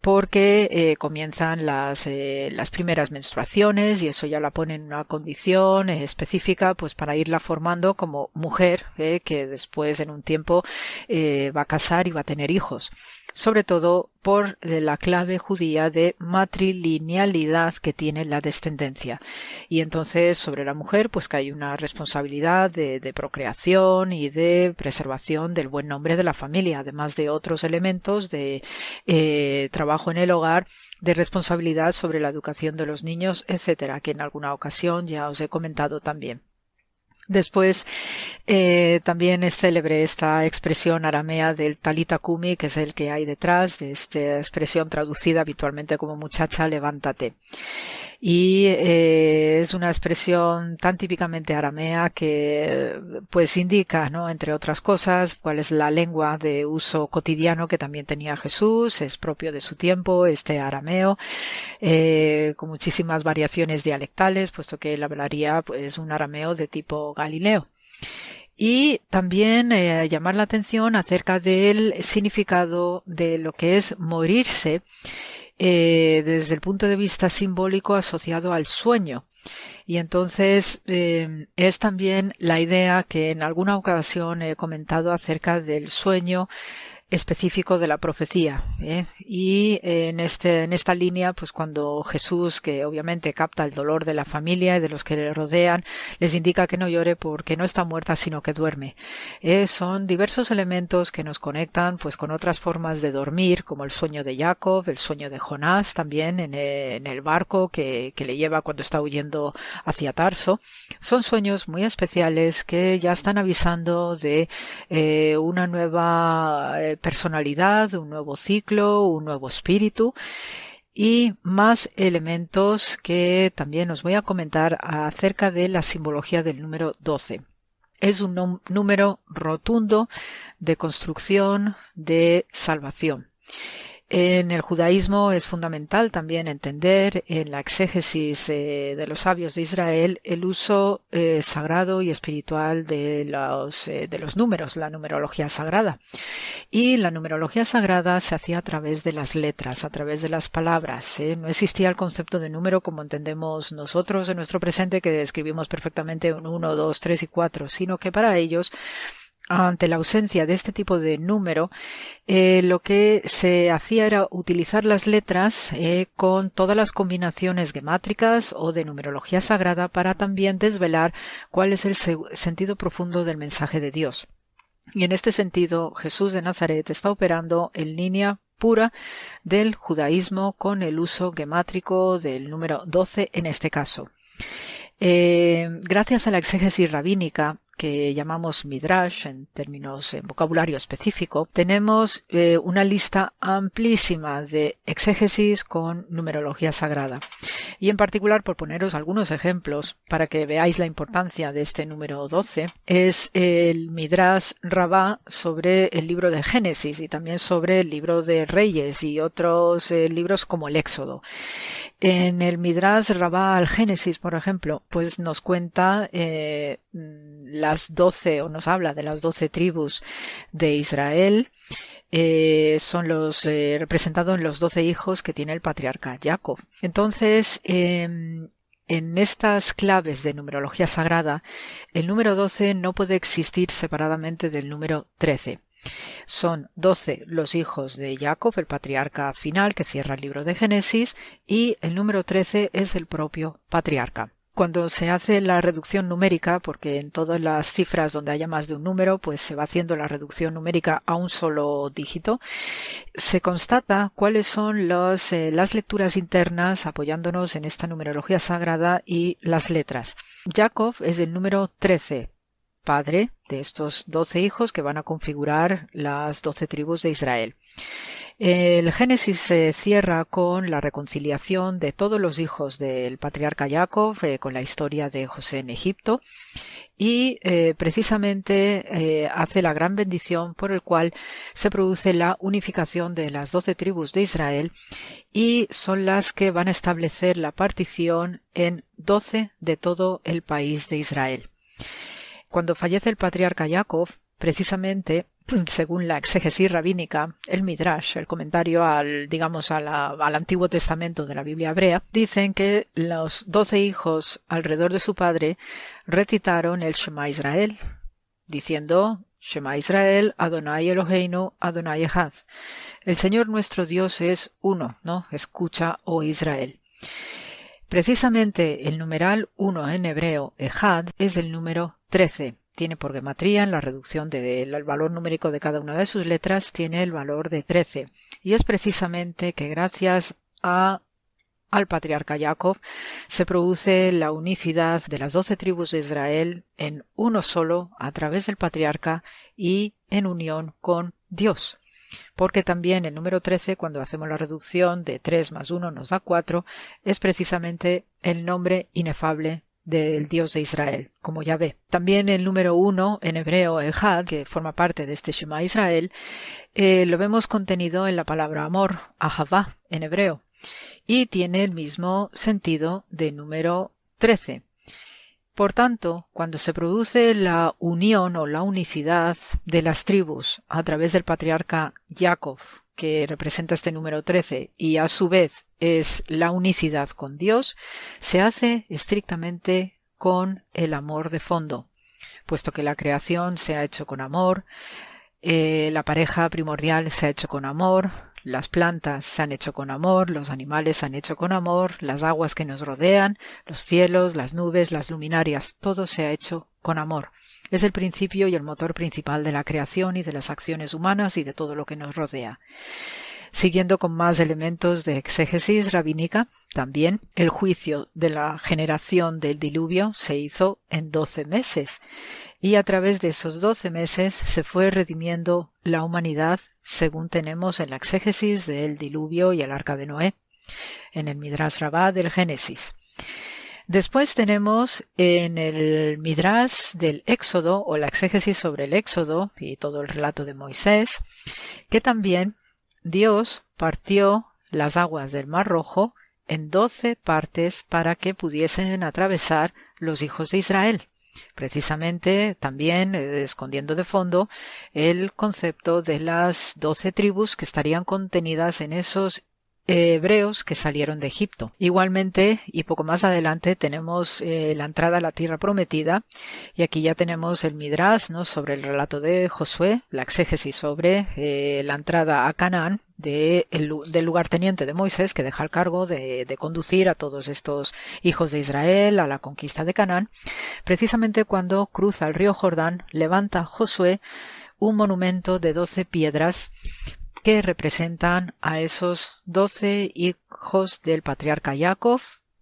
Speaker 7: porque eh, comienzan las, eh, las primeras menstruaciones y eso ya la pone en una condición específica pues para irla formando como mujer que después en un tiempo va a casar y va a tener hijos sobre todo por la clave judía de matrilinealidad que tiene la descendencia. Y entonces sobre la mujer pues que hay una responsabilidad de, procreación y de preservación del buen nombre de la familia, además de otros elementos de eh, trabajo en el hogar, de responsabilidad sobre la educación de los niños, etcétera, que en alguna ocasión ya os he comentado también. Después eh, también es célebre esta expresión aramea del talita kumi, que es el que hay detrás de esta expresión traducida habitualmente como muchacha, levántate y eh, es una expresión tan típicamente aramea que pues indica, ¿no? entre otras cosas, cuál es la lengua de uso cotidiano que también tenía Jesús, es propio de su tiempo, este arameo, eh, con muchísimas variaciones dialectales, puesto que él hablaría pues un arameo de tipo galileo y también eh, llamar la atención acerca del significado de lo que es morirse eh, desde el punto de vista simbólico asociado al sueño. Y entonces eh, es también la idea que en alguna ocasión he comentado acerca del sueño específico de la profecía. ¿eh? Y en, este, en esta línea, pues cuando Jesús, que obviamente capta el dolor de la familia y de los que le rodean, les indica que no llore porque no está muerta, sino que duerme. ¿eh? son diversos elementos que nos conectan pues con otras formas de dormir, como el sueño de Jacob, el sueño de Jonás también en el, barco que, que le lleva cuando está huyendo hacia Tarso. Son sueños muy especiales que ya están avisando de eh, una nueva eh, personalidad, un nuevo ciclo, un nuevo espíritu y más elementos que también os voy a comentar acerca de la simbología del número 12. Es un número rotundo de construcción, de salvación. En el judaísmo es fundamental también entender en la exégesis eh, de los sabios de Israel el uso eh, sagrado y espiritual de los, eh, de los números, la numerología sagrada. Y la numerología sagrada se hacía a través de las letras, a través de las palabras. No existía el concepto de número como entendemos nosotros en nuestro presente, que describimos perfectamente un 1, 2, 3 y 4, sino que para ellos ante la ausencia de este tipo de número, eh, lo que se hacía era utilizar las letras eh, con todas las combinaciones gemátricas o de numerología sagrada para también desvelar cuál es el sentido profundo del mensaje de Dios. Y en este sentido, Jesús de Nazaret está operando en línea pura del judaísmo con el uso gemátrico del número 12 en este caso. Eh, gracias a la exégesis rabínica, que llamamos midrash en términos en vocabulario específico, tenemos eh, una lista amplísima de exégesis con numerología sagrada. Y en particular, por poneros algunos ejemplos para que veáis la importancia de este número 12, es el midrash rabá sobre el libro de Génesis y también sobre el libro de Reyes y otros eh, libros como el Éxodo. En el midrash rabá al Génesis, por ejemplo, pues nos cuenta eh, las doce, o nos habla de las doce tribus de Israel, eh, son los eh, representados en los doce hijos que tiene el patriarca Jacob. Entonces, em, en estas claves de numerología sagrada, el número 12 no puede existir separadamente del número 13. Son doce los hijos de Jacob, el patriarca final que cierra el libro de Génesis, y el número 13 es el propio patriarca cuando se hace la reducción numérica, porque en todas las cifras donde haya más de un número, pues se va haciendo la reducción numérica a un solo dígito, se constata cuáles son eh, las lecturas internas apoyándonos en esta numerología sagrada y las letras. Jacob es el número 13, padre de estos doce hijos que van a configurar las doce tribus de Israel. El Génesis se cierra con la reconciliación de todos los hijos del patriarca Jacob, eh, con la historia de José en Egipto, y eh, precisamente eh, hace la gran bendición por el cual se produce la unificación de las doce tribus de Israel y son las que van a establecer la partición en doce de todo el país de Israel. Cuando fallece el patriarca Jacob, precisamente según la exégesis rabínica, el Midrash, el comentario al, digamos, al Antiguo Testamento de la Biblia hebrea, dicen que los doce hijos alrededor de su padre recitaron el Shema Israel, diciendo Shema Israel, Adonai Eloheinu, Adonai Echad. El Señor nuestro Dios es uno, ¿no? Escucha, oh Israel. Precisamente el numeral uno en hebreo, Echad, es el número trece tiene por gematría en la reducción del valor numérico de cada una de sus letras tiene el valor de 13 y es precisamente que gracias a al patriarca Jacob se produce la unicidad de las doce tribus de Israel en uno solo a través del patriarca y en unión con Dios. Porque también el número 13, cuando hacemos la reducción de 3 más 1 nos da 4, es precisamente el nombre inefable del Dios de Israel, como ya ve. También el número uno en hebreo, Ejad, que forma parte de este Shema Israel, eh, lo vemos contenido en la palabra amor, Ahavá, en hebreo, y tiene el mismo sentido de número 13. Por tanto, cuando se produce la unión o la unicidad de las tribus a través del patriarca Jacob, que representa este número 13, y a su vez es la unicidad con Dios, se hace estrictamente con el amor de fondo, puesto que la creación se ha hecho con amor, eh, la pareja primordial se ha hecho con amor, las plantas se han hecho con amor, los animales se han hecho con amor, las aguas que nos rodean, los cielos, las nubes, las luminarias, todo se ha hecho con amor. Es el principio y el motor principal de la creación y de las acciones humanas y de todo lo que nos rodea. Siguiendo con más elementos de exégesis rabínica, también el juicio de la generación del diluvio se hizo en doce meses, y a través de esos doce meses se fue redimiendo la humanidad, según tenemos en la exégesis del diluvio y el arca de Noé, en el Midrash Rabbah del Génesis. Después tenemos en el Midrash del Éxodo o la exégesis sobre el Éxodo y todo el relato de Moisés, que también Dios partió las aguas del Mar Rojo en doce partes para que pudiesen atravesar los hijos de Israel. Precisamente también eh, escondiendo de fondo el concepto de las doce tribus que estarían contenidas en esos hebreos que salieron de Egipto. Igualmente, y poco más adelante, tenemos eh, la entrada a la tierra prometida, y aquí ya tenemos el Midrash, ¿no? sobre el relato de Josué, la exégesis sobre eh, la entrada a Canaán, de el, del lugarteniente de Moisés, que deja el cargo de, de, conducir a todos estos hijos de Israel a la conquista de Canaán, precisamente cuando cruza el río Jordán, levanta Josué un monumento de doce piedras que representan a esos doce hijos del patriarca Jacob,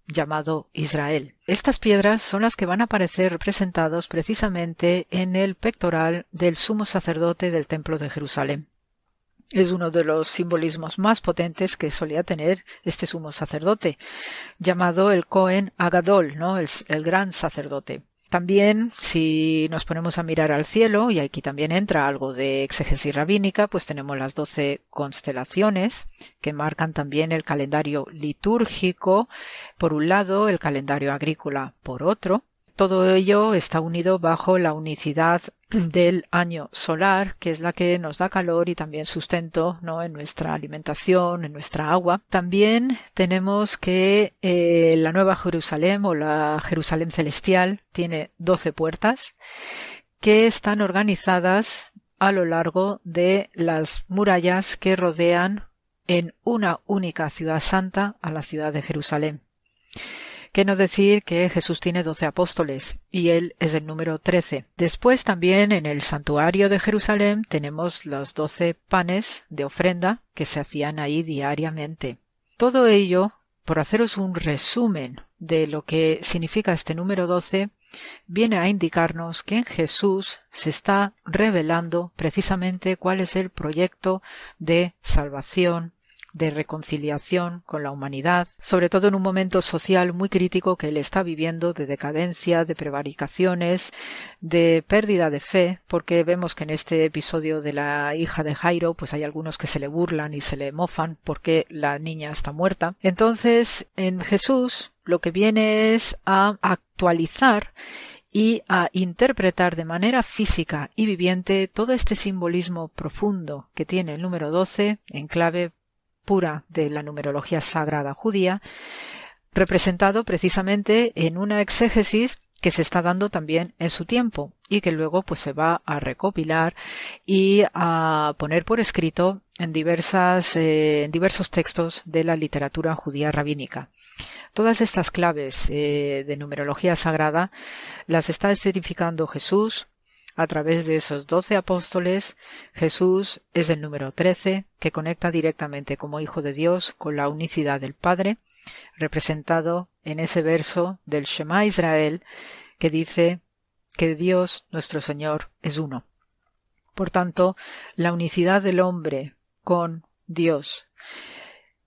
Speaker 7: llamado Israel. Estas piedras son las que van a aparecer representados precisamente en el pectoral del sumo sacerdote del templo de Jerusalén. Es uno de los simbolismos más potentes que solía tener este sumo sacerdote, llamado el Cohen Agadol, ¿no? el gran sacerdote. También, si nos ponemos a mirar al cielo, y aquí también entra algo de exégesis rabínica, pues tenemos las doce constelaciones que marcan también el calendario litúrgico, por un lado, el calendario agrícola por otro. Todo ello está unido bajo la unicidad del año solar, que es la que nos da calor y también sustento ¿no? en nuestra alimentación, en nuestra agua. También tenemos que eh, la Nueva Jerusalén o la Jerusalén celestial tiene doce puertas que están organizadas a lo largo de las murallas que rodean en una única ciudad santa a la ciudad de Jerusalén. ¿Qué no decir que Jesús tiene doce apóstoles y él es el número trece? Después también en el santuario de Jerusalén tenemos los doce panes de ofrenda que se hacían ahí diariamente. Todo ello, por haceros un resumen de lo que significa este número doce, viene a indicarnos que en Jesús se está revelando precisamente cuál es el proyecto de salvación de reconciliación con la humanidad, sobre todo en un momento social muy crítico que él está viviendo de decadencia, de prevaricaciones, de pérdida de fe, porque vemos que en este episodio de la hija de Jairo, pues hay algunos que se le burlan y se le mofan porque la niña está muerta. Entonces, en Jesús lo que viene es a actualizar y a interpretar de manera física y viviente todo este simbolismo profundo que tiene el número 12 en clave pura de la numerología sagrada judía, representado precisamente en una exégesis que se está dando también en su tiempo y que luego pues se va a recopilar y a poner por escrito en diversas eh, en diversos textos de la literatura judía rabínica. Todas estas claves eh, de numerología sagrada las está escenificando Jesús a través de esos doce apóstoles, Jesús es el número trece que conecta directamente como Hijo de Dios con la unicidad del Padre, representado en ese verso del Shema Israel que dice que Dios nuestro Señor es uno. Por tanto, la unicidad del hombre con Dios.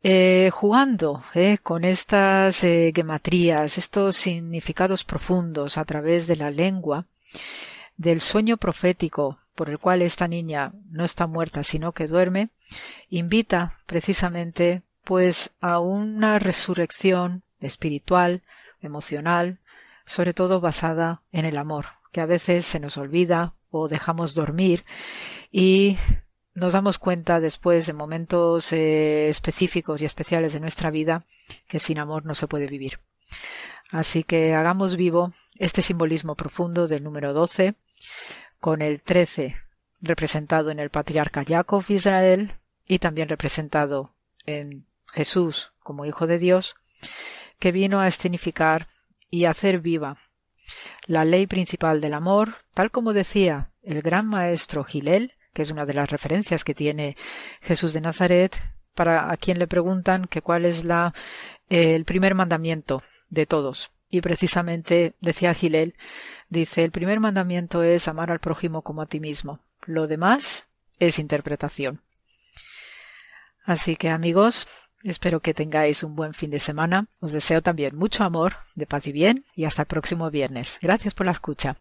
Speaker 7: Eh, jugando eh, con estas eh, gematrías, estos significados profundos a través de la lengua, del sueño profético por el cual esta niña no está muerta sino que duerme, invita precisamente pues a una resurrección espiritual, emocional, sobre todo basada en el amor, que a veces se nos olvida o dejamos dormir y nos damos cuenta después de momentos eh, específicos y especiales de nuestra vida que sin amor no se puede vivir. Así que hagamos vivo este simbolismo profundo del número 12 con el 13 representado en el patriarca Jacob Israel y también representado en Jesús como Hijo de Dios, que vino a escenificar y hacer viva la ley principal del amor, tal como decía el gran maestro Gilel, que es una de las referencias que tiene Jesús de Nazaret, para a quien le preguntan que cuál es la, el primer mandamiento de todos. Y precisamente decía Gilel, dice, el primer mandamiento es amar al prójimo como a ti mismo. Lo demás es interpretación. Así que amigos, espero que tengáis un buen fin de semana. Os deseo también mucho amor, de paz y bien, y hasta el próximo viernes. Gracias por la escucha.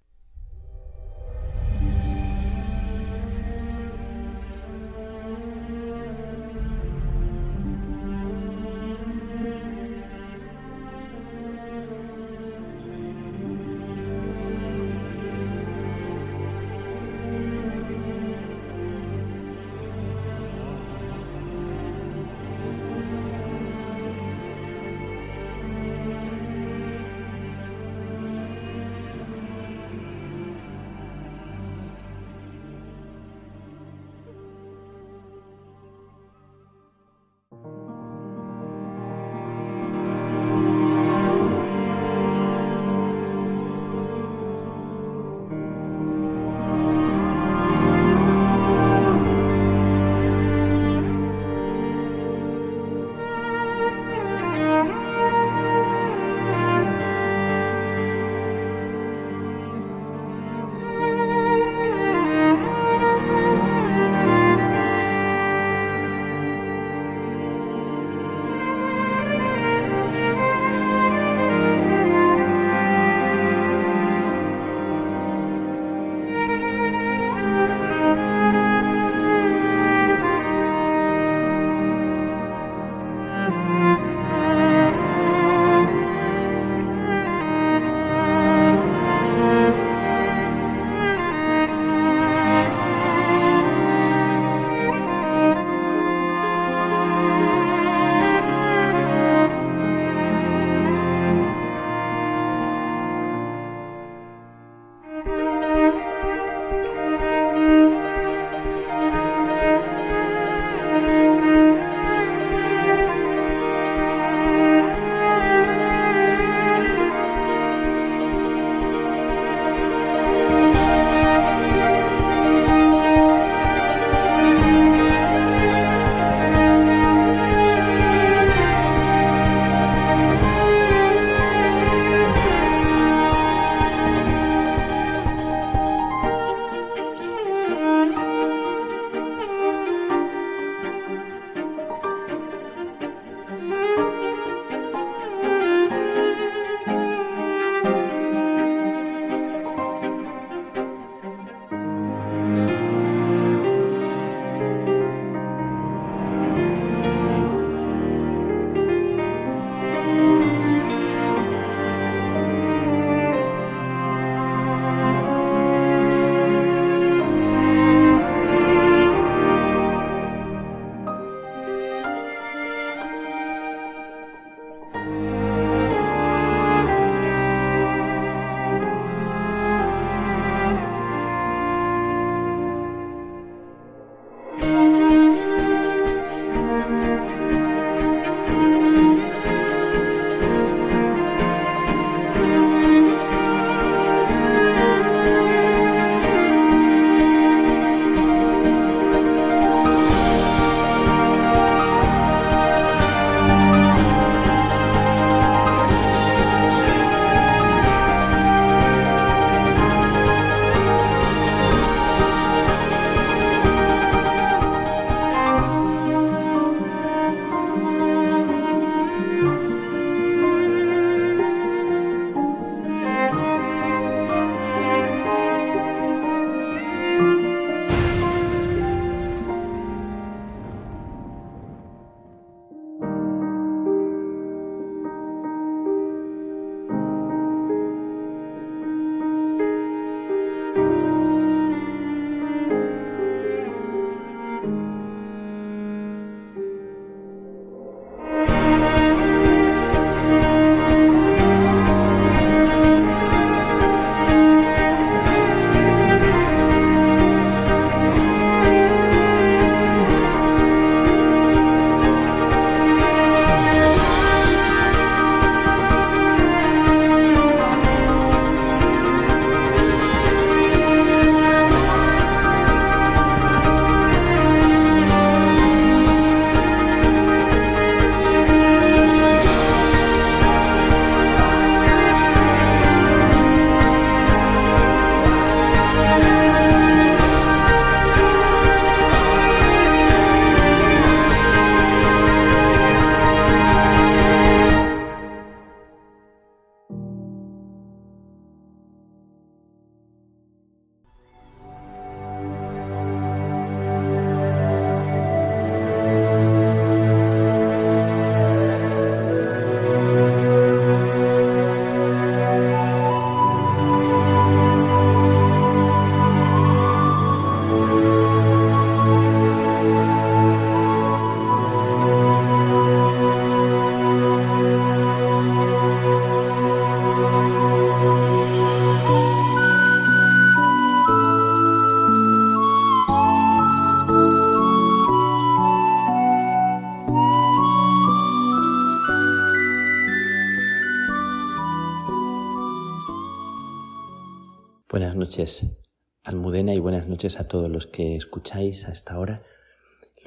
Speaker 8: A todos los que escucháis a esta hora,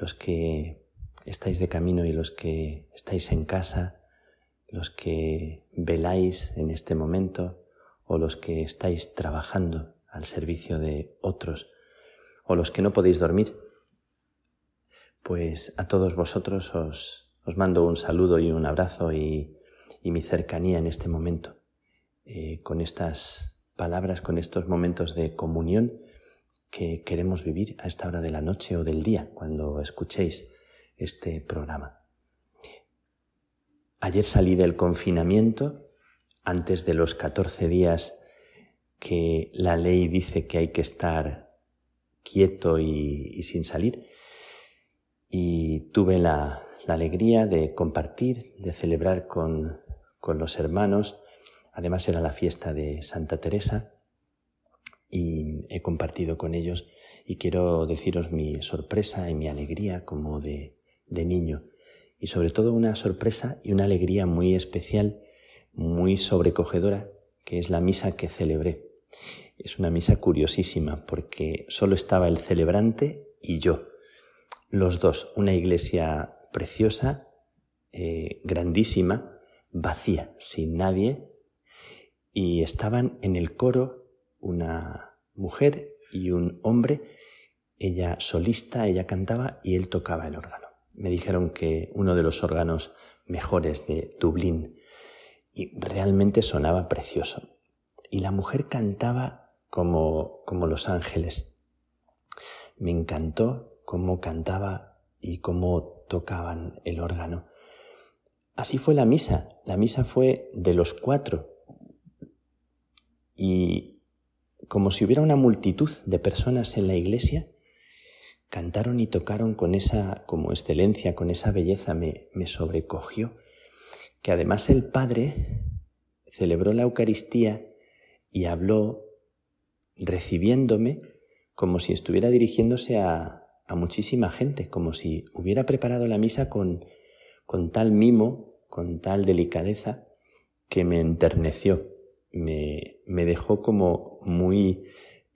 Speaker 8: los que estáis de camino y los que estáis en casa, los que veláis en este momento o los que estáis trabajando al servicio de otros o los que no podéis dormir. Pues a todos vosotros os, os mando un saludo y un abrazo y, mi cercanía en este momento, eh, con estas palabras, con estos momentos de comunión que queremos vivir a esta hora de la noche o del día, cuando escuchéis este programa. Ayer salí del confinamiento, antes de los 14 días que la ley dice que hay que estar quieto y, sin salir, y tuve la, alegría de compartir, de celebrar con, con los hermanos. Además era la fiesta de Santa Teresa y he compartido con ellos y quiero deciros mi sorpresa y mi alegría como de de niño y sobre todo una sorpresa y una alegría muy especial, muy sobrecogedora, que es la misa que celebré. Es una misa curiosísima porque solo estaba el celebrante y yo, los dos, una iglesia preciosa, eh, grandísima, vacía, sin nadie, y estaban en el coro una mujer y un hombre, ella solista, ella cantaba y él tocaba el órgano me dijeron que uno de los órganos mejores de Dublín y realmente sonaba precioso. Y la mujer cantaba como, como los ángeles. Me encantó cómo cantaba y cómo tocaban el órgano. Así fue la misa. La misa fue de los cuatro. Y como si hubiera una multitud de personas en la iglesia, cantaron y tocaron con esa como excelencia, con esa belleza, me, me sobrecogió, que además el Padre celebró la Eucaristía y habló recibiéndome como si estuviera dirigiéndose a, a muchísima gente, como si hubiera preparado la misa con, con tal mimo, con tal delicadeza, que me enterneció, me, me dejó como muy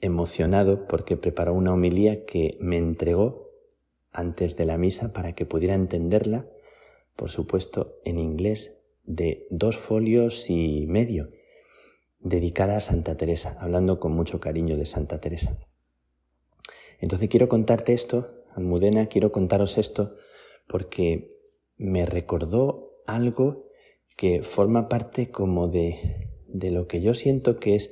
Speaker 8: emocionado porque preparó una homilía que me entregó antes de la misa para que pudiera entenderla, por supuesto en inglés, de dos folios y medio, dedicada a Santa Teresa, hablando con mucho cariño de Santa Teresa. Entonces quiero contarte esto, Almudena, quiero contaros esto, porque me recordó algo que forma parte como de, de lo que yo siento que es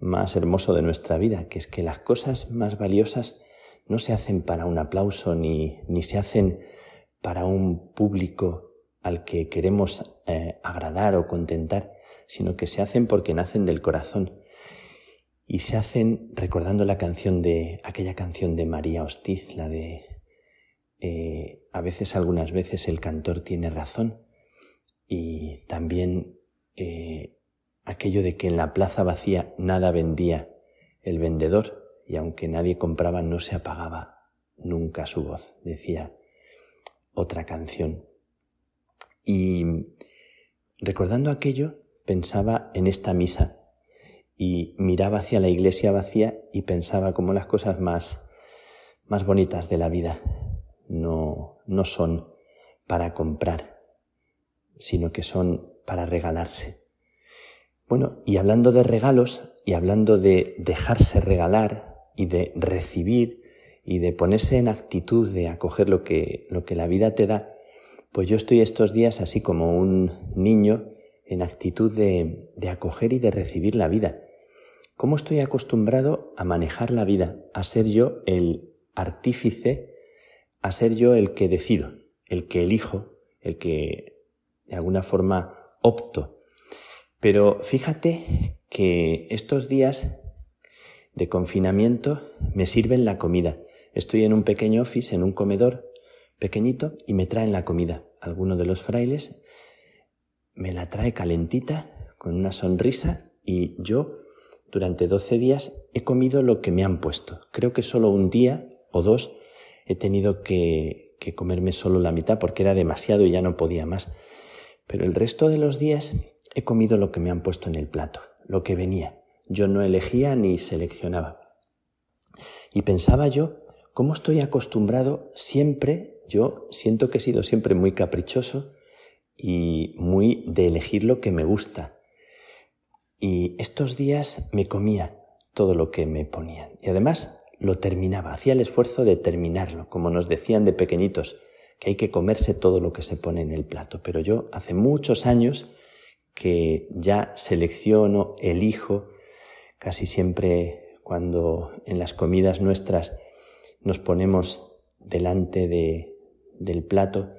Speaker 8: más hermoso de nuestra vida, que es que las cosas más valiosas no se hacen para un aplauso ni, ni se hacen para un público al que queremos eh, agradar o contentar, sino que se hacen porque nacen del corazón. Y se hacen recordando la canción de aquella canción de María Hostiz, la de eh, a veces, algunas veces el cantor tiene razón. Y también eh, aquello de que en la plaza vacía nada vendía el vendedor y aunque nadie compraba no se apagaba nunca su voz, decía otra canción. Y recordando aquello, pensaba en esta misa y miraba hacia la iglesia vacía y pensaba cómo las cosas más, más bonitas de la vida no, no son para comprar, sino que son para regalarse. Bueno, y hablando de regalos y hablando de dejarse regalar y de recibir y de ponerse en actitud de acoger lo que, lo que la vida te da, pues yo estoy estos días así como un niño en actitud de, de acoger y de recibir la vida. ¿Cómo estoy acostumbrado a manejar la vida? A ser yo el artífice, a ser yo el que decido, el que elijo, el que de alguna forma opto pero fíjate que estos días de confinamiento me sirven la comida. Estoy en un pequeño office, en un comedor pequeñito, y me traen la comida. Alguno de los frailes me la trae calentita, con una sonrisa, y yo durante 12 días he comido lo que me han puesto. Creo que solo un día o dos he tenido que, que comerme solo la mitad porque era demasiado y ya no podía más. Pero el resto de los días He comido lo que me han puesto en el plato, lo que venía, yo no elegía ni seleccionaba. Y pensaba yo, ¿cómo estoy acostumbrado siempre? Yo siento que he sido siempre muy caprichoso y muy de elegir lo que me gusta. Y estos días me comía todo lo que me ponían. Y además lo terminaba, hacía el esfuerzo de terminarlo, como nos decían de pequeñitos, que hay que comerse todo lo que se pone en el plato. Pero yo hace muchos años que ya selecciono, elijo, casi siempre cuando en las comidas nuestras nos ponemos delante de, del plato,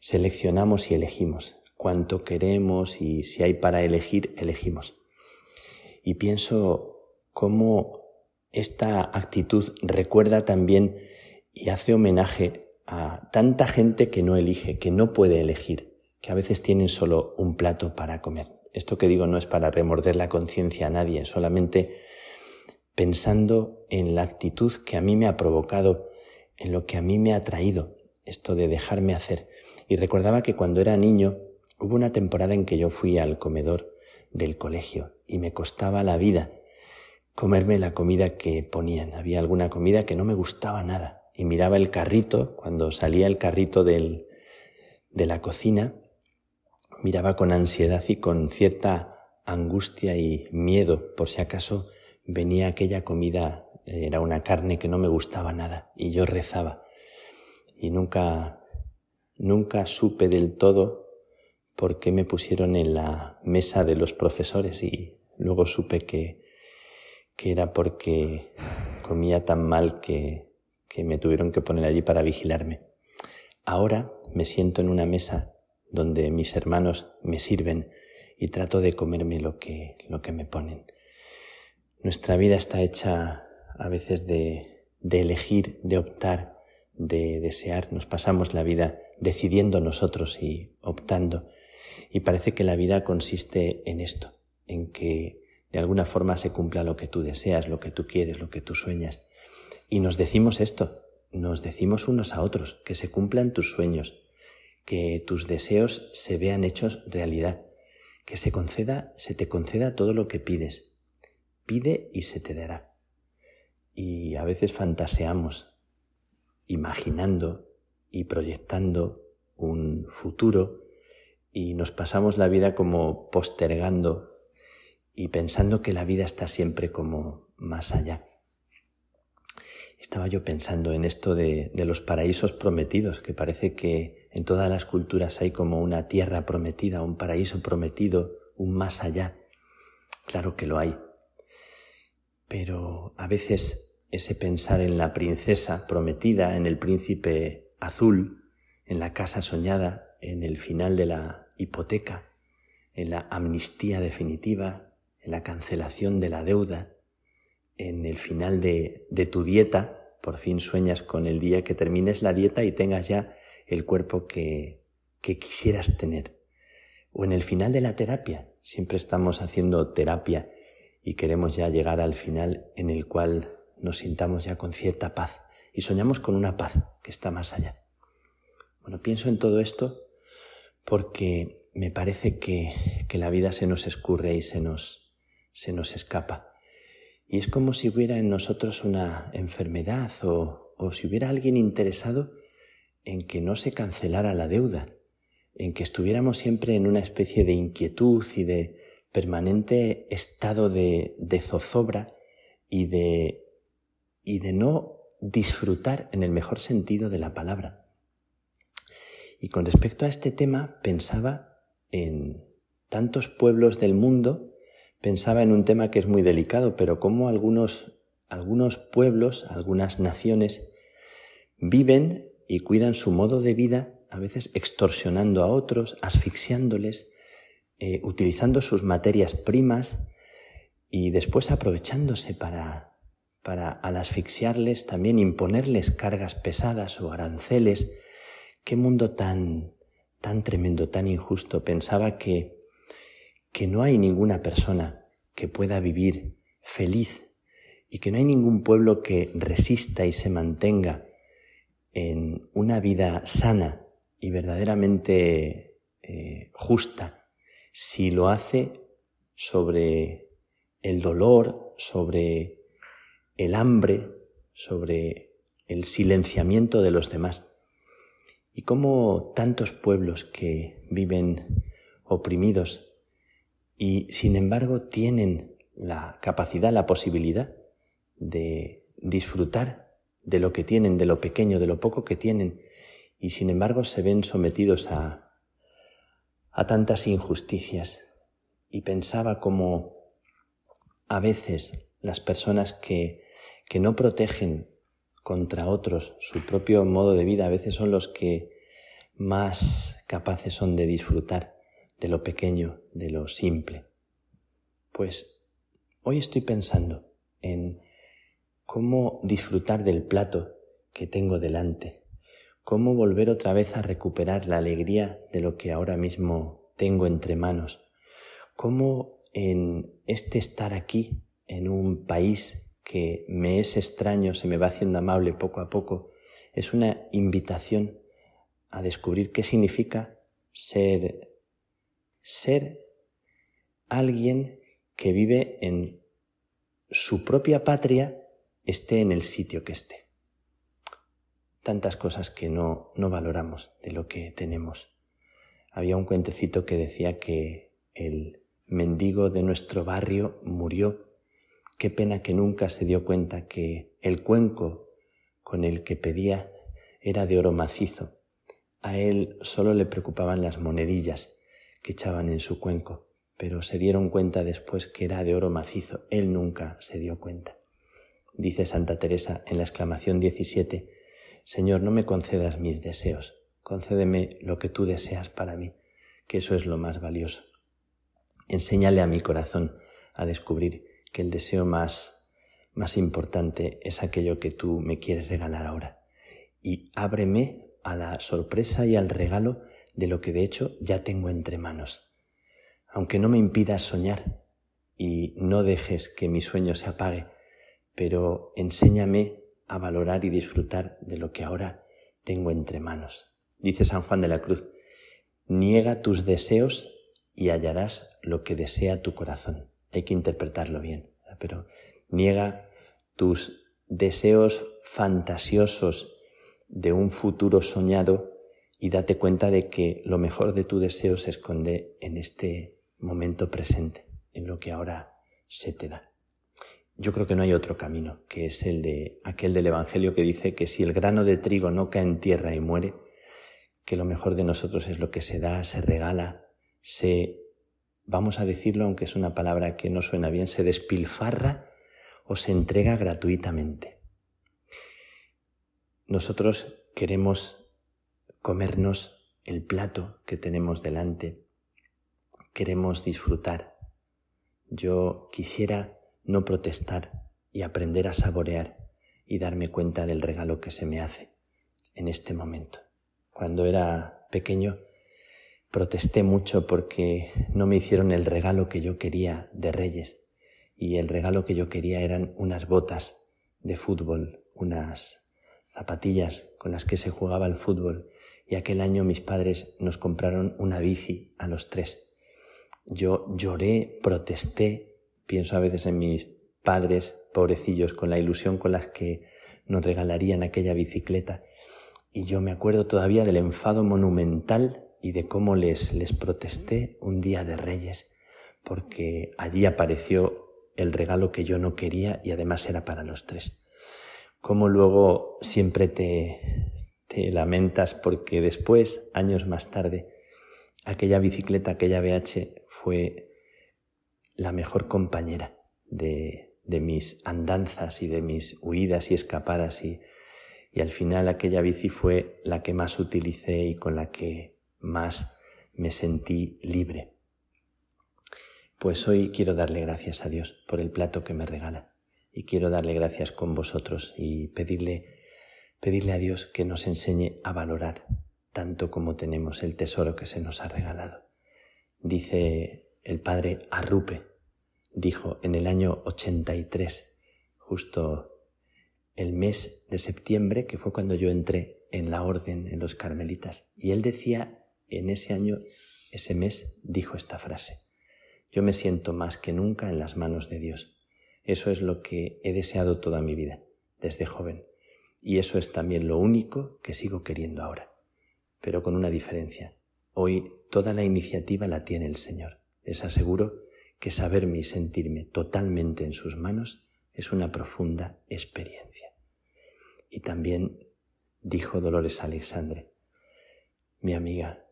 Speaker 8: seleccionamos y elegimos cuánto queremos y si hay para elegir, elegimos. Y pienso cómo esta actitud recuerda también y hace homenaje a tanta gente que no elige, que no puede elegir, que a veces tienen solo un plato para comer. Esto que digo no es para remorder la conciencia a nadie, solamente pensando en la actitud que a mí me ha provocado, en lo que a mí me ha traído, esto de dejarme hacer. Y recordaba que cuando era niño hubo una temporada en que yo fui al comedor del colegio y me costaba la vida comerme la comida que ponían. Había alguna comida que no me gustaba nada y miraba el carrito, cuando salía el carrito del, de la cocina, miraba con ansiedad y con cierta angustia y miedo por si acaso venía aquella comida, era una carne que no me gustaba nada y yo rezaba y nunca, nunca supe del todo por qué me pusieron en la mesa de los profesores y luego supe que que era porque comía tan mal que, que me tuvieron que poner allí para vigilarme. Ahora me siento en una mesa donde mis hermanos me sirven y trato de comerme lo que, lo que me ponen. Nuestra vida está hecha a veces de, de elegir, de optar, de desear. Nos pasamos la vida decidiendo nosotros y optando. Y parece que la vida consiste en esto, en que de alguna forma se cumpla lo que tú deseas, lo que tú quieres, lo que tú sueñas. Y nos decimos esto, nos decimos unos a otros, que se cumplan tus sueños, que tus deseos se vean hechos realidad, que se conceda, se te conceda todo lo que pides. Pide y se te dará. Y a veces fantaseamos, imaginando y proyectando un futuro y nos pasamos la vida como postergando y pensando que la vida está siempre como más allá. Estaba yo pensando en esto de, los paraísos prometidos, que parece que en todas las culturas hay como una tierra prometida, un paraíso prometido, un más allá. Claro que lo hay. Pero a veces ese pensar en la princesa prometida, en el príncipe azul, en la casa soñada, en el final de la hipoteca, en la amnistía definitiva, en la cancelación de la deuda, en el final de, de tu dieta, por fin sueñas con el día que termines la dieta y tengas ya el cuerpo que, que quisieras tener. O en el final de la terapia, siempre estamos haciendo terapia y queremos ya llegar al final en el cual nos sintamos ya con cierta paz y soñamos con una paz que está más allá. Bueno, pienso en todo esto porque me parece que, que la vida se nos escurre y se nos, se nos escapa. Y es como si hubiera en nosotros una enfermedad o, o si hubiera alguien interesado en que no se cancelara la deuda, en que estuviéramos siempre en una especie de inquietud y de permanente estado de, de zozobra y de, y de no disfrutar en el mejor sentido de la palabra. Y con respecto a este tema pensaba en tantos pueblos del mundo pensaba en un tema que es muy delicado, pero cómo algunos, algunos pueblos, algunas naciones viven y cuidan su modo de vida, a veces extorsionando a otros, asfixiándoles, eh, utilizando sus materias primas y después aprovechándose para, para al asfixiarles también imponerles cargas pesadas o aranceles. Qué mundo tan, tan tremendo, tan injusto. Pensaba que que no hay ninguna persona que pueda vivir feliz y que no hay ningún pueblo que resista y se mantenga en una vida sana y verdaderamente eh, justa si lo hace sobre el dolor, sobre el hambre, sobre el silenciamiento de los demás. Y cómo tantos pueblos que viven oprimidos y sin embargo tienen la capacidad, la posibilidad de disfrutar de lo que tienen, de lo pequeño, de lo poco que tienen, y sin embargo se ven sometidos a, a tantas injusticias. Y pensaba como a veces las personas que, que no protegen contra otros su propio modo de vida, a veces son los que más capaces son de disfrutar de lo pequeño, de lo simple. Pues hoy estoy pensando en cómo disfrutar del plato que tengo delante, cómo volver otra vez a recuperar la alegría de lo que ahora mismo tengo entre manos, cómo en este estar aquí, en un país que me es extraño, se me va haciendo amable poco a poco, es una invitación a descubrir qué significa ser ser alguien que vive en su propia patria, esté en el sitio que esté. Tantas cosas que no, no valoramos de lo que tenemos. Había un cuentecito que decía que el mendigo de nuestro barrio murió. Qué pena que nunca se dio cuenta que el cuenco con el que pedía era de oro macizo. A él solo le preocupaban las monedillas que echaban en su cuenco, pero se dieron cuenta después que era de oro macizo. Él nunca se dio cuenta. Dice Santa Teresa en la exclamación 17, Señor, no me concedas mis deseos, concédeme lo que tú deseas para mí, que eso es lo más valioso. Enséñale a mi corazón a descubrir que el deseo más, más importante es aquello que tú me quieres regalar ahora. Y ábreme a la sorpresa y al regalo de lo que de hecho ya tengo entre manos. Aunque no me impidas soñar y no dejes que mi sueño se apague, pero enséñame a valorar y disfrutar de lo que ahora tengo entre manos. Dice San Juan de la Cruz, niega tus deseos y hallarás lo que desea tu corazón. Hay que interpretarlo bien, pero niega tus deseos fantasiosos de un futuro soñado y date cuenta de que lo mejor de tu deseo se esconde en este momento presente, en lo que ahora se te da. Yo creo que no hay otro camino, que es el de aquel del Evangelio que dice que si el grano de trigo no cae en tierra y muere, que lo mejor de nosotros es lo que se da, se regala, se, vamos a decirlo aunque es una palabra que no suena bien, se despilfarra o se entrega gratuitamente. Nosotros queremos comernos el plato que tenemos delante. Queremos disfrutar. Yo quisiera no protestar y aprender a saborear y darme cuenta del regalo que se me hace en este momento. Cuando era pequeño protesté mucho porque no me hicieron el regalo que yo quería de Reyes y el regalo que yo quería eran unas botas de fútbol, unas zapatillas con las que se jugaba el fútbol y aquel año mis padres nos compraron una bici a los tres. Yo lloré, protesté, pienso a veces en mis padres, pobrecillos, con la ilusión con las que nos regalarían aquella bicicleta. Y yo me acuerdo todavía del enfado monumental y de cómo les, les protesté un día de Reyes, porque allí apareció el regalo que yo no quería y además era para los tres. Cómo luego siempre te, te lamentas porque después, años más tarde, aquella bicicleta, aquella BH fue la mejor compañera de, de mis andanzas y de mis huidas y escapadas y, y al final aquella bici fue la que más utilicé y con la que más me sentí libre. Pues hoy quiero darle gracias a Dios por el plato que me regala y quiero darle gracias con vosotros y pedirle pedirle a Dios que nos enseñe a valorar tanto como tenemos el tesoro que se nos ha regalado. Dice el padre Arrupe, dijo en el año 83, justo el mes de septiembre, que fue cuando yo entré en la orden en los carmelitas, y él decía en ese año, ese mes, dijo esta frase, Yo me siento más que nunca en las manos de Dios. Eso es lo que he deseado toda mi vida, desde joven. Y eso es también lo único que sigo queriendo ahora. Pero con una diferencia. Hoy toda la iniciativa la tiene el Señor. Les aseguro que saberme y sentirme totalmente en sus manos es una profunda experiencia. Y también dijo Dolores Alexandre, mi amiga,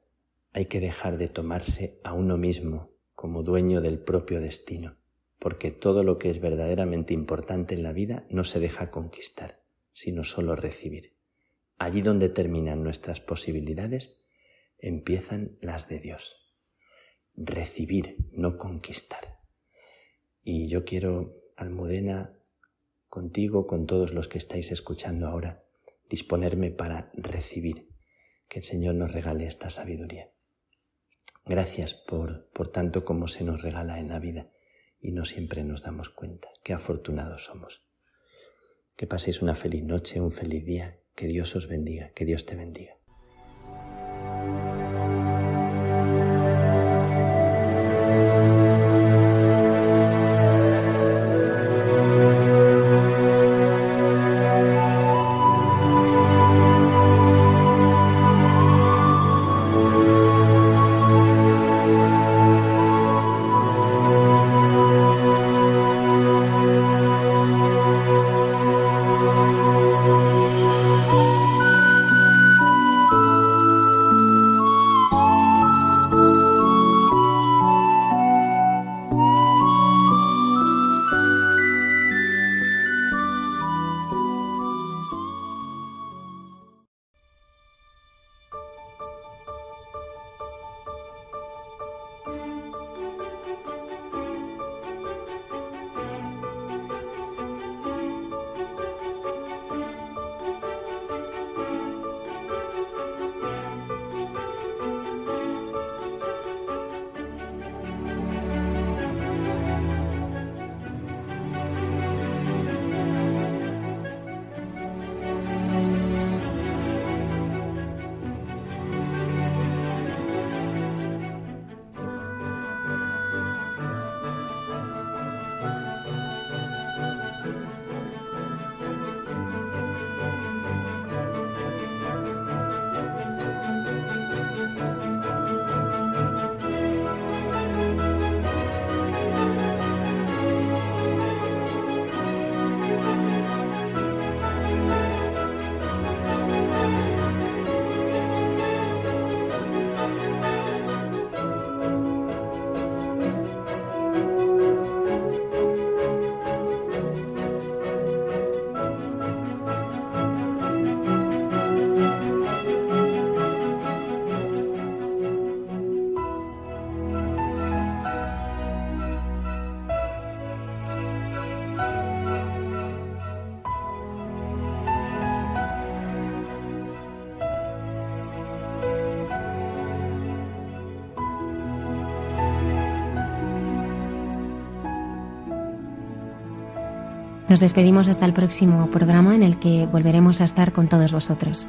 Speaker 8: hay que dejar de tomarse a uno mismo como dueño del propio destino, porque todo lo que es verdaderamente importante en la vida no se deja conquistar, sino solo recibir. Allí donde terminan nuestras posibilidades, empiezan las de Dios. Recibir, no conquistar. Y yo quiero, Almudena, contigo, con todos los que estáis escuchando ahora, disponerme para recibir que el Señor nos regale esta sabiduría. Gracias por, por tanto como se nos regala en la vida y no siempre nos damos cuenta. Qué afortunados somos. Que paséis una feliz noche, un feliz día. Que Dios os bendiga, que Dios te bendiga.
Speaker 1: Nos despedimos hasta el próximo programa en el que volveremos a estar con todos vosotros.